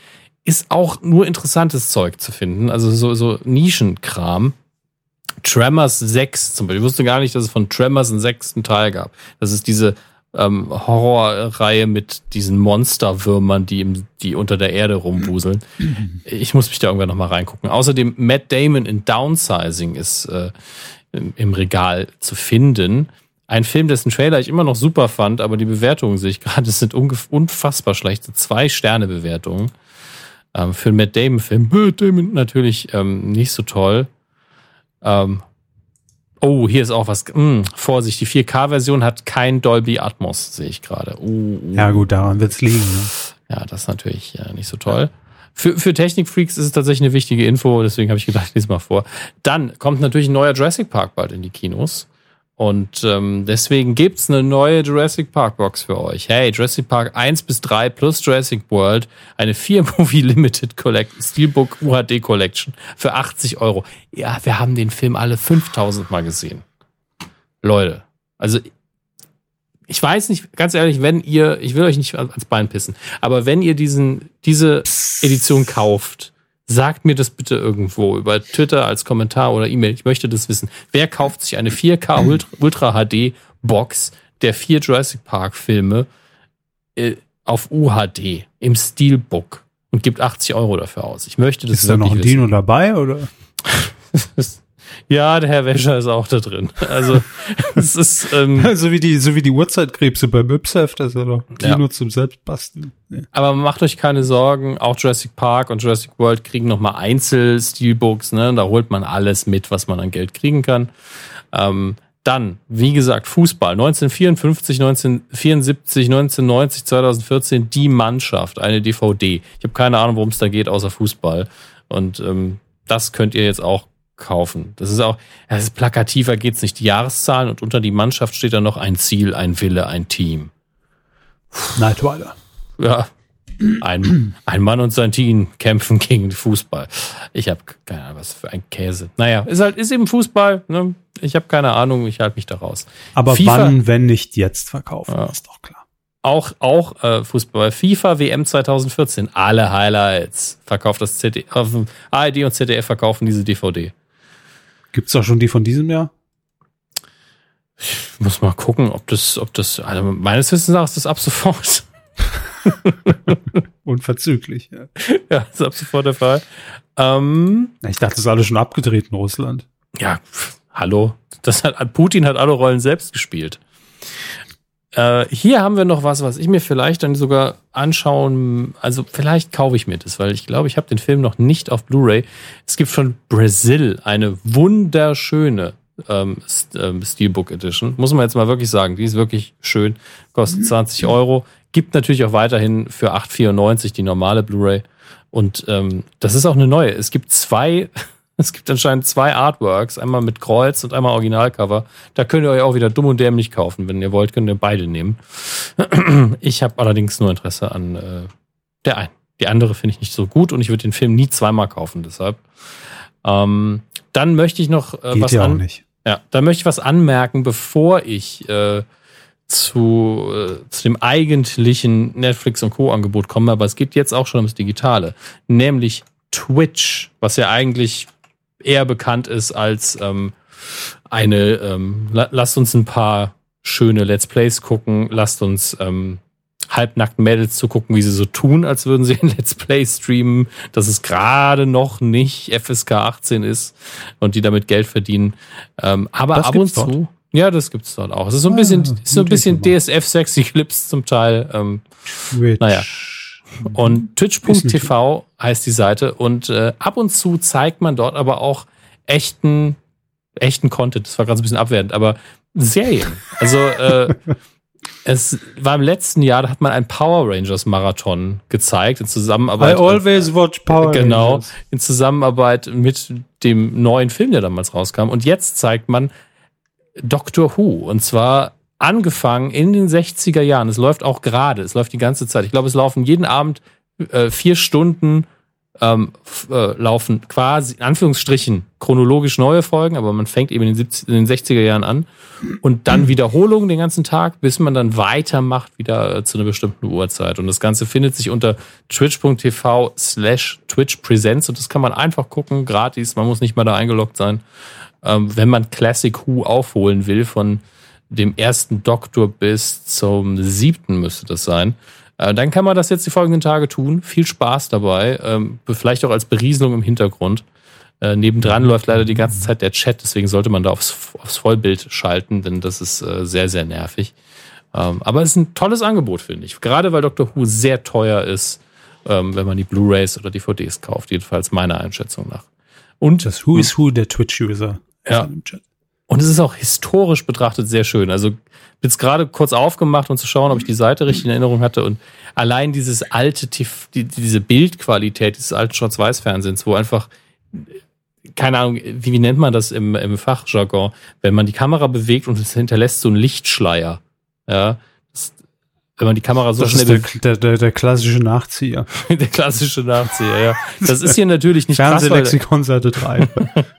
ist auch nur interessantes Zeug zu finden, also so, so Nischenkram. Tremors 6 zum Beispiel. Ich wusste gar nicht, dass es von Tremors einen sechsten Teil gab. Das ist diese ähm, Horrorreihe mit diesen Monsterwürmern, die, im, die unter der Erde rumwuseln. Ich muss mich da irgendwann nochmal reingucken. Außerdem Matt Damon in Downsizing ist äh, im, im Regal zu finden. Ein Film, dessen Trailer ich immer noch super fand, aber die Bewertungen sehe ich gerade, es sind unfassbar schlechte zwei Sterne Bewertungen. Ähm, für einen Matt Damon Film. Matt Damon natürlich ähm, nicht so toll. Ähm, oh, hier ist auch was. Mh, Vorsicht, die 4K-Version hat kein Dolby Atmos, sehe ich gerade. Uh, uh. Ja, gut, daran wird's liegen. Ne? Ja, das ist natürlich äh, nicht so toll. Für, für Technikfreaks ist es tatsächlich eine wichtige Info, deswegen habe ich gedacht, ich lese mal vor. Dann kommt natürlich ein neuer Jurassic Park bald in die Kinos. Und ähm, deswegen gibt's eine neue Jurassic Park Box für euch. Hey, Jurassic Park 1 bis 3 plus Jurassic World, eine 4-Movie Limited Collect Steelbook UHD Collection für 80 Euro. Ja, wir haben den Film alle 5000 Mal gesehen. Leute, also ich weiß nicht, ganz ehrlich, wenn ihr, ich will euch nicht ans Bein pissen, aber wenn ihr diesen, diese Edition kauft, sagt mir das bitte irgendwo über Twitter als Kommentar oder E-Mail. Ich möchte das wissen. Wer kauft sich eine 4K Ultra, Ultra HD Box der vier Jurassic Park Filme äh, auf UHD im Steelbook und gibt 80 Euro dafür aus? Ich möchte das Ist da noch ein wirklich Dino dabei oder? Ja, der Herr Wäscher ist auch da drin. Also es ist ähm, so wie die, so wie die Uhrzeitkrebse beim Ypsef, das ist ja doch Ja. Dino zum Selbstbasteln. Ja. Aber macht euch keine Sorgen, auch Jurassic Park und Jurassic World kriegen nochmal Einzel-Steelbooks, ne? Da holt man alles mit, was man an Geld kriegen kann. Ähm, dann, wie gesagt, Fußball. 1954, 1974, 1990, 2014, die Mannschaft, eine DVD. Ich habe keine Ahnung, worum es da geht, außer Fußball. Und ähm, das könnt ihr jetzt auch kaufen. Das ist auch, das ist plakativer geht's nicht. Die Jahreszahlen und unter die Mannschaft steht dann noch ein Ziel, ein Wille, ein Team. Night Rider. Ja. Ein, ein Mann und sein Team kämpfen gegen Fußball. Ich habe keine Ahnung, was für ein Käse. Naja, ist halt, ist eben Fußball. Ne? Ich habe keine Ahnung, ich halte mich da raus. Aber FIFA wann, wenn nicht jetzt verkaufen, Ja. ist doch klar. Auch, auch äh, Fußball. FIFA WM 2014. Alle Highlights. Verkauft das. Auf dem ARD und ZDF verkaufen diese DVD. Gibt's doch schon die von diesem Jahr? Ich muss mal gucken, ob das, ob das, also meines Wissens nach ist das ab sofort. Unverzüglich. Ja. ja, ist ab sofort der Fall. Ähm, Ich dachte, das ist alles schon abgedreht in Russland. ja, hallo. Das hat, Putin hat alle Rollen selbst gespielt. Äh, hier haben wir noch was, was ich mir vielleicht dann sogar anschauen, also vielleicht kaufe ich mir das, weil ich glaube, ich habe den Film noch nicht auf Blu-ray. Es gibt von Brazil eine wunderschöne ähm, ähm, Steelbook Edition. Muss man jetzt mal wirklich sagen, die ist wirklich schön, kostet 20 Euro. Gibt natürlich auch weiterhin für 8,94 die normale Blu-ray. Und ähm, das ist auch eine neue. Es gibt zwei Es gibt anscheinend zwei Artworks, einmal mit Kreuz und einmal Originalcover. Da könnt ihr euch auch wieder dumm und dämlich kaufen. Wenn ihr wollt, könnt ihr beide nehmen. Ich habe allerdings nur Interesse an äh, der einen. Die andere finde ich nicht so gut und ich würde den Film nie zweimal kaufen, deshalb. Ähm, dann möchte ich noch äh, was ja an, nicht. Ja, dann möchte ich was anmerken, bevor ich äh, zu, äh, zu dem eigentlichen Netflix und Co. Angebot komme, aber es geht jetzt auch schon ums Digitale, nämlich Twitch, was ja eigentlich eher bekannt ist als ähm, eine, ähm, la lasst uns ein paar schöne Let's Plays gucken, lasst uns ähm, halbnackten Mädels zu gucken, wie sie so tun, als würden sie ein Let's Play streamen, dass es gerade noch nicht FSK 18 ist und die damit Geld verdienen. Ähm, aber das ab und zu. Dort? Ja, das gibt's dort auch. Es ist so ein ah, bisschen, ist so ein bisschen DSF sexy Clips zum Teil. Ähm. Naja. Und twitch.tv heißt die Seite und äh, ab und zu zeigt man dort aber auch echten, echten Content. Das war gerade so ein bisschen abwertend, aber Serien. Also äh, es war im letzten Jahr, da hat man einen Power Rangers Marathon gezeigt in Zusammenarbeit. I always watch Power genau, Rangers. Genau, in Zusammenarbeit mit dem neuen Film, der damals rauskam. Und jetzt zeigt man Doctor Who. Und zwar angefangen in den 60er Jahren. Es läuft auch gerade, es läuft die ganze Zeit. Ich glaube, es laufen jeden Abend äh, vier Stunden ähm, äh, laufen quasi, in Anführungsstrichen, chronologisch neue Folgen, aber man fängt eben in den, 70, in den 60er Jahren an und dann Wiederholungen den ganzen Tag, bis man dann weitermacht, wieder äh, zu einer bestimmten Uhrzeit. Und das Ganze findet sich unter twitch.tv slash Twitch Presents und das kann man einfach gucken, gratis, man muss nicht mal da eingeloggt sein, ähm, wenn man Classic Who aufholen will, von dem ersten Doktor bis zum siebten müsste das sein. Äh, dann kann man das jetzt die folgenden Tage tun. Viel Spaß dabei. Ähm, vielleicht auch als Berieselung im Hintergrund. Äh, nebendran läuft leider die ganze Zeit der Chat, deswegen sollte man da aufs, aufs Vollbild schalten, denn das ist äh, sehr, sehr nervig. Ähm, aber es ist ein tolles Angebot, finde ich. Gerade weil Dr. Who sehr teuer ist, ähm, wenn man die Blu-Rays oder DVDs kauft, jedenfalls meiner Einschätzung nach. Und das Who is Who der Twitch-User. Ja. Und es ist auch historisch betrachtet sehr schön. Also jetzt gerade kurz aufgemacht, um zu schauen, ob ich die Seite richtig in Erinnerung hatte. Und allein dieses alte, die, diese Bildqualität dieses alten Schwarz-Weiß-Fernsehens, wo einfach, keine Ahnung, wie, wie nennt man das im, im Fachjargon, wenn man die Kamera bewegt und es hinterlässt so einen Lichtschleier. Ja, das, wenn man die Kamera so das schnell ist der, der, der klassische Nachzieher. der klassische Nachzieher, ja. Das ist hier natürlich nicht Fernsehlexikon Seite 3.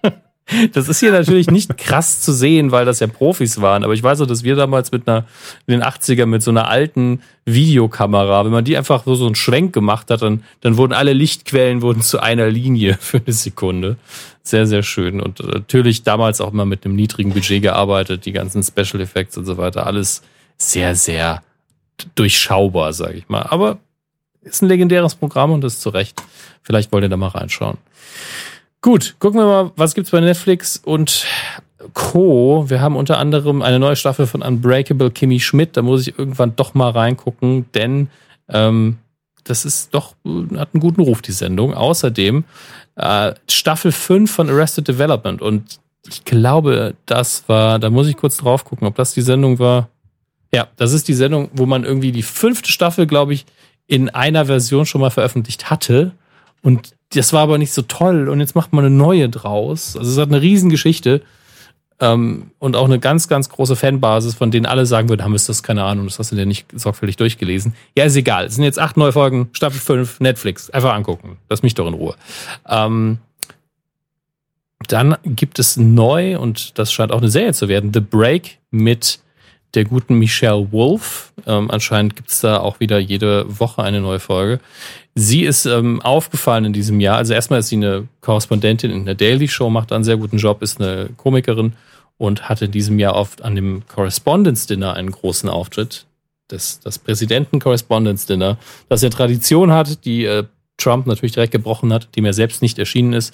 Das ist hier natürlich nicht krass zu sehen, weil das ja Profis waren. Aber ich weiß auch, dass wir damals mit einer, in den 80ern mit so einer alten Videokamera, wenn man die einfach so, einen Schwenk gemacht hat, dann, dann wurden alle Lichtquellen wurden zu einer Linie für eine Sekunde. Sehr, sehr schön. Und natürlich damals auch mal mit einem niedrigen Budget gearbeitet, die ganzen Special Effects und so weiter. Alles sehr, sehr durchschaubar, sage ich mal. Aber ist ein legendäres Programm und das zu Recht. Vielleicht wollt ihr da mal reinschauen. Gut, gucken wir mal, was gibt's bei Netflix und Co. Wir haben unter anderem eine neue Staffel von Unbreakable Kimmy Schmidt. Da muss ich irgendwann doch mal reingucken, denn ähm, das ist doch, hat einen guten Ruf, die Sendung. Außerdem äh, Staffel 5 von Arrested Development. Und ich glaube, das war, da muss ich kurz drauf gucken, ob das die Sendung war. Ja, das ist die Sendung, wo man irgendwie die fünfte Staffel, glaube ich, in einer Version schon mal veröffentlicht hatte. Und das war aber nicht so toll und jetzt macht man eine neue draus. Also es hat eine Riesengeschichte ähm, und auch eine ganz, ganz große Fanbasis, von denen alle sagen würden, haben wir das keine Ahnung, das hast du dir nicht sorgfältig durchgelesen. Ja, ist egal. Es sind jetzt acht neue Folgen, Staffel 5, Netflix. Einfach angucken. Lass mich doch in Ruhe. Ähm, dann gibt es neu, und das scheint auch eine Serie zu werden, The Break mit der guten Michelle Wolf. Ähm, anscheinend gibt es da auch wieder jede Woche eine neue Folge. Sie ist ähm, aufgefallen in diesem Jahr. Also erstmal ist sie eine Korrespondentin in der Daily Show, macht einen sehr guten Job, ist eine Komikerin und hatte in diesem Jahr oft an dem Correspondence Dinner einen großen Auftritt. Das, das Präsidenten Correspondence Dinner, das ja Tradition hat, die äh, Trump natürlich direkt gebrochen hat, die mir selbst nicht erschienen ist.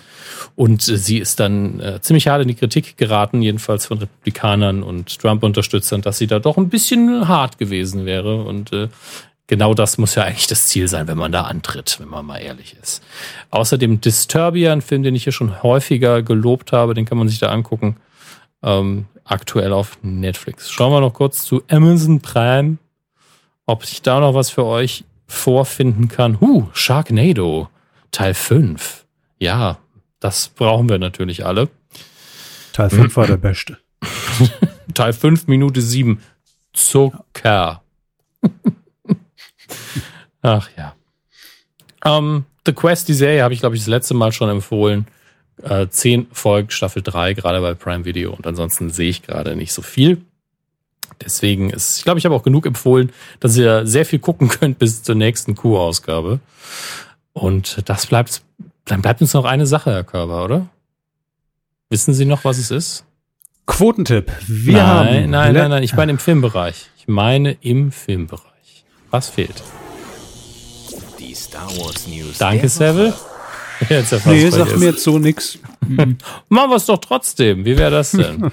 Und äh, sie ist dann äh, ziemlich hart in die Kritik geraten, jedenfalls von Republikanern und Trump-Unterstützern, dass sie da doch ein bisschen hart gewesen wäre. Und äh, genau das muss ja eigentlich das Ziel sein, wenn man da antritt, wenn man mal ehrlich ist. Außerdem Disturbia, ein Film, den ich hier schon häufiger gelobt habe, den kann man sich da angucken. Ähm, aktuell auf Netflix. Schauen wir noch kurz zu Amazon Prime, ob sich da noch was für euch vorfinden kann. Huh, Sharknado, Teil 5. Ja, das brauchen wir natürlich alle. Teil 5 war der beste. Teil 5, Minute 7. Zucker. Ach ja. Ähm, The Quest, die Serie, habe ich, glaube ich, das letzte Mal schon empfohlen. Äh, zehn Folgen, Staffel 3, gerade bei Prime Video. Und ansonsten sehe ich gerade nicht so viel. Deswegen ist, ich glaube, ich habe auch genug empfohlen, dass ihr sehr viel gucken könnt bis zur nächsten Q-Ausgabe. Und das bleibt, dann bleibt uns noch eine Sache, Herr Körber, oder? Wissen Sie noch, was es ist? Quotentipp. Wir nein, haben nein, nein, nein, ich meine im Filmbereich. Ich meine im Filmbereich. Was fehlt? Die Star Wars News. Danke, Seville. Jetzt Nee, dir. mir jetzt so nix. Machen wir es doch trotzdem. Wie wäre das denn?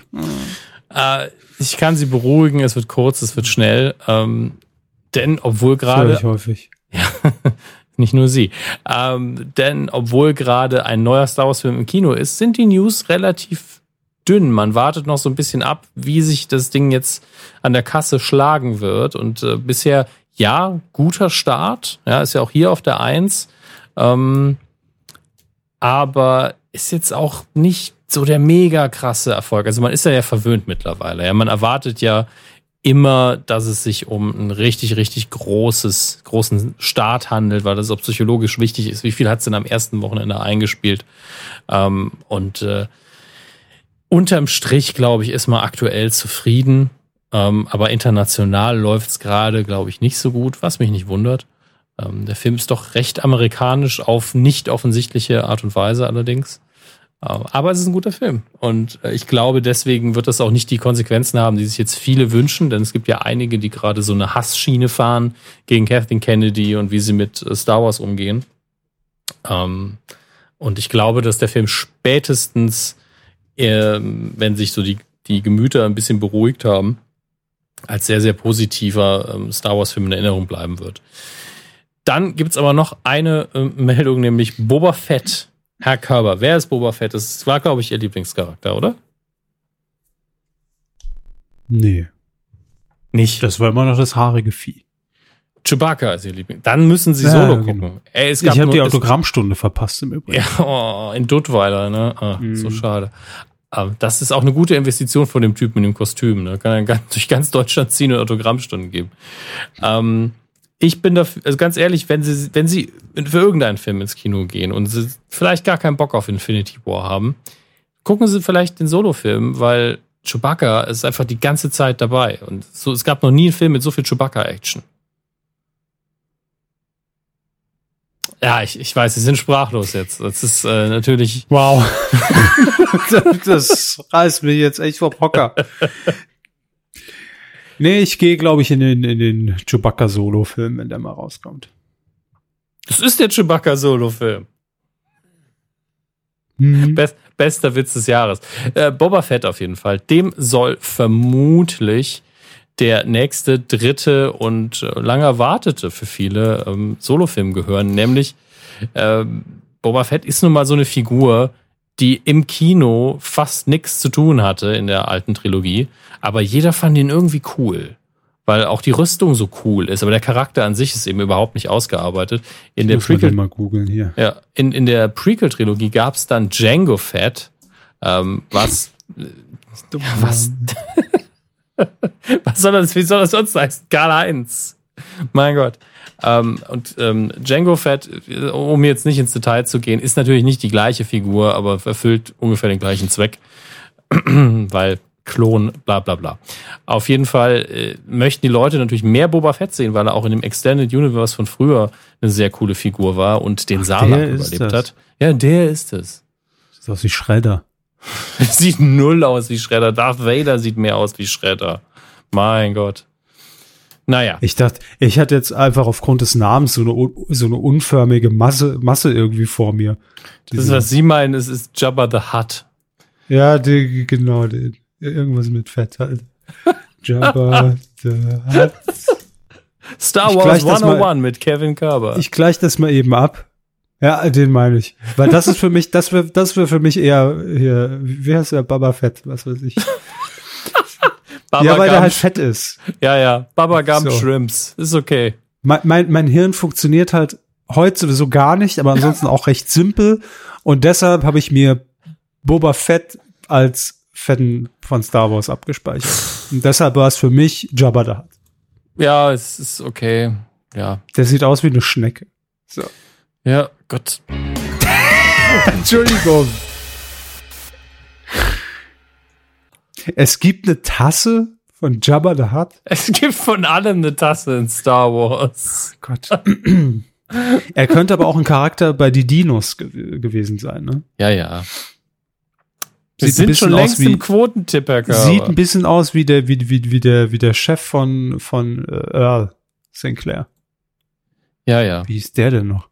äh, ich kann Sie beruhigen, es wird kurz, es wird schnell. Ähm, denn obwohl gerade häufig. nicht nur Sie. Ähm, denn obwohl gerade ein neuer Star Wars-Film im Kino ist, sind die News relativ dünn. Man wartet noch so ein bisschen ab, wie sich das Ding jetzt an der Kasse schlagen wird. Und äh, bisher, ja, guter Start. Ja, ist ja auch hier auf der Eins. Ähm, aber ist jetzt auch nicht so der mega krasse Erfolg. Also man ist ja ja verwöhnt mittlerweile. Ja, man erwartet ja immer, dass es sich um ein richtig, richtig großes, großen Start handelt, weil das auch psychologisch wichtig ist. Wie viel hat es denn am ersten Wochenende eingespielt? Ähm, und äh, unterm Strich, glaube ich, ist man aktuell zufrieden. Ähm, aber international läuft es gerade, glaube ich, nicht so gut, was mich nicht wundert. Ähm, der Film ist doch recht amerikanisch auf nicht offensichtliche Art und Weise allerdings. Aber es ist ein guter Film. Und äh, ich glaube, deswegen wird das auch nicht die Konsequenzen haben, die sich jetzt viele wünschen, denn es gibt ja einige, die gerade so eine Hassschiene fahren gegen Kathleen Kennedy und wie sie mit äh, Star Wars umgehen. Ähm, und ich glaube, dass der Film spätestens, ähm, wenn sich so die, die Gemüter ein bisschen beruhigt haben, als sehr, sehr positiver ähm, Star Wars-Film in Erinnerung bleiben wird. Dann gibt's aber noch eine Meldung, nämlich Boba Fett. Herr Körber, wer ist Boba Fett? Das war, glaube ich, Ihr Lieblingscharakter, oder? Nee. Nicht. Das war immer noch das haarige Vieh. Chewbacca ist Ihr Liebling. Dann müssen Sie Ja, Solo genau. gucken. Ey, es Ich habe die Autogrammstunde verpasst im Übrigen. Ja, oh, in Duttweiler, ne? Ah, Mhm. So schade. Aber das ist auch eine gute Investition von dem Typen in dem Kostüm. Ne? Kann er durch ganz Deutschland ziehen und Autogrammstunden geben. Ähm, ich bin dafür, also ganz ehrlich, wenn Sie, wenn Sie für irgendeinen Film ins Kino gehen und Sie vielleicht gar keinen Bock auf Infinity War haben, gucken Sie vielleicht den Solo-Film, weil Chewbacca ist einfach die ganze Zeit dabei. Und so, es gab noch nie einen Film mit so viel Chewbacca-Action. Ja, ich, ich weiß, Sie sind sprachlos jetzt. Das ist äh, natürlich. Wow. das reißt mich jetzt echt vom Hocker. Nee, ich gehe, glaube ich, in den, in den Chewbacca-Solo-Film, wenn der mal rauskommt. Das ist der Chewbacca-Solo-Film. Hm. Best, bester Witz des Jahres. Äh, Boba Fett auf jeden Fall. Dem soll vermutlich der nächste, dritte und äh, lang erwartete für viele ähm, Solofilm gehören. Nämlich ähm, Boba Fett ist nun mal so eine Figur, die im Kino fast nichts zu tun hatte in der alten Trilogie. Aber jeder fand ihn irgendwie cool. Weil auch die Rüstung so cool ist. Aber der Charakter an sich ist eben überhaupt nicht ausgearbeitet. In der Muss man Prequel mal googeln hier. ja, in, in der Prequel-Trilogie gab es dann Django Fett, ähm, was, ja, was, was soll das, wie soll das sonst heißen? Karl-Heinz. Mein Gott. Ähm, und ähm, Django Fett, um jetzt nicht ins Detail zu gehen, ist natürlich nicht die gleiche Figur, aber erfüllt ungefähr den gleichen Zweck, weil Klon, bla bla bla. Auf jeden Fall äh, möchten die Leute natürlich mehr Boba Fett sehen, weil er auch in dem Extended Universe von früher eine sehr coole Figur war und den Sarlacc überlebt das. hat. Ja, der ist es. Sieht aus wie Schredder. Sieht null aus wie Shredder. Darth Vader sieht mehr aus wie Shredder. Mein Gott. Naja. Ich dachte, ich hatte jetzt einfach aufgrund des Namens so eine, so eine unförmige Masse, Masse irgendwie vor mir. Das ist, was Sie meinen, es ist Jabba the Hutt. Ja, die, genau, die, irgendwas mit Fett halt. Jabba, the Hutt. Star Wars gleich das mal- 101 mit Kevin Kerber. Ich gleich das mal eben ab. Ja, den meine ich. Weil das ist für mich, das wäre das wär für mich eher hier, wie heißt der, Baba Fett, was weiß ich. Baba ja, weil der Gump- halt fett ist. Ja, ja. Baba Gump So. Shrimps. Ist okay. Mein, mein, mein Hirn funktioniert halt heute sowieso gar nicht, aber ansonsten auch recht simpel. Und deshalb habe ich mir Boba Fett als Fetten von Star Wars abgespeichert. Und deshalb war es für mich Jabba Hutt. Ja, es ist okay. Ja. Der sieht aus wie eine Schnecke. So. Ja, Gott. Entschuldigung. Es gibt eine Tasse von Jabba the Hutt. Es gibt von allem eine Tasse in Star Wars. Gott. er könnte aber auch ein Charakter bei die Dinos ge gewesen sein, ne? Ja, ja. Sieht ein sind bisschen schon aus längst wie- im Quotentipp, Herr Körber. Sieht ein bisschen aus wie der, wie, wie, wie der, wie der Chef von, von äh, Earl Sinclair. Ja, ja. Wie ist der denn noch?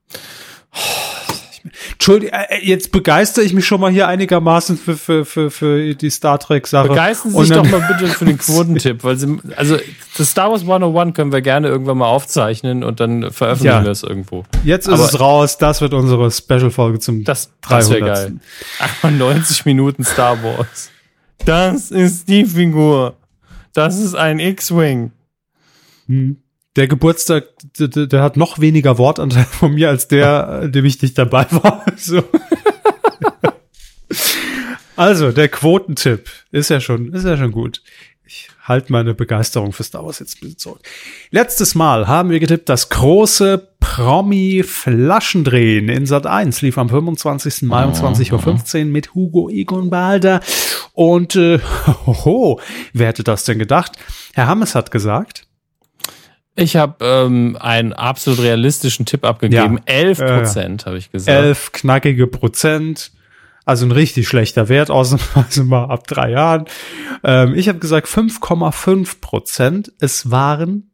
Entschuldigung, äh, äh, jetzt begeistere ich mich schon mal hier einigermaßen für, für, für, für die Star Trek-Sache. Begeistern Sie sich doch mal bitte für den Quotentipp, weil Sie, also das Star Wars 101 können wir gerne irgendwann mal aufzeichnen und dann veröffentlichen Ja. wir es irgendwo. Jetzt ist Aber- es raus, das wird unsere Special-Folge zum Das, das wäre 300. geil. 98 Minuten Star Wars. Das ist die Figur. Das ist ein X-Wing. Hm. Der Geburtstag, der, der hat noch weniger Wortanteil von mir als der, dem ich nicht dabei war. So. also, der Quotentipp ist ja schon, ist ja schon gut. Ich halte meine Begeisterung für Star Wars jetzt ein bisschen zurück. Letztes Mal haben wir getippt, das große Promi-Flaschendrehen in Sat 1 lief am 25. Mai um 20.15 Uhr mit Hugo Egon Balder. Und äh, hoho, wer hätte das denn gedacht? Herr Hammes hat gesagt, Ich habe ähm, einen absolut realistischen Tipp abgegeben. Ja. 11 Prozent habe ich gesagt. elf knackige Prozent. Also ein richtig schlechter Wert, ausnahmsweise mal ab drei Jahren. Ähm, ich habe gesagt 5,5 Prozent. Es waren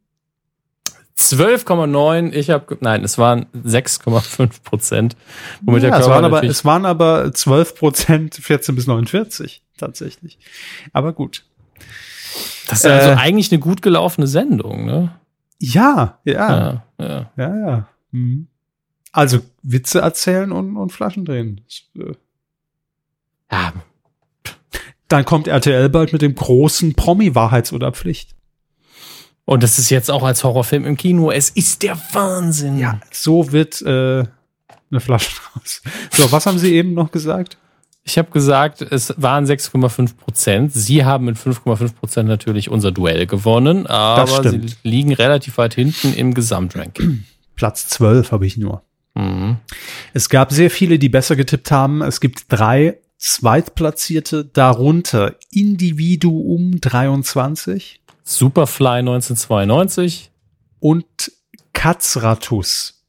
12,9. Ich habe, nein, es waren 6,5 Prozent. Womit ja, der es, waren aber, es waren aber 12 Prozent 14 bis 49 tatsächlich. Aber gut. Das ist also Äh, eigentlich eine gut gelaufene Sendung, ne? Ja, ja, Ja, ja. ja, ja. Mhm. Also Witze erzählen und, und Flaschen drehen. Äh, ja. Dann kommt RTL bald mit dem großen Promi-Wahrheits- oder Pflicht. Und das ist jetzt auch als Horrorfilm im Kino. Es ist der Wahnsinn. Ja, so wird äh, eine Flasche raus. So, was haben Sie eben noch gesagt? Ich habe gesagt, es waren 6,5 Prozent. Sie haben mit 5,5 Prozent natürlich unser Duell gewonnen, aber sie liegen relativ weit hinten im Gesamtranking. Platz 12 habe ich nur. Mhm. Es gab sehr viele, die besser getippt haben. Es gibt drei Zweitplatzierte, darunter Individuum 23 Superfly 1992 und Katzratus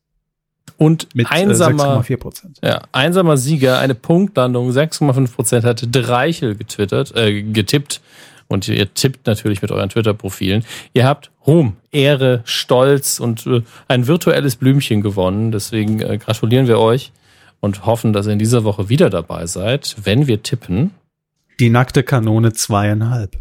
und mit äh, einsamer, 6,4 Prozent. ja, einsamer Sieger, eine Punktlandung, 6,5 Prozent hatte Dreichel getwittert, äh, getippt. Und ihr tippt natürlich mit euren Twitter-Profilen. Ihr habt Ruhm, Ehre, Stolz und äh, ein virtuelles Blümchen gewonnen. Deswegen äh, gratulieren wir euch und hoffen, dass ihr in dieser Woche wieder dabei seid, wenn wir tippen. Die nackte Kanone zweieinhalb.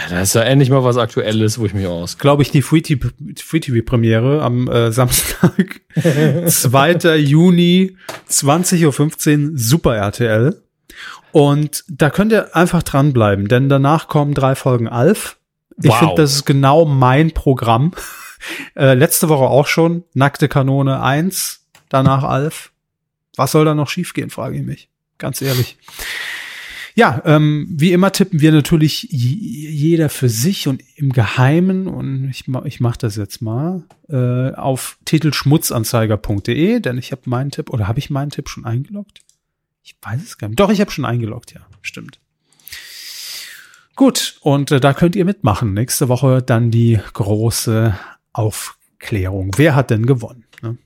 Ja, da ist ja endlich mal was Aktuelles, wo ich mich aus. Glaube ich, die Free TV Free TV Premiere am äh, Samstag, 2. Juni, 20.15 Uhr, Super RTL. Und da könnt ihr einfach dranbleiben, denn danach kommen drei Folgen Alf. Ich Wow. finde, das ist genau mein Programm. Äh, letzte Woche auch schon, Nackte Kanone 1, danach Alf. Was soll da noch schiefgehen, frage ich mich. Ganz ehrlich. Ja, ähm, wie immer tippen wir natürlich jeder für sich und im Geheimen und ich, ma- ich mache das jetzt mal äh, auf titelschmutzanzeiger.de, denn ich habe meinen Tipp oder habe ich meinen Tipp schon eingeloggt? Ich weiß es gar nicht. Doch, ich habe schon eingeloggt, ja, stimmt. Gut, und äh, da könnt ihr mitmachen. Nächste Woche dann die große Aufklärung. Wer hat denn gewonnen? Ne?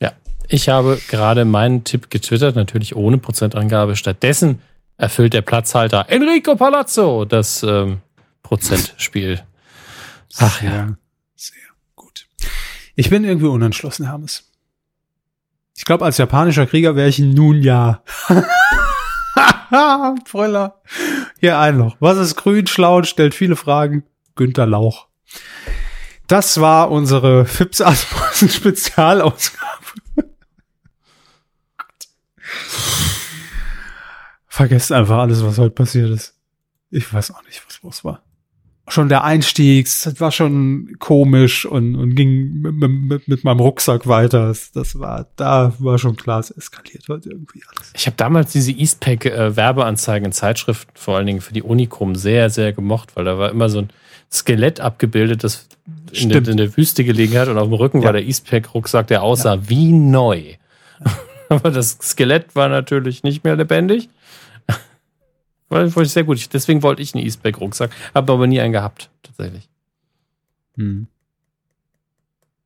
Ja, ich habe gerade meinen Tipp getwittert, natürlich ohne Prozentangabe. Stattdessen erfüllt der Platzhalter Enrico Palazzo das ähm, Prozentspiel. Ach ja. Sehr, sehr gut. Ich bin irgendwie unentschlossen, Hermes. Ich glaube, als japanischer Krieger wäre ich nun ja. Fröller. Hier ein noch. Was ist grün, schlau und stellt viele Fragen? Günter Lauch. Das war unsere Fips Spezialausgabe. Vergesst einfach alles, was heute passiert ist. Ich weiß auch nicht, was los war. schon der Einstieg, das war schon komisch und, und ging mit, mit, mit meinem Rucksack weiter. Das, war, da war schon klar, es eskaliert heute irgendwie alles. Ich habe damals diese Eastpack-Werbeanzeigen in Zeitschriften, vor allen Dingen für die Unicum, sehr, sehr gemocht, weil da war immer so ein Skelett abgebildet, das in der, in der, Wüste gelegen hat und auf dem Rücken ja. war der Eastpack-Rucksack, der aussah ja. wie neu. Aber das Skelett war natürlich nicht mehr lebendig. War, war sehr gut. Deswegen wollte ich einen Eastpack-Rucksack, habe aber nie einen gehabt, tatsächlich. Hm.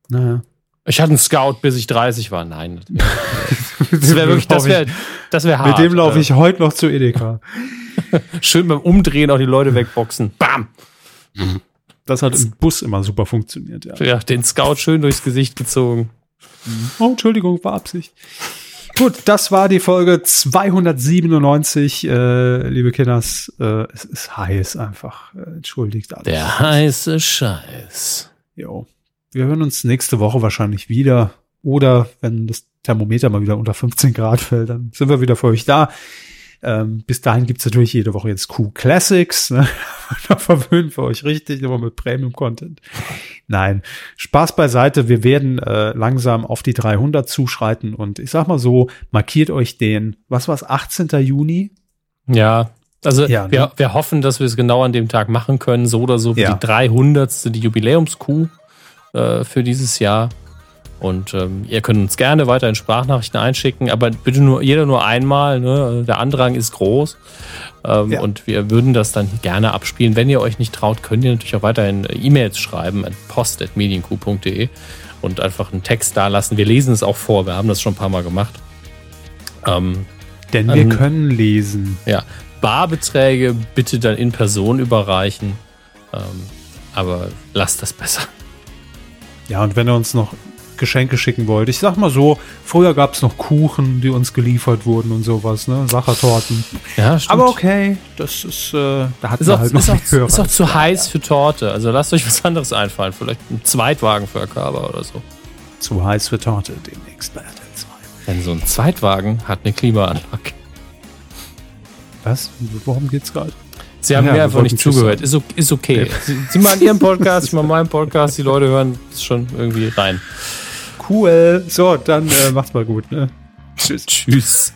Naja. Ich hatte einen Scout, bis ich 30 war. Nein. das wäre wirklich, das wäre das wär hart. Mit dem laufe ich heute noch zu Edeka. Schön beim Umdrehen auch die Leute wegboxen. Bam! Das hat im Bus immer super funktioniert, ja. Ja, den Scout schön durchs Gesicht gezogen. Oh, Entschuldigung, war Absicht. Gut, das war die Folge 297, äh, liebe Kinders. Äh, es ist heiß einfach. Äh, entschuldigt alles. Der heiße Scheiß. Jo. Wir hören uns nächste Woche wahrscheinlich wieder. Oder wenn das Thermometer mal wieder unter 15 Grad fällt, dann sind wir wieder für euch da. Ähm, bis dahin gibt's natürlich jede Woche jetzt Q Classics. Ne? da verwöhnen wir euch richtig, immer mit Premium-Content. Nein, Spaß beiseite. Wir werden äh, langsam auf die 300 zuschreiten und ich sag mal so, markiert euch den, was war's, 18. Juni? Ja, also ja, ne? wir, wir hoffen, dass wir es genau an dem Tag machen können, so oder so wie ja. die 300. die Jubiläums-Q äh, für dieses Jahr. Und ähm, ihr könnt uns gerne weiterhin Sprachnachrichten einschicken, aber bitte nur jeder nur einmal. Ne? Der Andrang ist groß. Ähm, ja. Und wir würden das dann gerne abspielen. Wenn ihr euch nicht traut, könnt ihr natürlich auch weiterhin E-Mails schreiben an post.medienku.de und einfach einen Text da lassen. Wir lesen es auch vor. Wir haben das schon ein paar Mal gemacht. Ähm, Denn wir können lesen. Ja. Barbeträge bitte dann in Person überreichen. Ähm, aber lasst das besser. Ja, und wenn ihr uns noch Geschenke schicken wollt. Ich sag mal so, früher gab es noch Kuchen, die uns geliefert wurden und sowas, ne? Sachertorten. Ja, stimmt. Aber okay, das ist, äh, da hat man halt noch ist auch, Hörer. ist auch zu heiß für Torte. Also lasst euch was anderes einfallen. Vielleicht ein Zweitwagen für Akaba oder so. Zu heiß für Torte demnächst bei RTL 2. Denn so ein Zweitwagen hat eine Klimaanlage. Was? Worum geht's gerade? Sie haben ja, mir einfach nicht zugehört. Ist, ist okay. Ja. Sie, Sie machen Ihren Podcast, ich mache meinen Podcast. Die Leute hören schon irgendwie rein. Cool. So, dann äh, macht's mal gut. Ne? Tschüss. Tschüss.